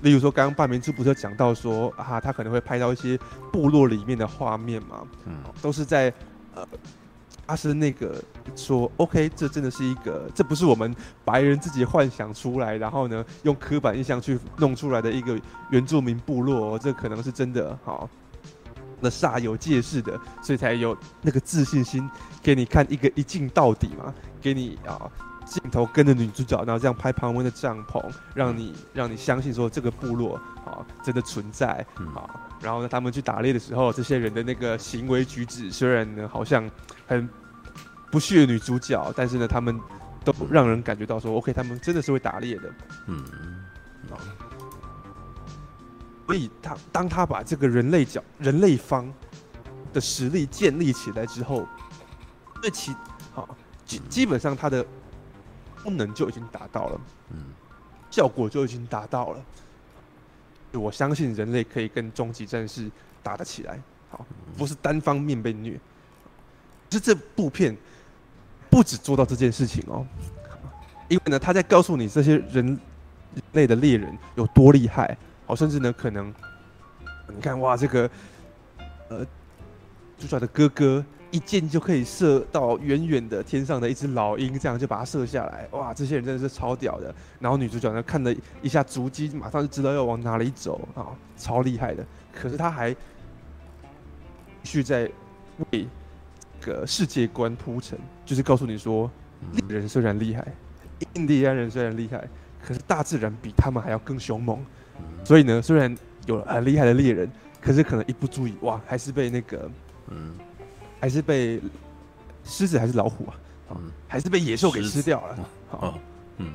Speaker 4: 例如说，刚刚半明珠不是讲到说啊，他可能会拍到一些部落里面的画面嘛，嗯，都是在呃。他是那个说，OK，这真的是一个，这不是我们白人自己幻想出来，然后呢，用刻板印象去弄出来的一个原住民部落，这可能是真的，好，那煞有介事的，所以才有那个自信心给你看一个一镜到底嘛，给你啊镜头跟着女主角，然后这样拍旁边的帐篷，让你让你相信说这个部落啊真的存在啊。然后呢，他们去打猎的时候，这些人的那个行为举止虽然呢好像很不屑女主角，但是呢，他们都让人感觉到说，OK，他们真的是会打猎的。嗯。所以他当他把这个人类角人类方的实力建立起来之后，那其好基基本上他的功能就已经达到了，嗯，效果就已经达到了。我相信人类可以跟终极战士打得起来，好，不是单方面被虐。是这部片不止做到这件事情哦，因为呢，他在告诉你这些人类的猎人有多厉害。哦，甚至呢，可能你看哇，这个呃，主角的哥哥一箭就可以射到远远的天上的一只老鹰，这样就把它射下来。哇，这些人真的是超屌的。然后女主角呢，看了一下足迹，马上就知道要往哪里走啊，超厉害的。可是他还继续在为个世界观铺陈，就是告诉你说，猎人虽然厉害，印第安人虽然厉害，可是大自然比他们还要更凶猛。所以呢，虽然有很厉害的猎人，可是可能一不注意，哇，还是被那个，嗯，还是被狮子还是老虎啊，嗯，还是被野兽给吃掉了。好，嗯，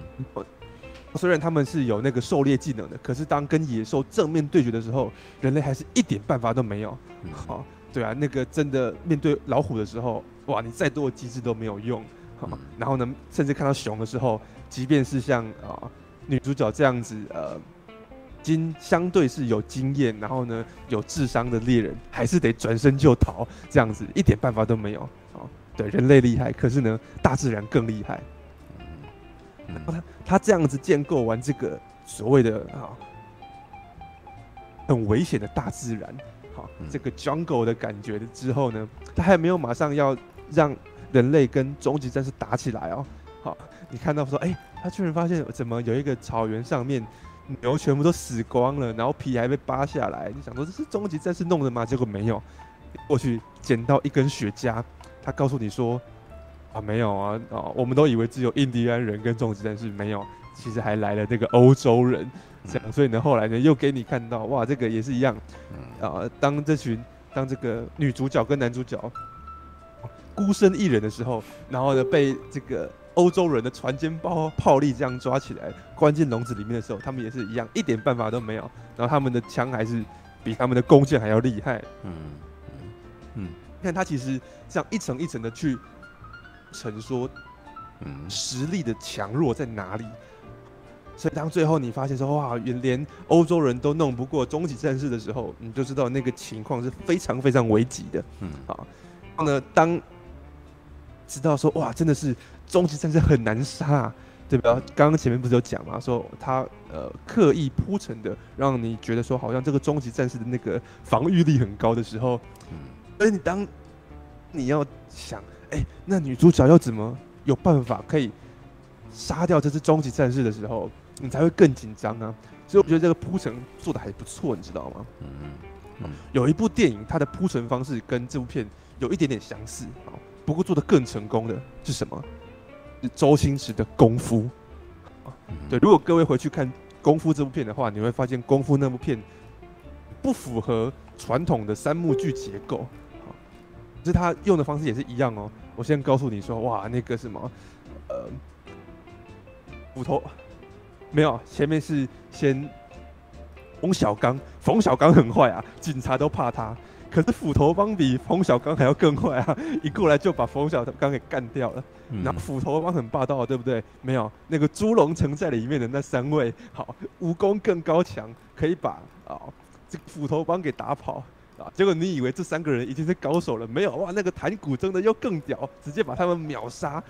Speaker 4: 虽然他们是有那个狩猎技能的，可是当跟野兽正面对决的时候，人类还是一点办法都没有。好，对啊，那个真的面对老虎的时候，哇，你再多的机制都没有用。好，然后呢，甚至看到熊的时候，即便是像啊女主角这样子，呃。经相对是有经验，然后呢有智商的猎人，还是得转身就逃，这样子一点办法都没有。哦，对，人类厉害，可是呢大自然更厉害。他他这样子建构完这个所谓的啊很危险的大自然，好，这个 jungle 的感觉之后呢，他还没有马上要让人类跟终极战士打起来哦。好，你看到说，哎，他居然发现怎么有一个草原上面。牛全部都死光了，然后皮还被扒下来。你想说这是终极战士弄的吗？结果没有，过去捡到一根雪茄，他告诉你说啊没有啊哦，我们都以为只有印第安人跟终极战士没有，其实还来了那个欧洲人，这样，所以呢后来呢又给你看到哇这个也是一样，啊当这群当这个女主角跟男主角孤身一人的时候，然后呢被这个。欧洲人的船坚炮炮力这样抓起来，关进笼子里面的时候，他们也是一样，一点办法都没有。然后他们的枪还是比他们的弓箭还要厉害。嗯嗯嗯，你看他其实这样一层一层的去陈说，嗯，实力的强弱在哪里？所以当最后你发现说哇，连欧洲人都弄不过终极战士的时候，你就知道那个情况是非常非常危急的。嗯啊，然后呢，当知道说哇，真的是。终极战士很难杀，啊，对吧？刚刚前面不是有讲嘛？说他呃刻意铺陈的，让你觉得说好像这个终极战士的那个防御力很高的时候，嗯，而你当你要想，哎，那女主角要怎么有办法可以杀掉这只终极战士的时候，你才会更紧张啊。所以我觉得这个铺陈做的还不错，你知道吗？嗯嗯，有一部电影，它的铺陈方式跟这部片有一点点相似啊，不过做的更成功的是什么？是周星驰的功夫，对，如果各位回去看功夫这部片的话，你会发现功夫那部片不符合传统的三幕剧结构，其实他用的方式也是一样哦。我先告诉你说，哇，那个什么，呃，斧头没有，前面是先翁小刚，冯小刚很坏啊，警察都怕他。可是斧头帮比冯小刚还要更坏啊！一过来就把冯小刚给干掉了。嗯、然后斧头帮很霸道，对不对？没有那个猪笼城在里面的那三位，好，武功更高强，可以把啊这个斧头帮给打跑啊。结果你以为这三个人已经是高手了？没有哇！那个弹古筝的又更屌，直接把他们秒杀。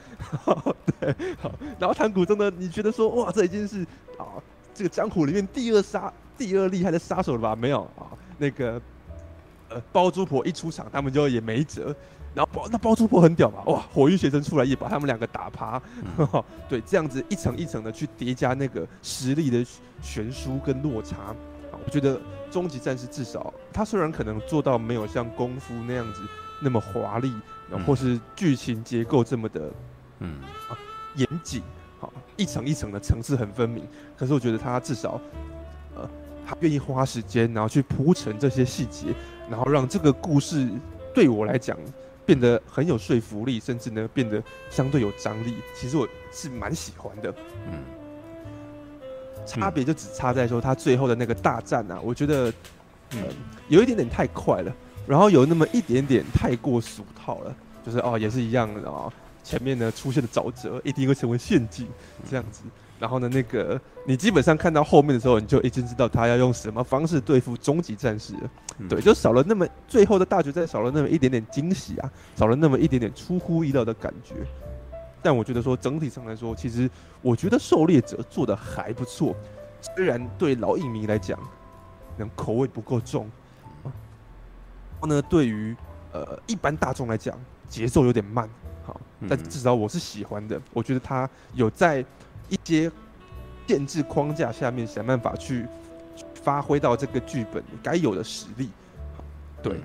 Speaker 4: 对，好，然后弹古筝的，你觉得说哇，这已经是啊这个江湖里面第二杀、第二厉害的杀手了吧？没有啊，那个。呃，包租婆一出场，他们就也没辙。然后包那包租婆很屌嘛，哇，火云邪神出来也把他们两个打趴。嗯、对，这样子一层一层的去叠加那个实力的悬殊跟落差。啊我觉得终极战士至少他虽然可能做到没有像功夫那样子那么华丽，然后或是剧情结构这么的，嗯，啊，严谨，好，一层一层的层次很分明。可是我觉得他至少，呃，他愿意花时间，然后去铺陈这些细节，然后让这个故事对我来讲变得很有说服力，甚至呢变得相对有张力。其实我是蛮喜欢的，嗯。差别就只差在说他最后的那个大战啊，我觉得，嗯，有一点点太快了，然后有那么一点点太过俗套了，就是哦，也是一样的哦，前面呢出现的沼泽一定会成为陷阱这样子，然后呢，那个你基本上看到后面的时候，你就已经知道他要用什么方式对付终极战士了，对，就少了那么最后的大决战少了那么一点点惊喜啊，少了那么一点点出乎意料的感觉。但我觉得说整体上来说，其实我觉得狩猎者做的还不错，虽然对老影迷来讲，可能口味不够重，然后呢，对于呃一般大众来讲，节奏有点慢，好，但至少我是喜欢的。我觉得他有在一些限制框架下面想办法去发挥到这个剧本该有的实力，对。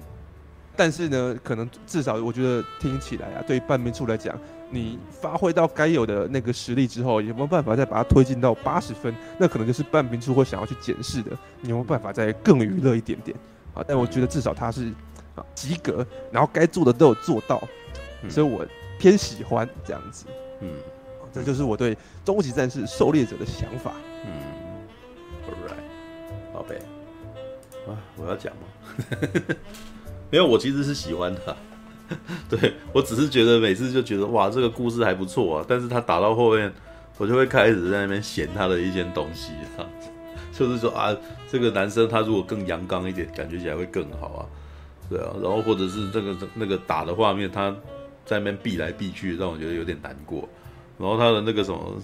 Speaker 4: 但是呢，可能至少我觉得听起来啊，对于半边处来讲。你发挥到该有的那个实力之后，有没有办法再把它推进到八十分？那可能就是半边出会想要去检视的。你有没有办法再更娱乐一点点？啊，但我觉得至少他是啊及格，然后该做的都有做到，所以我偏喜欢这样子。嗯，这就是我对终极战士狩猎者的想法。嗯
Speaker 1: ，All right，宝贝，啊，我要讲吗？没有，我其实是喜欢的。对，我只是觉得每次就觉得哇，这个故事还不错啊，但是他打到后面，我就会开始在那边嫌他的一件东西，啊，就是说啊，这个男生他如果更阳刚一点，感觉起来会更好啊，对啊，然后或者是这个那个打的画面，他在那边避来避去，让我觉得有点难过，然后他的那个什么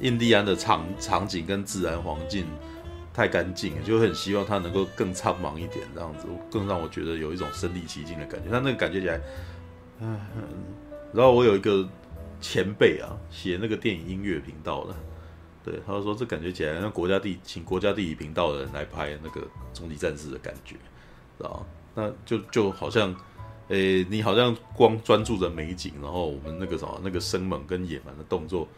Speaker 1: 印第安的场场景跟自然环境太干净，就很希望他能够更苍茫一点，这样子更让我觉得有一种身临其境的感觉，他那个感觉起来。嗯，然后我有一个前辈啊，写那个电影音乐频道的，对，他说这感觉起来像国家地请国家地理频道的人来拍那个终极战士的感觉，知道那就就好像，诶，你好像光专注着美景，然后我们那个什么那个生猛跟野蛮的动作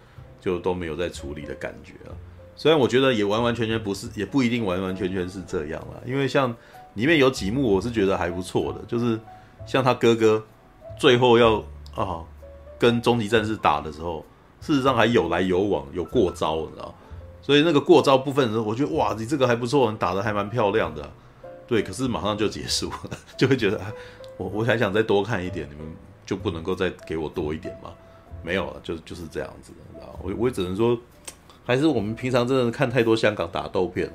Speaker 1: 就都没有在处理的感觉啊。虽然我觉得也完完全全不是，也不一定完完全全是这样啦，因为像里面有几幕我是觉得还不错的，就是像他哥哥。最后要啊跟终极战士打的时候，事实上还有来有往，有过招，你知道？所以那个过招部分的时候，我觉得哇，你这个还不错，你打得还蛮漂亮的，对。可是马上就结束了，就会觉得我我还想再多看一点，你们就不能够再给我多一点吗？没有了，就就是这样子的，你知道？我我只能说，还是我们平常真的看太多香港打斗片了。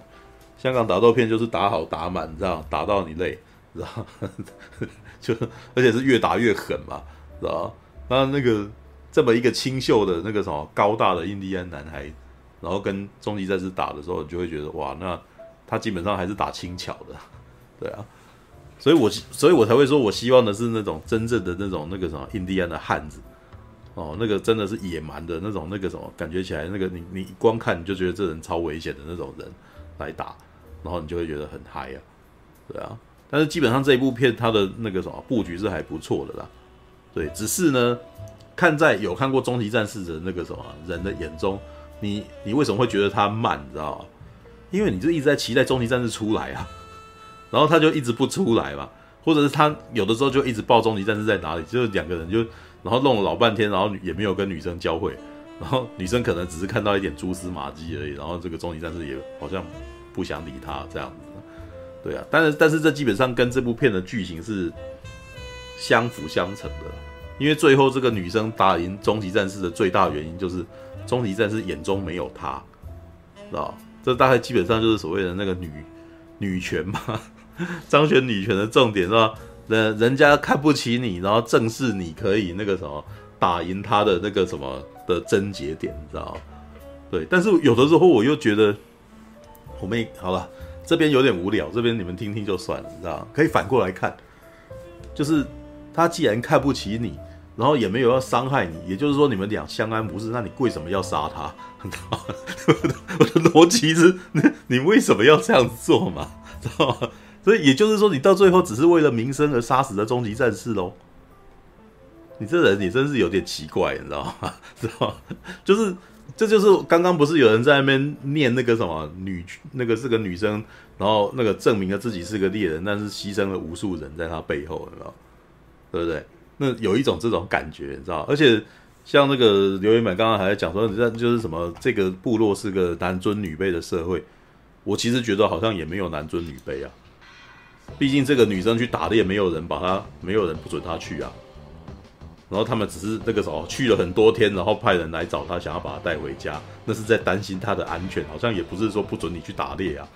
Speaker 1: 香港打斗片就是打好打满，你知道？打到你累，然后？就而且是越打越狠嘛，知道吧？那那个这么一个清秀的那个什么高大的印第安男孩，然后跟终极战士打的时候，你就会觉得哇，那他基本上还是打轻巧的，对啊。所以我所以我才会说我希望的是那种真正的那种那个什么印第安的汉子哦，那个真的是野蛮的那种那个什么，感觉起来那个你你光看你就觉得这人超危险的那种人来打，然后你就会觉得很嗨啊，对啊。但是基本上这一部片它的那个什么布局是还不错的啦，对，只是呢，看在有看过终极战士的那个什么人的眼中，你你为什么会觉得它慢？你知道吗？因为你就一直在期待终极战士出来啊，然后他就一直不出来嘛，或者是他有的时候就一直报终极战士在哪里，就是两个人就然后弄了老半天，然后也没有跟女生交汇，然后女生可能只是看到一点蛛丝马迹而已，然后这个终极战士也好像不想理他这样子。对啊，但是但是这基本上跟这部片的剧情是相辅相成的，因为最后这个女生打赢终极战士的最大原因就是终极战士眼中没有她，知道？这大概基本上就是所谓的那个女女权嘛，彰显女权的重点是吧？人人家看不起你，然后正是你可以那个什么打赢他的那个什么的症结点，你知道？对，但是有的时候我又觉得我们好了。这边有点无聊，这边你们听听就算了，你知道？可以反过来看，就是他既然看不起你，然后也没有要伤害你，也就是说你们俩相安无事，那你为什么要杀他？我的逻辑是，你为什么要这样做嘛？知道吗？所以也就是说，你到最后只是为了名声而杀死的终极战士喽？你这人你真是有点奇怪，你知道吗？知道吗？就是这就是刚刚不是有人在那边念那个什么女那个是个女生，然后那个证明了自己是个猎人，但是牺牲了无数人在他背后，你知道？对不对？那有一种这种感觉，你知道？而且像那个刘元满刚刚还在讲说，你这就是什么这个部落是个男尊女卑的社会，我其实觉得好像也没有男尊女卑啊。毕竟这个女生去打猎，没有人把她，没有人不准她去啊。然后他们只是那个时候去了很多天，然后派人来找她，想要把她带回家，那是在担心她的安全，好像也不是说不准你去打猎啊。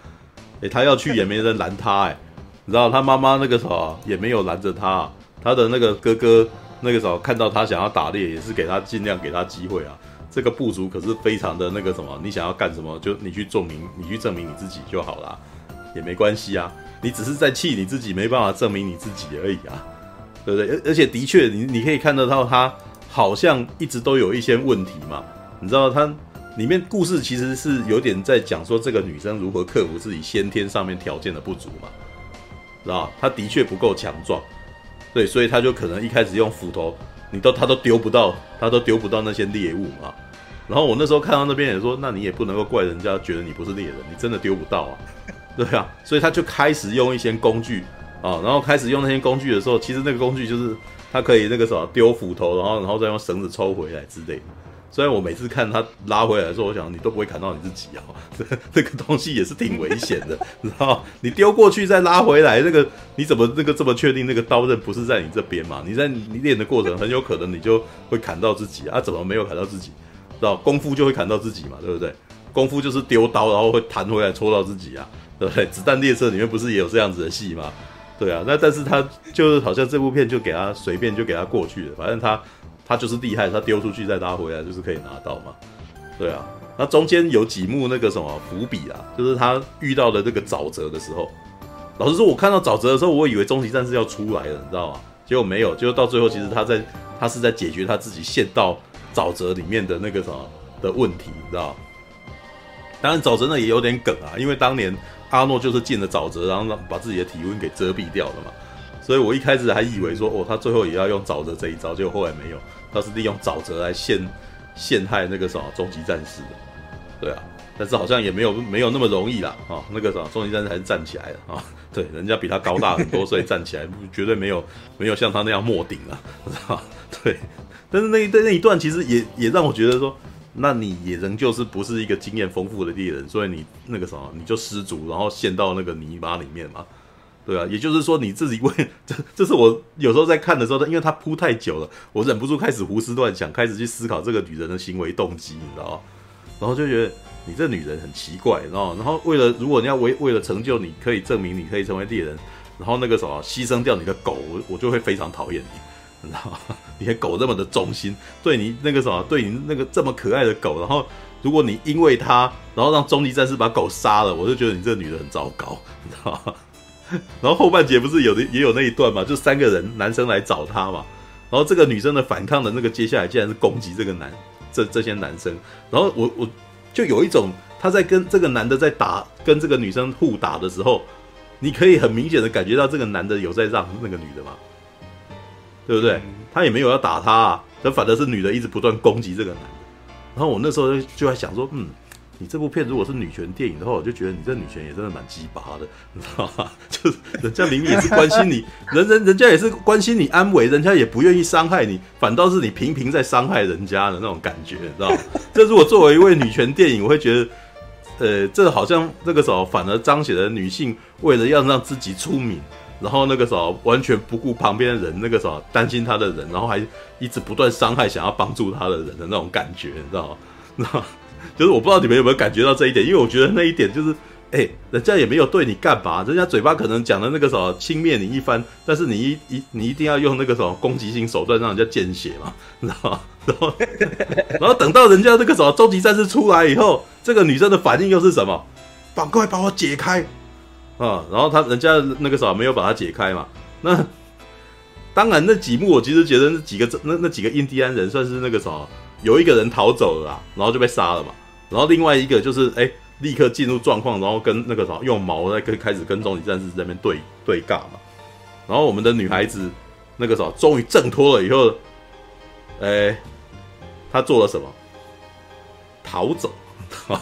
Speaker 1: 诶，她要去也没人拦她，诶，你知道她妈妈那个时候也没有拦着她，她的那个哥哥那个时候看到她想要打猎，也是给她尽量给她机会啊。这个部族可是非常的那个什么，你想要干什么就你去证明，你去证明你自己就好了，也没关系啊。你只是在气你自己没办法证明你自己而已啊。对不对？而而且的确，你你可以看得到他好像一直都有一些问题嘛。你知道他里面故事其实是有点在讲说这个女生如何克服自己先天上面条件的不足嘛，知道？她的确不够强壮，对，所以他就可能一开始用斧头，你都他都丢不到，他都丢不到那些猎物嘛。然后我那时候看到那边也说，那你也不能够怪人家觉得你不是猎人，你真的丢不到啊，对啊，所以他就开始用一些工具。啊，然后开始用那些工具的时候，其实那个工具就是他可以那个什么丢斧头，然后然后再用绳子抽回来之类的。虽然我每次看他拉回来的时候，我想你都不会砍到你自己啊，这 这个东西也是挺危险的，知道你丢过去再拉回来，那个你怎么那个这么确定那个刀刃不是在你这边嘛？你在你练的过程很有可能你就会砍到自己啊？怎么没有砍到自己？知道功夫就会砍到自己嘛？对不对？功夫就是丢刀然后会弹回来戳到自己啊？对不对？子弹列车里面不是也有这样子的戏吗？对啊，那但是他就是好像这部片就给他随便就给他过去了，反正他他就是厉害，他丢出去再拉回来就是可以拿到嘛。对啊，那中间有几幕那个什么伏笔啊，就是他遇到的这个沼泽的时候，老实说，我看到沼泽的时候，我以为终极战士要出来了，你知道吗？结果没有，结果到最后其实他在他是在解决他自己陷到沼泽里面的那个什么的问题，你知道吗？当然沼泽呢也有点梗啊，因为当年。阿诺就是进了沼泽，然后让把自己的体温给遮蔽掉了嘛，所以我一开始还以为说，哦，他最后也要用沼泽这一招，结果后来没有，他是利用沼泽来陷陷害那个什么终极战士的，对啊，但是好像也没有没有那么容易啦，啊，那个什么终极战士还是站起来了啊，对，人家比他高大很多，所以站起来绝对没有没有像他那样没顶啊，知道对，但是那一那一段其实也也让我觉得说。那你也仍旧是不是一个经验丰富的猎人，所以你那个什么，你就失足，然后陷到那个泥巴里面嘛，对啊，也就是说你自己为 这，这是我有时候在看的时候，因为他铺太久了，我忍不住开始胡思乱想，开始去思考这个女人的行为动机，你知道？然后就觉得你这女人很奇怪，然后然后为了如果你要为为了成就，你可以证明你可以成为猎人，然后那个什么牺牲掉你的狗，我我就会非常讨厌你。你知道吗？你的狗这么的忠心，对你那个什么，对你那个这么可爱的狗，然后如果你因为它，然后让终极战士把狗杀了，我就觉得你这个女的很糟糕，你知道吗？然后后半节不是有的也有那一段嘛，就三个人男生来找他嘛，然后这个女生的反抗的那个接下来竟然是攻击这个男这这些男生，然后我我就有一种他在跟这个男的在打，跟这个女生互打的时候，你可以很明显的感觉到这个男的有在让那个女的嘛。对不对？他也没有要打他啊，但反正是女的一直不断攻击这个男的。然后我那时候就在想说，嗯，你这部片如果是女权电影的话，我就觉得你这女权也真的蛮鸡巴的，你知道吗？就是人家明明也是关心你，人人人家也是关心你安危，人家也不愿意伤害你，反倒是你频频在伤害人家的那种感觉，你知道吗？这如果作为一位女权电影，我会觉得，呃，这好像那个时候反而彰显了女性为了要让自己出名。然后那个时候完全不顾旁边的人，那个时候担心他的人，然后还一直不断伤害想要帮助他的人的那种感觉，你知道吗？那 就是我不知道你们有没有感觉到这一点，因为我觉得那一点就是，哎，人家也没有对你干嘛，人家嘴巴可能讲的那个什么轻蔑你一番，但是你一一你一定要用那个什么攻击性手段让人家见血嘛，你知道吗？然后然后等到人家那个什么终极战士出来以后，这个女生的反应又是什么？赶快把我解开！啊、然后他人家那个啥没有把它解开嘛，那当然那几幕我其实觉得那几个那那几个印第安人算是那个啥，有一个人逃走了啦，然后就被杀了嘛，然后另外一个就是哎立刻进入状况，然后跟那个什么用矛在跟开始跟终极战士在那边对对尬嘛，然后我们的女孩子那个时候终于挣脱了以后，哎，他做了什么？逃走。啊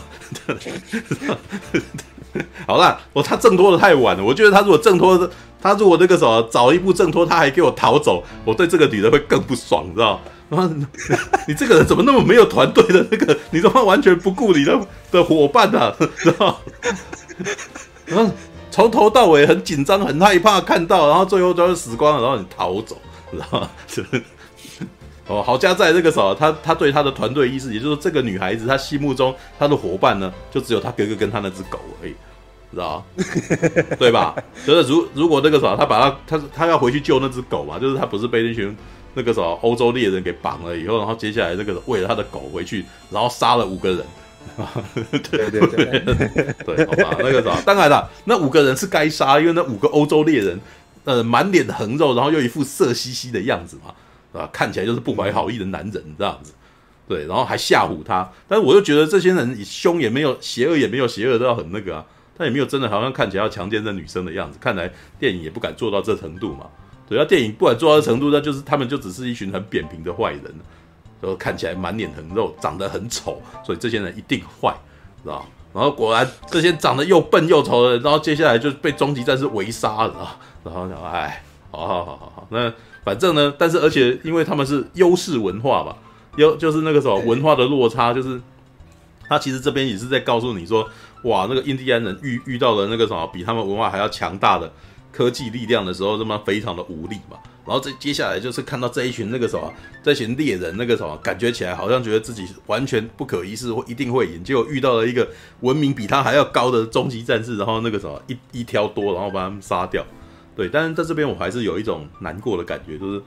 Speaker 1: 好啦，我他挣脱的太晚了。我觉得他如果挣脱的，他如果那个什么早一步挣脱，他还给我逃走，我对这个女的会更不爽，知道吗？你这个人怎么那么没有团队的那个？你怎么完全不顾你的的伙伴呢、啊？知道然后从头到尾很紧张、很害怕看到，然后最后都是死光了，然后你逃走，知道吗？哦，好家在这个时候，他他对他的团队意识，也就是说，这个女孩子她心目中她的伙伴呢，就只有他哥哥跟他那只狗而已，知道吗？对吧？就是如如果那个时候他把他他他要回去救那只狗嘛，就是他不是被那群那个什么欧洲猎人给绑了以后，然后接下来那个为了他的狗回去，然后杀了五个人，对对对 对，好吧，那个什么，当然了，那五个人是该杀，因为那五个欧洲猎人，呃，满脸横肉，然后又一副色兮兮的样子嘛。啊，看起来就是不怀好意的男人这样子，对，然后还吓唬他。但是我又觉得这些人凶也没有，邪恶也没有，邪恶都要很那个啊。他也没有真的好像看起来要强奸这女生的样子。看来电影也不敢做到这程度嘛。对，要电影不敢做到这程度，那就是他们就只是一群很扁平的坏人，就看起来满脸横肉，长得很丑，所以这些人一定坏，知道？然后果然这些长得又笨又丑的人，然后接下来就被终极战士围杀了。然后想，哎，好好好好好，那。反正呢，但是而且因为他们是优势文化吧，优就是那个什么文化的落差，就是他其实这边也是在告诉你说，哇，那个印第安人遇遇到了那个什么比他们文化还要强大的科技力量的时候，他妈非常的无力嘛。然后这接下来就是看到这一群那个什么这群猎人那个什么，感觉起来好像觉得自己完全不可一世或一定会赢，结果遇到了一个文明比他还要高的终极战士，然后那个什么一一挑多，然后把他们杀掉。对，但是在这边我还是有一种难过的感觉，就是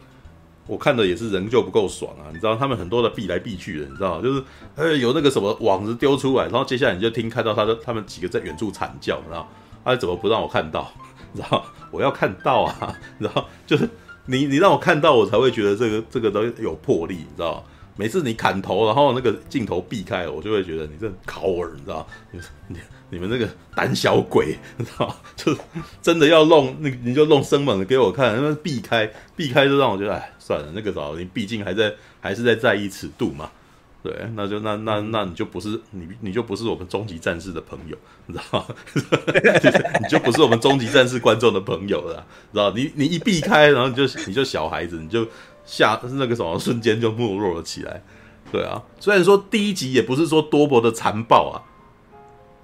Speaker 1: 我看的也是人就不够爽啊，你知道他们很多的避来避去的，你知道，就是呃有那个什么网子丢出来，然后接下来你就听看到他的他们几个在远处惨叫，然后他怎么不让我看到？你知道我要看到啊，然后就是你你让我看到，我才会觉得这个这个都有魄力，你知道。每次你砍头，然后那个镜头避开，我就会觉得你这考尔，你知道？你你你们那个胆小鬼，你知道？就真的要弄那你就弄生猛的给我看，那避开避开就让我觉得，哎，算了，那个早你毕竟还在还是在在意尺度嘛，对，那就那那那你就不是你你就不是我们终极战士的朋友，你知道吗？你就不是我们终极战士观众的朋友了，知道？你你一避开，然后你就你就小孩子，你就。下那个什么瞬间就没落了起来，对啊，虽然说第一集也不是说多么的残暴啊，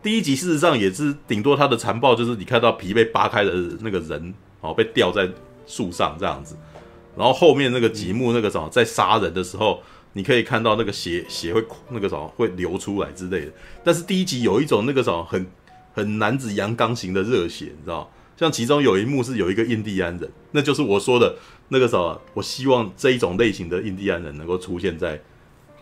Speaker 1: 第一集事实上也是顶多他的残暴就是你看到皮被扒开的那个人哦被吊在树上这样子，然后后面那个几幕那个什么在杀人的时候，你可以看到那个血 血会那个什么会流出来之类的，但是第一集有一种那个什么很很男子阳刚型的热血，你知道，像其中有一幕是有一个印第安人，那就是我说的。那个什么，我希望这一种类型的印第安人能够出现在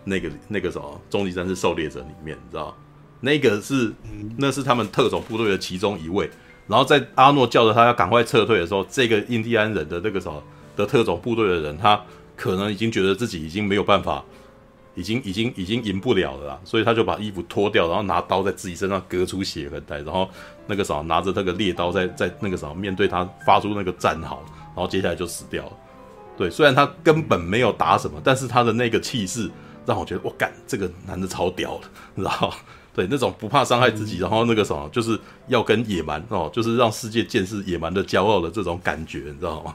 Speaker 1: 那个那个什么终极战士狩猎者里面，你知道？那个是那是他们特种部队的其中一位。然后在阿诺叫着他要赶快撤退的时候，这个印第安人的那个什么的特种部队的人，他可能已经觉得自己已经没有办法，已经已经已经赢不了了啦，所以他就把衣服脱掉，然后拿刀在自己身上割出血痕来，然后那个什么拿着那个猎刀在在那个什么面对他发出那个战嚎。然后接下来就死掉了，对，虽然他根本没有打什么，但是他的那个气势让我觉得，我干这个男的超屌的，你知道？对，那种不怕伤害自己，然后那个什么，就是要跟野蛮哦，就是让世界见识野蛮的骄傲的这种感觉，你知道吗？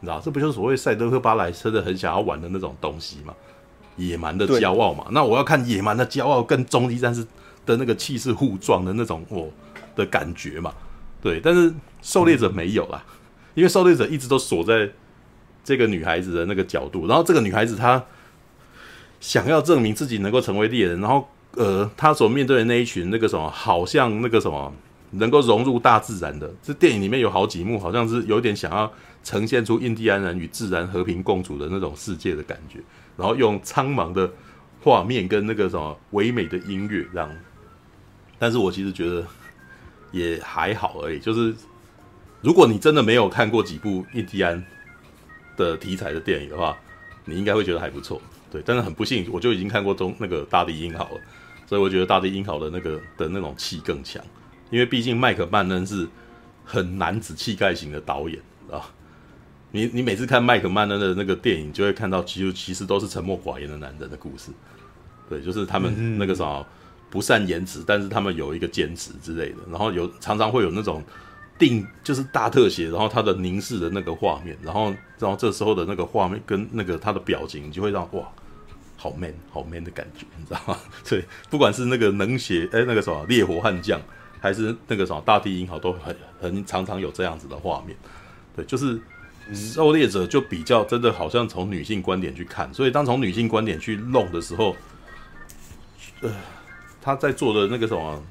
Speaker 1: 你知道，这不就是所谓赛德克巴莱真的很想要玩的那种东西嘛？野蛮的骄傲嘛。那我要看野蛮的骄傲跟终极战士的那个气势互撞的那种哦的感觉嘛。对，但是狩猎者没有啦。因为狩猎者一直都锁在这个女孩子的那个角度，然后这个女孩子她想要证明自己能够成为猎人，然后呃，他所面对的那一群那个什么，好像那个什么能够融入大自然的，这电影里面有好几幕，好像是有点想要呈现出印第安人与自然和平共处的那种世界的感觉，然后用苍茫的画面跟那个什么唯美的音乐这样，但是我其实觉得也还好而已，就是。如果你真的没有看过几部印第安的题材的电影的话，你应该会觉得还不错，对。但是很不幸，我就已经看过中那个《大地英豪》了，所以我觉得《大地英豪》的那个的那种气更强，因为毕竟麦克曼恩是很男子气概型的导演啊。你你每次看麦克曼恩的那个电影，就会看到其实其实都是沉默寡言的男人的故事。对，就是他们那个啥不善言辞，但是他们有一个坚持之类的。然后有常常会有那种定就是大特写，然后他的凝视的那个画面，然后然后这时候的那个画面跟那个他的表情，就会让哇，好 man 好 man 的感觉，你知道吗？对，不管是那个冷血哎那个什么烈火悍将，还是那个什么大地英豪，都很很常常有这样子的画面。对，就是。狩猎者就比较真的好像从女性观点去看，所以当从女性观点去弄的时候，呃，他在做的那个什么，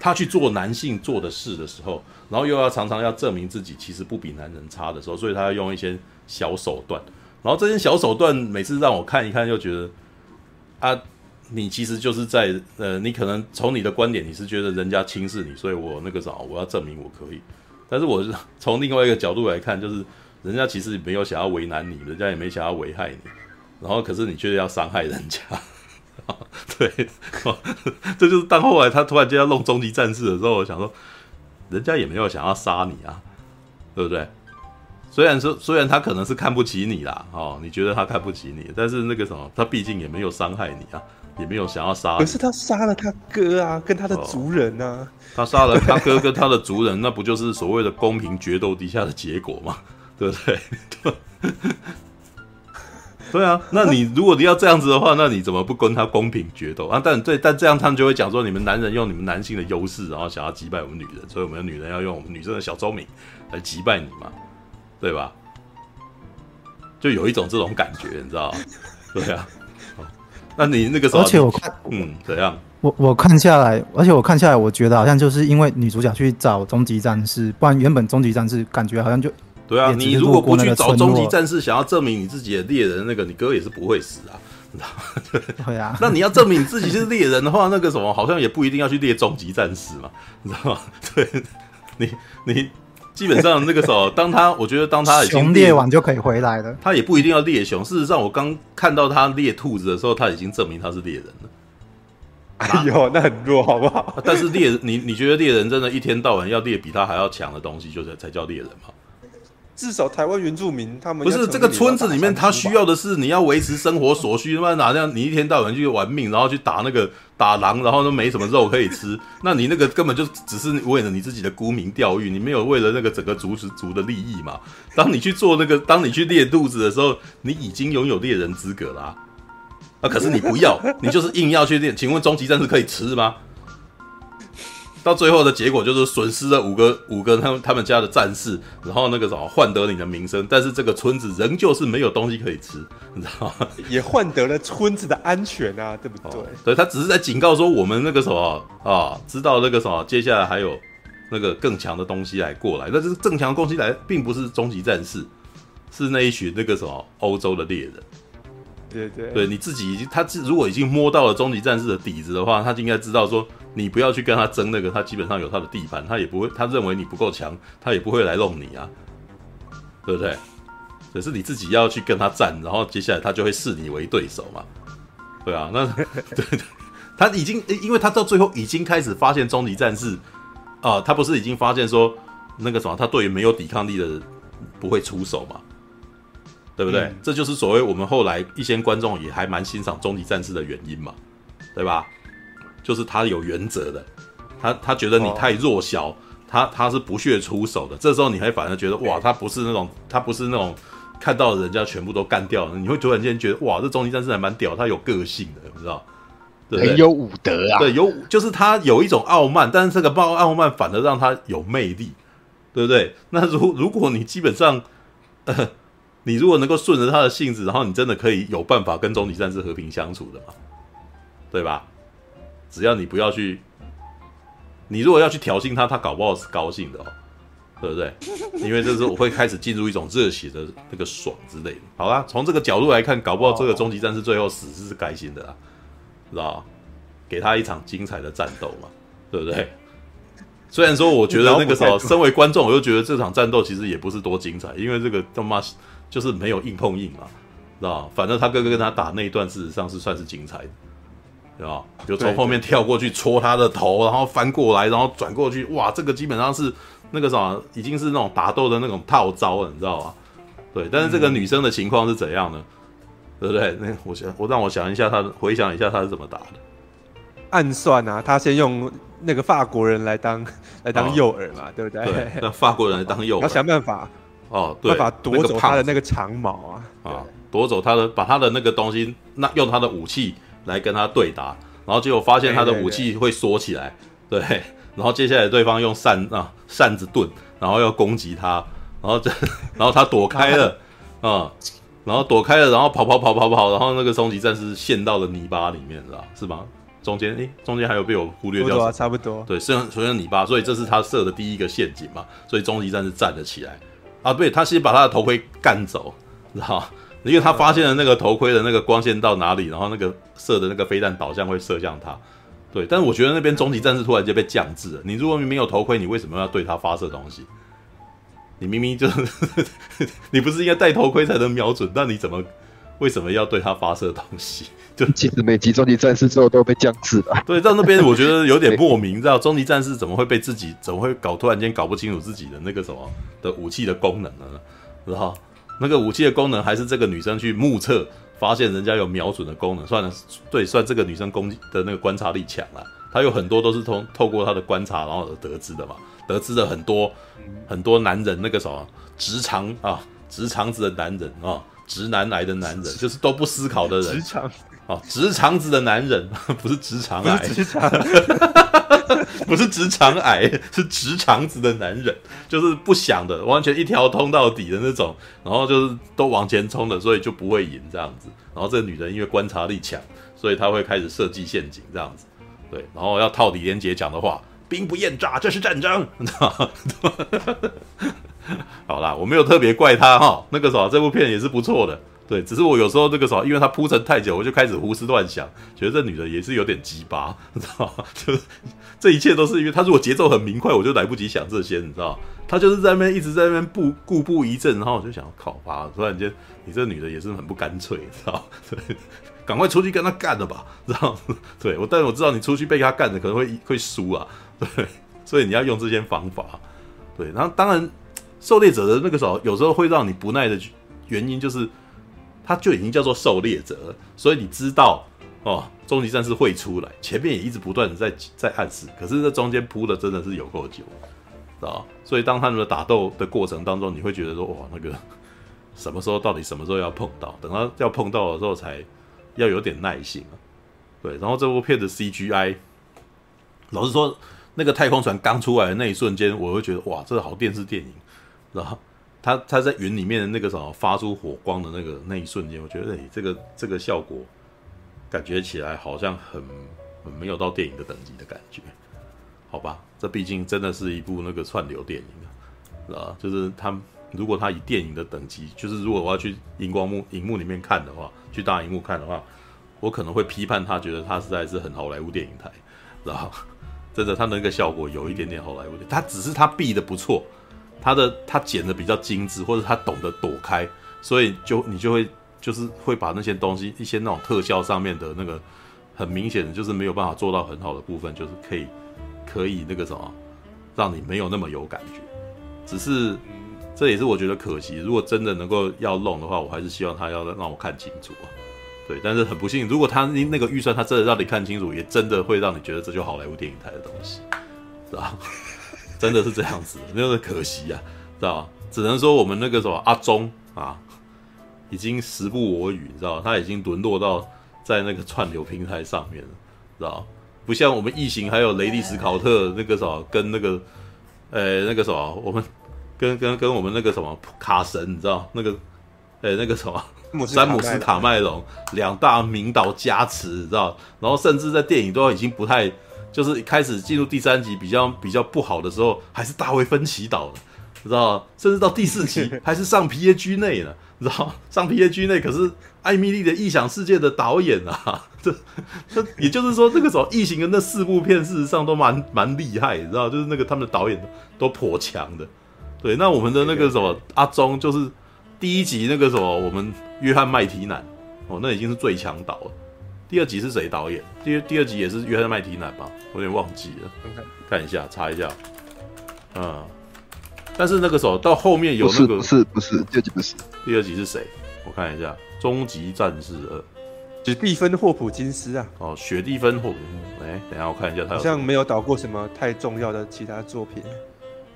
Speaker 1: 他去做男性做的事的时候，然后又要常常要证明自己其实不比男人差的时候，所以他要用一些小手段，然后这些小手段每次让我看一看，又觉得啊，你其实就是在呃，你可能从你的观点你是觉得人家轻视你，所以我那个啥，我要证明我可以。但是我是 从另外一个角度来看，就是人家其实没有想要为难你，人家也没想要危害你，然后可是你却要伤害人家，对，这就是当后来他突然间要弄终极战士的时候，我想说，人家也没有想要杀你啊，对不对？虽然说虽然他可能是看不起你啦，哦，你觉得他看不起你，但是那个什么，他毕竟也没有伤害你啊。也没有想要杀，
Speaker 4: 可是他杀了他哥啊，跟他的族人啊。哦、
Speaker 1: 他杀了他哥跟他的族人，那不就是所谓的公平决斗底下的结果吗？对不对？对，对啊。那你如果你要这样子的话，那你怎么不跟他公平决斗啊？但对，但这样他们就会讲说，你们男人用你们男性的优势，然后想要击败我们女人，所以我们的女人要用我们女生的小聪明来击败你嘛，对吧？就有一种这种感觉，你知道？对啊。那你那个时候，
Speaker 5: 而且我看，
Speaker 1: 嗯，怎样？
Speaker 5: 我我看下来，而且我看下来，我觉得好像就是因为女主角去找终极战士，不然原本终极战士感觉好像就
Speaker 1: 对啊。你如果不去找终极战士，想要证明你自己的猎人，那个你哥也是不会死啊，你知道吗？
Speaker 5: 对啊。
Speaker 1: 那你要证明你自己是猎人的话，那个什么好像也不一定要去猎终极战士嘛，你知道吗？对，你你。基本上那个时候，当他我觉得当他已经
Speaker 5: 熊猎完就可以回来了，
Speaker 1: 他也不一定要猎熊。事实上，我刚看到他猎兔子的时候，他已经证明他是猎人了。
Speaker 4: 哎呦，那很弱，好不好？
Speaker 1: 但是猎人，你你觉得猎人真的一天到晚要猎比他还要强的东西，就是才叫猎人吗？
Speaker 4: 至少台湾原住民他们
Speaker 1: 不是这个村子里面，他需要的是你要维持生活所需。他妈哪这样？你一天到晚去玩命，然后去打那个打狼，然后都没什么肉可以吃。那你那个根本就只是为了你自己的沽名钓誉，你没有为了那个整个族族的利益嘛？当你去做那个，当你去猎肚子的时候，你已经拥有猎人资格啦、啊。啊，可是你不要，你就是硬要去猎。请问终极战士可以吃吗？到最后的结果就是损失了五个五个他们他们家的战士，然后那个什么换得你的名声，但是这个村子仍旧是没有东西可以吃，你知道吗？
Speaker 4: 也换得了村子的安全啊，对不对？哦、
Speaker 1: 对，他只是在警告说我们那个什么啊、哦，知道那个什么，接下来还有那个更强的东西来过来，但是更强的东西来并不是终极战士，是那一群那个什么欧洲的猎人。
Speaker 4: 对对，
Speaker 1: 对你自己已经，他如果已经摸到了终极战士的底子的话，他就应该知道说。你不要去跟他争那个，他基本上有他的地盘，他也不会，他认为你不够强，他也不会来弄你啊，对不对？可是你自己要去跟他战，然后接下来他就会视你为对手嘛，对啊，那对 对，他已经，因为他到最后已经开始发现终极战士啊，他不是已经发现说那个什么，他对于没有抵抗力的不会出手嘛，对不对？嗯、这就是所谓我们后来一些观众也还蛮欣赏终极战士的原因嘛，对吧？就是他有原则的，他他觉得你太弱小，哦、他他是不屑出手的。这时候你还反而觉得哇，他不是那种他不是那种看到人家全部都干掉了，你会突然间觉得哇，这终极战士还蛮屌，他有个性的，你知道？对对，
Speaker 9: 很有武德啊。
Speaker 1: 对，有就是他有一种傲慢，但是这个暴傲慢反而让他有魅力，对不对？那如如果你基本上，呃，你如果能够顺着他的性子，然后你真的可以有办法跟终极战士和平相处的嘛，对吧？只要你不要去，你如果要去挑衅他，他搞不好是高兴的哦，对不对？因为这时候我会开始进入一种热血的那个爽之类的。好啦，从这个角度来看，搞不好这个终极战士最后死是是开心的啦，知道吧？给他一场精彩的战斗嘛，对不对？虽然说我觉得那个时候，身为观众，我又觉得这场战斗其实也不是多精彩，因为这个他妈就是没有硬碰硬嘛，知道吧？反正他哥哥跟他打那一段，事实上是算是精彩的。对吧？就从后面跳过去戳他的头，然后翻过来，然后转过去，哇，这个基本上是那个什么，已经是那种打斗的那种套招了，你知道吗？对，但是这个女生的情况是怎样呢？对不对？那我想，我让我想一下，他回想一下他是怎么打的。
Speaker 4: 暗算啊，他先用那个法国人来当来当诱饵嘛，哦、对不对？
Speaker 1: 对，让法国人来当诱饵，
Speaker 4: 要想办法
Speaker 1: 哦，对，
Speaker 4: 办法夺走他的那个长矛啊，
Speaker 1: 啊，夺走他的，把他的那个东西，那用他的武器来跟他对打，然后结果发现他的武器会缩起来，对，然后接下来对方用扇啊扇子盾，然后要攻击他，然后这，然后他躲开了，啊。然后躲开了，然后跑跑跑跑跑，然后那个终极战士陷到了泥巴里面，知道是吧？中间诶，中间还有被我忽略掉，
Speaker 4: 啊、差不多。
Speaker 1: 对，剩所有泥巴，所以这是他设的第一个陷阱嘛。所以终极战士站了起来啊，对，他先把他的头盔干走，知道因为他发现了那个头盔的那个光线到哪里，然后那个射的那个飞弹导向会射向他。对，但是我觉得那边终极战士突然间被降智了。你如果没有头盔，你为什么要对他发射东西？你明明就是，你不是应该戴头盔才能瞄准？那你怎么，为什么要对他发射东西？就
Speaker 2: 其实每集终极战士之后都被降智了。
Speaker 1: 对，到那边我觉得有点 莫名，知道终极战士怎么会被自己，怎么会搞突然间搞不清楚自己的那个什么的武器的功能呢？然后那个武器的功能还是这个女生去目测发现人家有瞄准的功能，算了，对，算这个女生攻击的那个观察力强了。她有很多都是通透过她的观察然后而得知的嘛。得知了很多很多男人那个什么直肠啊，直肠子的男人啊，直男癌的男人，就是都不思考的人。
Speaker 4: 直肠
Speaker 1: 啊，直肠子的男人 不是直肠癌，
Speaker 4: 直肠，
Speaker 1: 不是直肠癌，是直肠子的男人，就是不想的，完全一条通到底的那种，然后就是都往前冲的，所以就不会赢这样子。然后这个女人因为观察力强，所以她会开始设计陷阱这样子。对，然后要套李连杰讲的话。兵不厌诈，这是战争？好啦，我没有特别怪他哈。那个时候这部片也是不错的，对，只是我有时候这个时候，因为他铺陈太久，我就开始胡思乱想，觉得这女的也是有点鸡巴，你知道吗？就是这一切都是因为他如果节奏很明快，我就来不及想这些，你知道？他就是在那边一直在那边步固步一阵，然后我就想靠吧，突然间你这女的也是很不干脆，知道？对。赶快出去跟他干了吧，知道？对我，但是我知道你出去被他干的可能会会输啊，对，所以你要用这些方法，对。然后当然，狩猎者的那个时候有时候会让你不耐的原因就是，他就已经叫做狩猎者了，所以你知道哦，终极战士会出来，前面也一直不断的在在暗示，可是这中间铺的真的是有够久，知道？所以当他们的打斗的过程当中，你会觉得说哇，那个什么时候到底什么时候要碰到？等到要碰到的时候才。要有点耐心啊，对。然后这部片的 CGI，老实说，那个太空船刚出来的那一瞬间，我会觉得哇，这个好电视电影。然后他他在云里面的那个什么发出火光的那个那一瞬间，我觉得哎，这个这个效果感觉起来好像很很没有到电影的等级的感觉。好吧，这毕竟真的是一部那个串流电影啊，啊就是他如果他以电影的等级，就是如果我要去荧光幕荧幕里面看的话。去大荧幕看的话，我可能会批判他，觉得他实在是很好莱坞电影台，然后 真的他那个效果有一点点好莱坞的，他只是他避的不错，他的他剪的比较精致，或者他懂得躲开，所以就你就会就是会把那些东西一些那种特效上面的那个很明显的就是没有办法做到很好的部分，就是可以可以那个什么让你没有那么有感觉，只是。这也是我觉得可惜。如果真的能够要弄的话，我还是希望他要让我看清楚啊。对，但是很不幸，如果他那个预算，他真的让你看清楚，也真的会让你觉得这就好莱坞电影台的东西，是吧？真的是这样子，那个可惜啊，知道吧？只能说我们那个什么阿忠啊，已经时不我与，知道吧？他已经沦落到在那个串流平台上面了，知道吧？不像我们异形还有雷利史考特那个什么，跟那个呃那个什么我们。跟跟跟我们那个什么卡神，你知道那个，哎、欸，那个什么詹姆斯卡麦隆两大名导加持，你知道？然后甚至在电影都已经不太，就是开始进入第三集比较比较不好的时候，还是大卫芬奇导的，你知道？甚至到第四集还是上皮耶居内呢，你知道？上皮耶居内可是艾米丽的异想世界的导演啊，这这也就是说，这个时候异形的那四部片事实上都蛮蛮厉害，你知道？就是那个他们的导演都颇强的。对，那我们的那个什么阿忠，就是第一集那个什么我们约翰麦提南哦，那已经是最强导了。第二集是谁导演？第二第二集也是约翰麦提南吧？我有点忘记了，看看一下，查一下。嗯，但是那个时候到后面有那个
Speaker 2: 不是不是第二集不是
Speaker 1: 第二集是谁？我看一下，《终极战士二》
Speaker 4: 史蒂芬霍普金斯啊。
Speaker 1: 哦，雪蒂芬霍普，哎，等一下我看一下他
Speaker 4: 好像没有导过什么太重要的其他作品。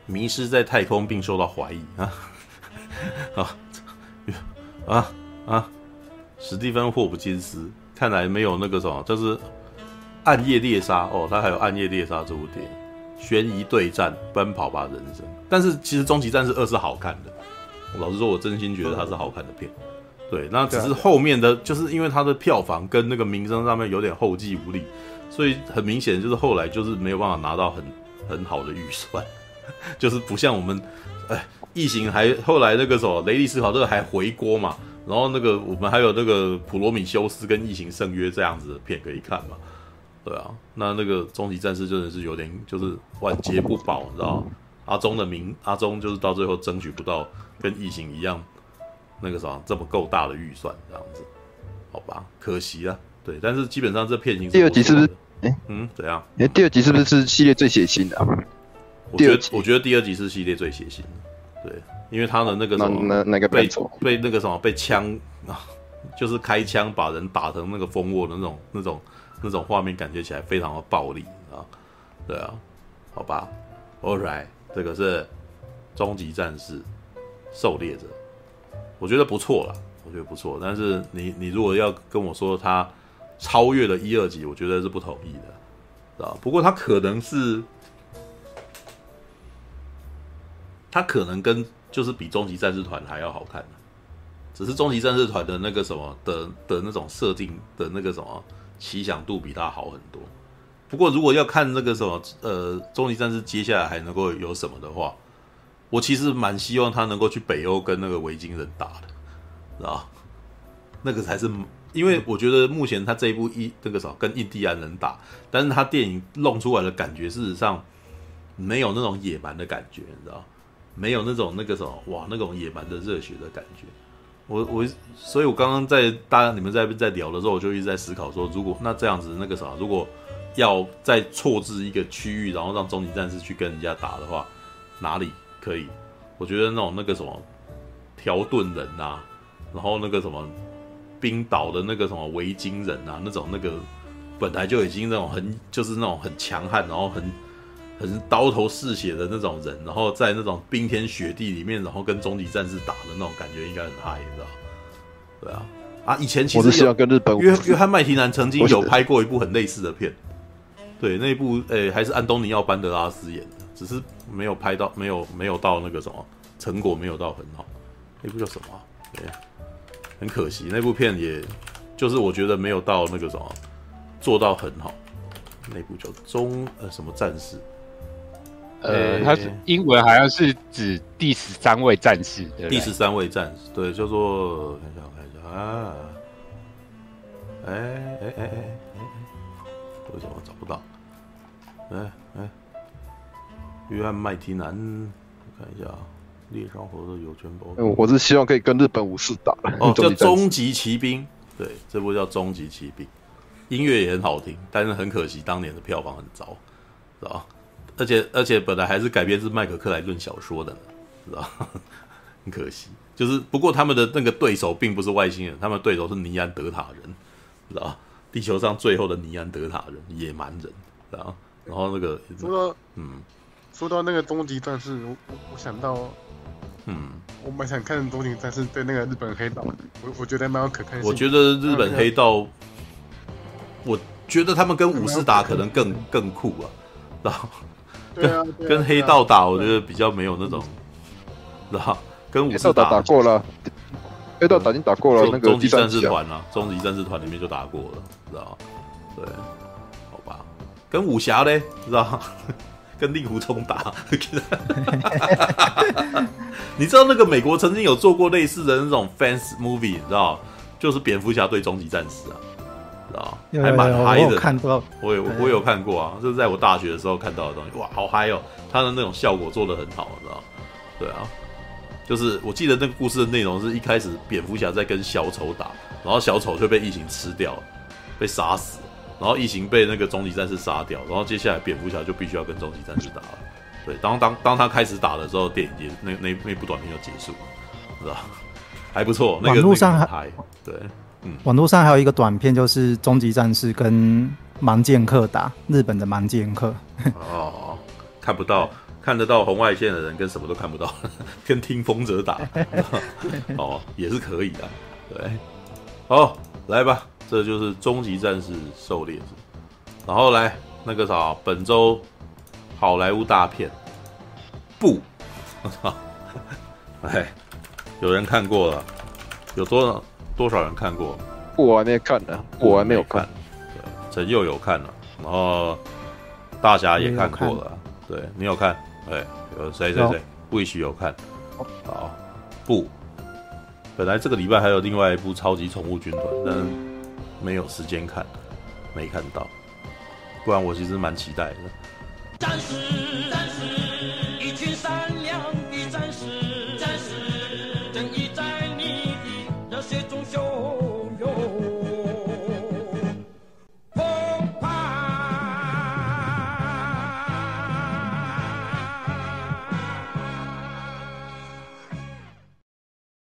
Speaker 1: 迷失在太空并受到怀疑啊 啊啊啊！史蒂芬霍普金斯看来没有那个什么，就是《暗夜猎杀》哦，他还有《暗夜猎杀》这部电影。悬疑对战，奔跑吧人生。但是其实《终极战士二》是好看的，老实说，我真心觉得它是好看的片。对，那只是后面的，就是因为它的票房跟那个名声上面有点后继无力，所以很明显就是后来就是没有办法拿到很 很好的预算，就是不像我们，哎，异形还后来那个什么雷利斯考特还回锅嘛，然后那个我们还有那个普罗米修斯跟异形圣约这样子的片可以看嘛。对啊，那那个终极战士真的是有点就是晚节不保，你知道阿忠的名，阿忠就是到最后争取不到跟异形一样那个啥这么够大的预算这样子，好吧，可惜啊。对，但是基本上这片型
Speaker 2: 第二集是不是？
Speaker 1: 哎，嗯，怎样？
Speaker 2: 哎，第二集是不是是系列最血腥的啊？
Speaker 1: 我觉得我觉得第二集是系列最血腥的，对，因为他的那个什么
Speaker 2: 那那个
Speaker 1: 被被那个什么被枪啊，就是开枪把人打成那个蜂窝的那种那种。那种画面感觉起来非常的暴力啊，对啊，好吧，All right，这个是终极战士狩猎者，我觉得不错了，我觉得不错。但是你你如果要跟我说他超越了一二级，我觉得是不同意的，啊，不过他可能是他可能跟就是比终极战士团还要好看，只是终极战士团的那个什么的的那种设定的那个什么。奇想度比他好很多，不过如果要看那个什么，呃，终极战士接下来还能够有什么的话，我其实蛮希望他能够去北欧跟那个维京人打的，知道？那个才是，因为我觉得目前他这一部一那个什么跟印第安人打，但是他电影弄出来的感觉，事实上没有那种野蛮的感觉，你知道，没有那种那个什么哇，那种野蛮的热血的感觉。我我，所以我刚刚在大家你们在在聊的时候，我就一直在思考说，如果那这样子那个啥，如果要再错置一个区域，然后让终极战士去跟人家打的话，哪里可以？我觉得那种那个什么条顿人啊，然后那个什么冰岛的那个什么维京人啊，那种那个本来就已经那种很就是那种很强悍，然后很。很刀头嗜血的那种人，然后在那种冰天雪地里面，然后跟终极战士打的那种感觉，应该很嗨，你知道？对啊，啊，以前其实
Speaker 2: 我是希望跟日本
Speaker 1: 约约翰麦提南曾经有拍过一部很类似的片，对，那一部诶、欸、还是安东尼奥班德拉斯演的，只是没有拍到，没有没有到那个什么成果，没有到很好。那部叫什么、啊？对，很可惜，那部片也就是我觉得没有到那个什么做到很好。那部叫中呃什么战士？
Speaker 9: 呃，它是英文好像是指第十三位战士，
Speaker 1: 第十三位战士，对，叫做看一下，我看一下啊，哎哎哎哎哎，为什么找不到？哎哎，约翰麦提南，我看一下啊，猎杀活的有权包。
Speaker 2: 我是希望可以跟日本武士打
Speaker 1: 哦，叫终极骑兵，对，这部叫终极骑兵，音乐也很好听，但是很可惜当年的票房很糟，知道吧？而且而且本来还是改编自麦克克莱顿小说的呢，知道？很可惜，就是不过他们的那个对手并不是外星人，他们对手是尼安德塔人，知道？地球上最后的尼安德塔人，野蛮人，然后？然后那个
Speaker 8: 说到嗯，说到那个终极战士，我我想到
Speaker 1: 嗯，
Speaker 8: 我蛮想看终极战士对那个日本黑道，我我觉得蛮有可看性。
Speaker 1: 我觉得日本黑道，我觉得他们跟武士打可能更更酷啊，知道？跟、跟黑道打，我觉得比较没有那种，知道？跟武士
Speaker 2: 打打过了，黑道打已经打过了，那个
Speaker 1: 终极战士团啊，终极战士团里面就打过了，知道？对，好吧。跟武侠嘞，知道？跟令狐冲打，你知道那个美国曾经有做过类似的那种 fans movie，你知道？就是蝙蝠侠对终极战士啊。啊，还蛮嗨的。
Speaker 5: 看过，
Speaker 1: 我有我有看过啊，这是在我大学的时候看到的东西。哇，好嗨哦！他的那种效果做的很好，你知道？对啊，就是我记得那个故事的内容是一开始蝙蝠侠在跟小丑打，然后小丑就被异形吃掉了，被杀死，然后异形被那个终极战士杀掉，然后接下来蝙蝠侠就必须要跟终极战士打了。对，当当当他开始打的时候，电影也那那那部短片就结束了，是吧？还不错。
Speaker 5: 网络上还
Speaker 1: 对，嗯，
Speaker 5: 网络上还有一个短片，就是终极战士跟盲剑客打日本的盲剑客。
Speaker 1: 哦，看不到，看得到红外线的人跟什么都看不到，跟听风者打，哦，也是可以的。对，好，来吧，这就是终极战士狩猎者。然后来那个啥，本周好莱坞大片，不，我操，哎，有人看过了，有多少多少人看过？
Speaker 2: 我还没看呢，我还没有看。
Speaker 1: 对，陈佑有看了，然后大侠也看过了，对你有看？对，有谁谁谁？魏许有看。好，不，本来这个礼拜还有另外一部超级宠物军团，但没有时间看，没看到。不然我其实蛮期待的。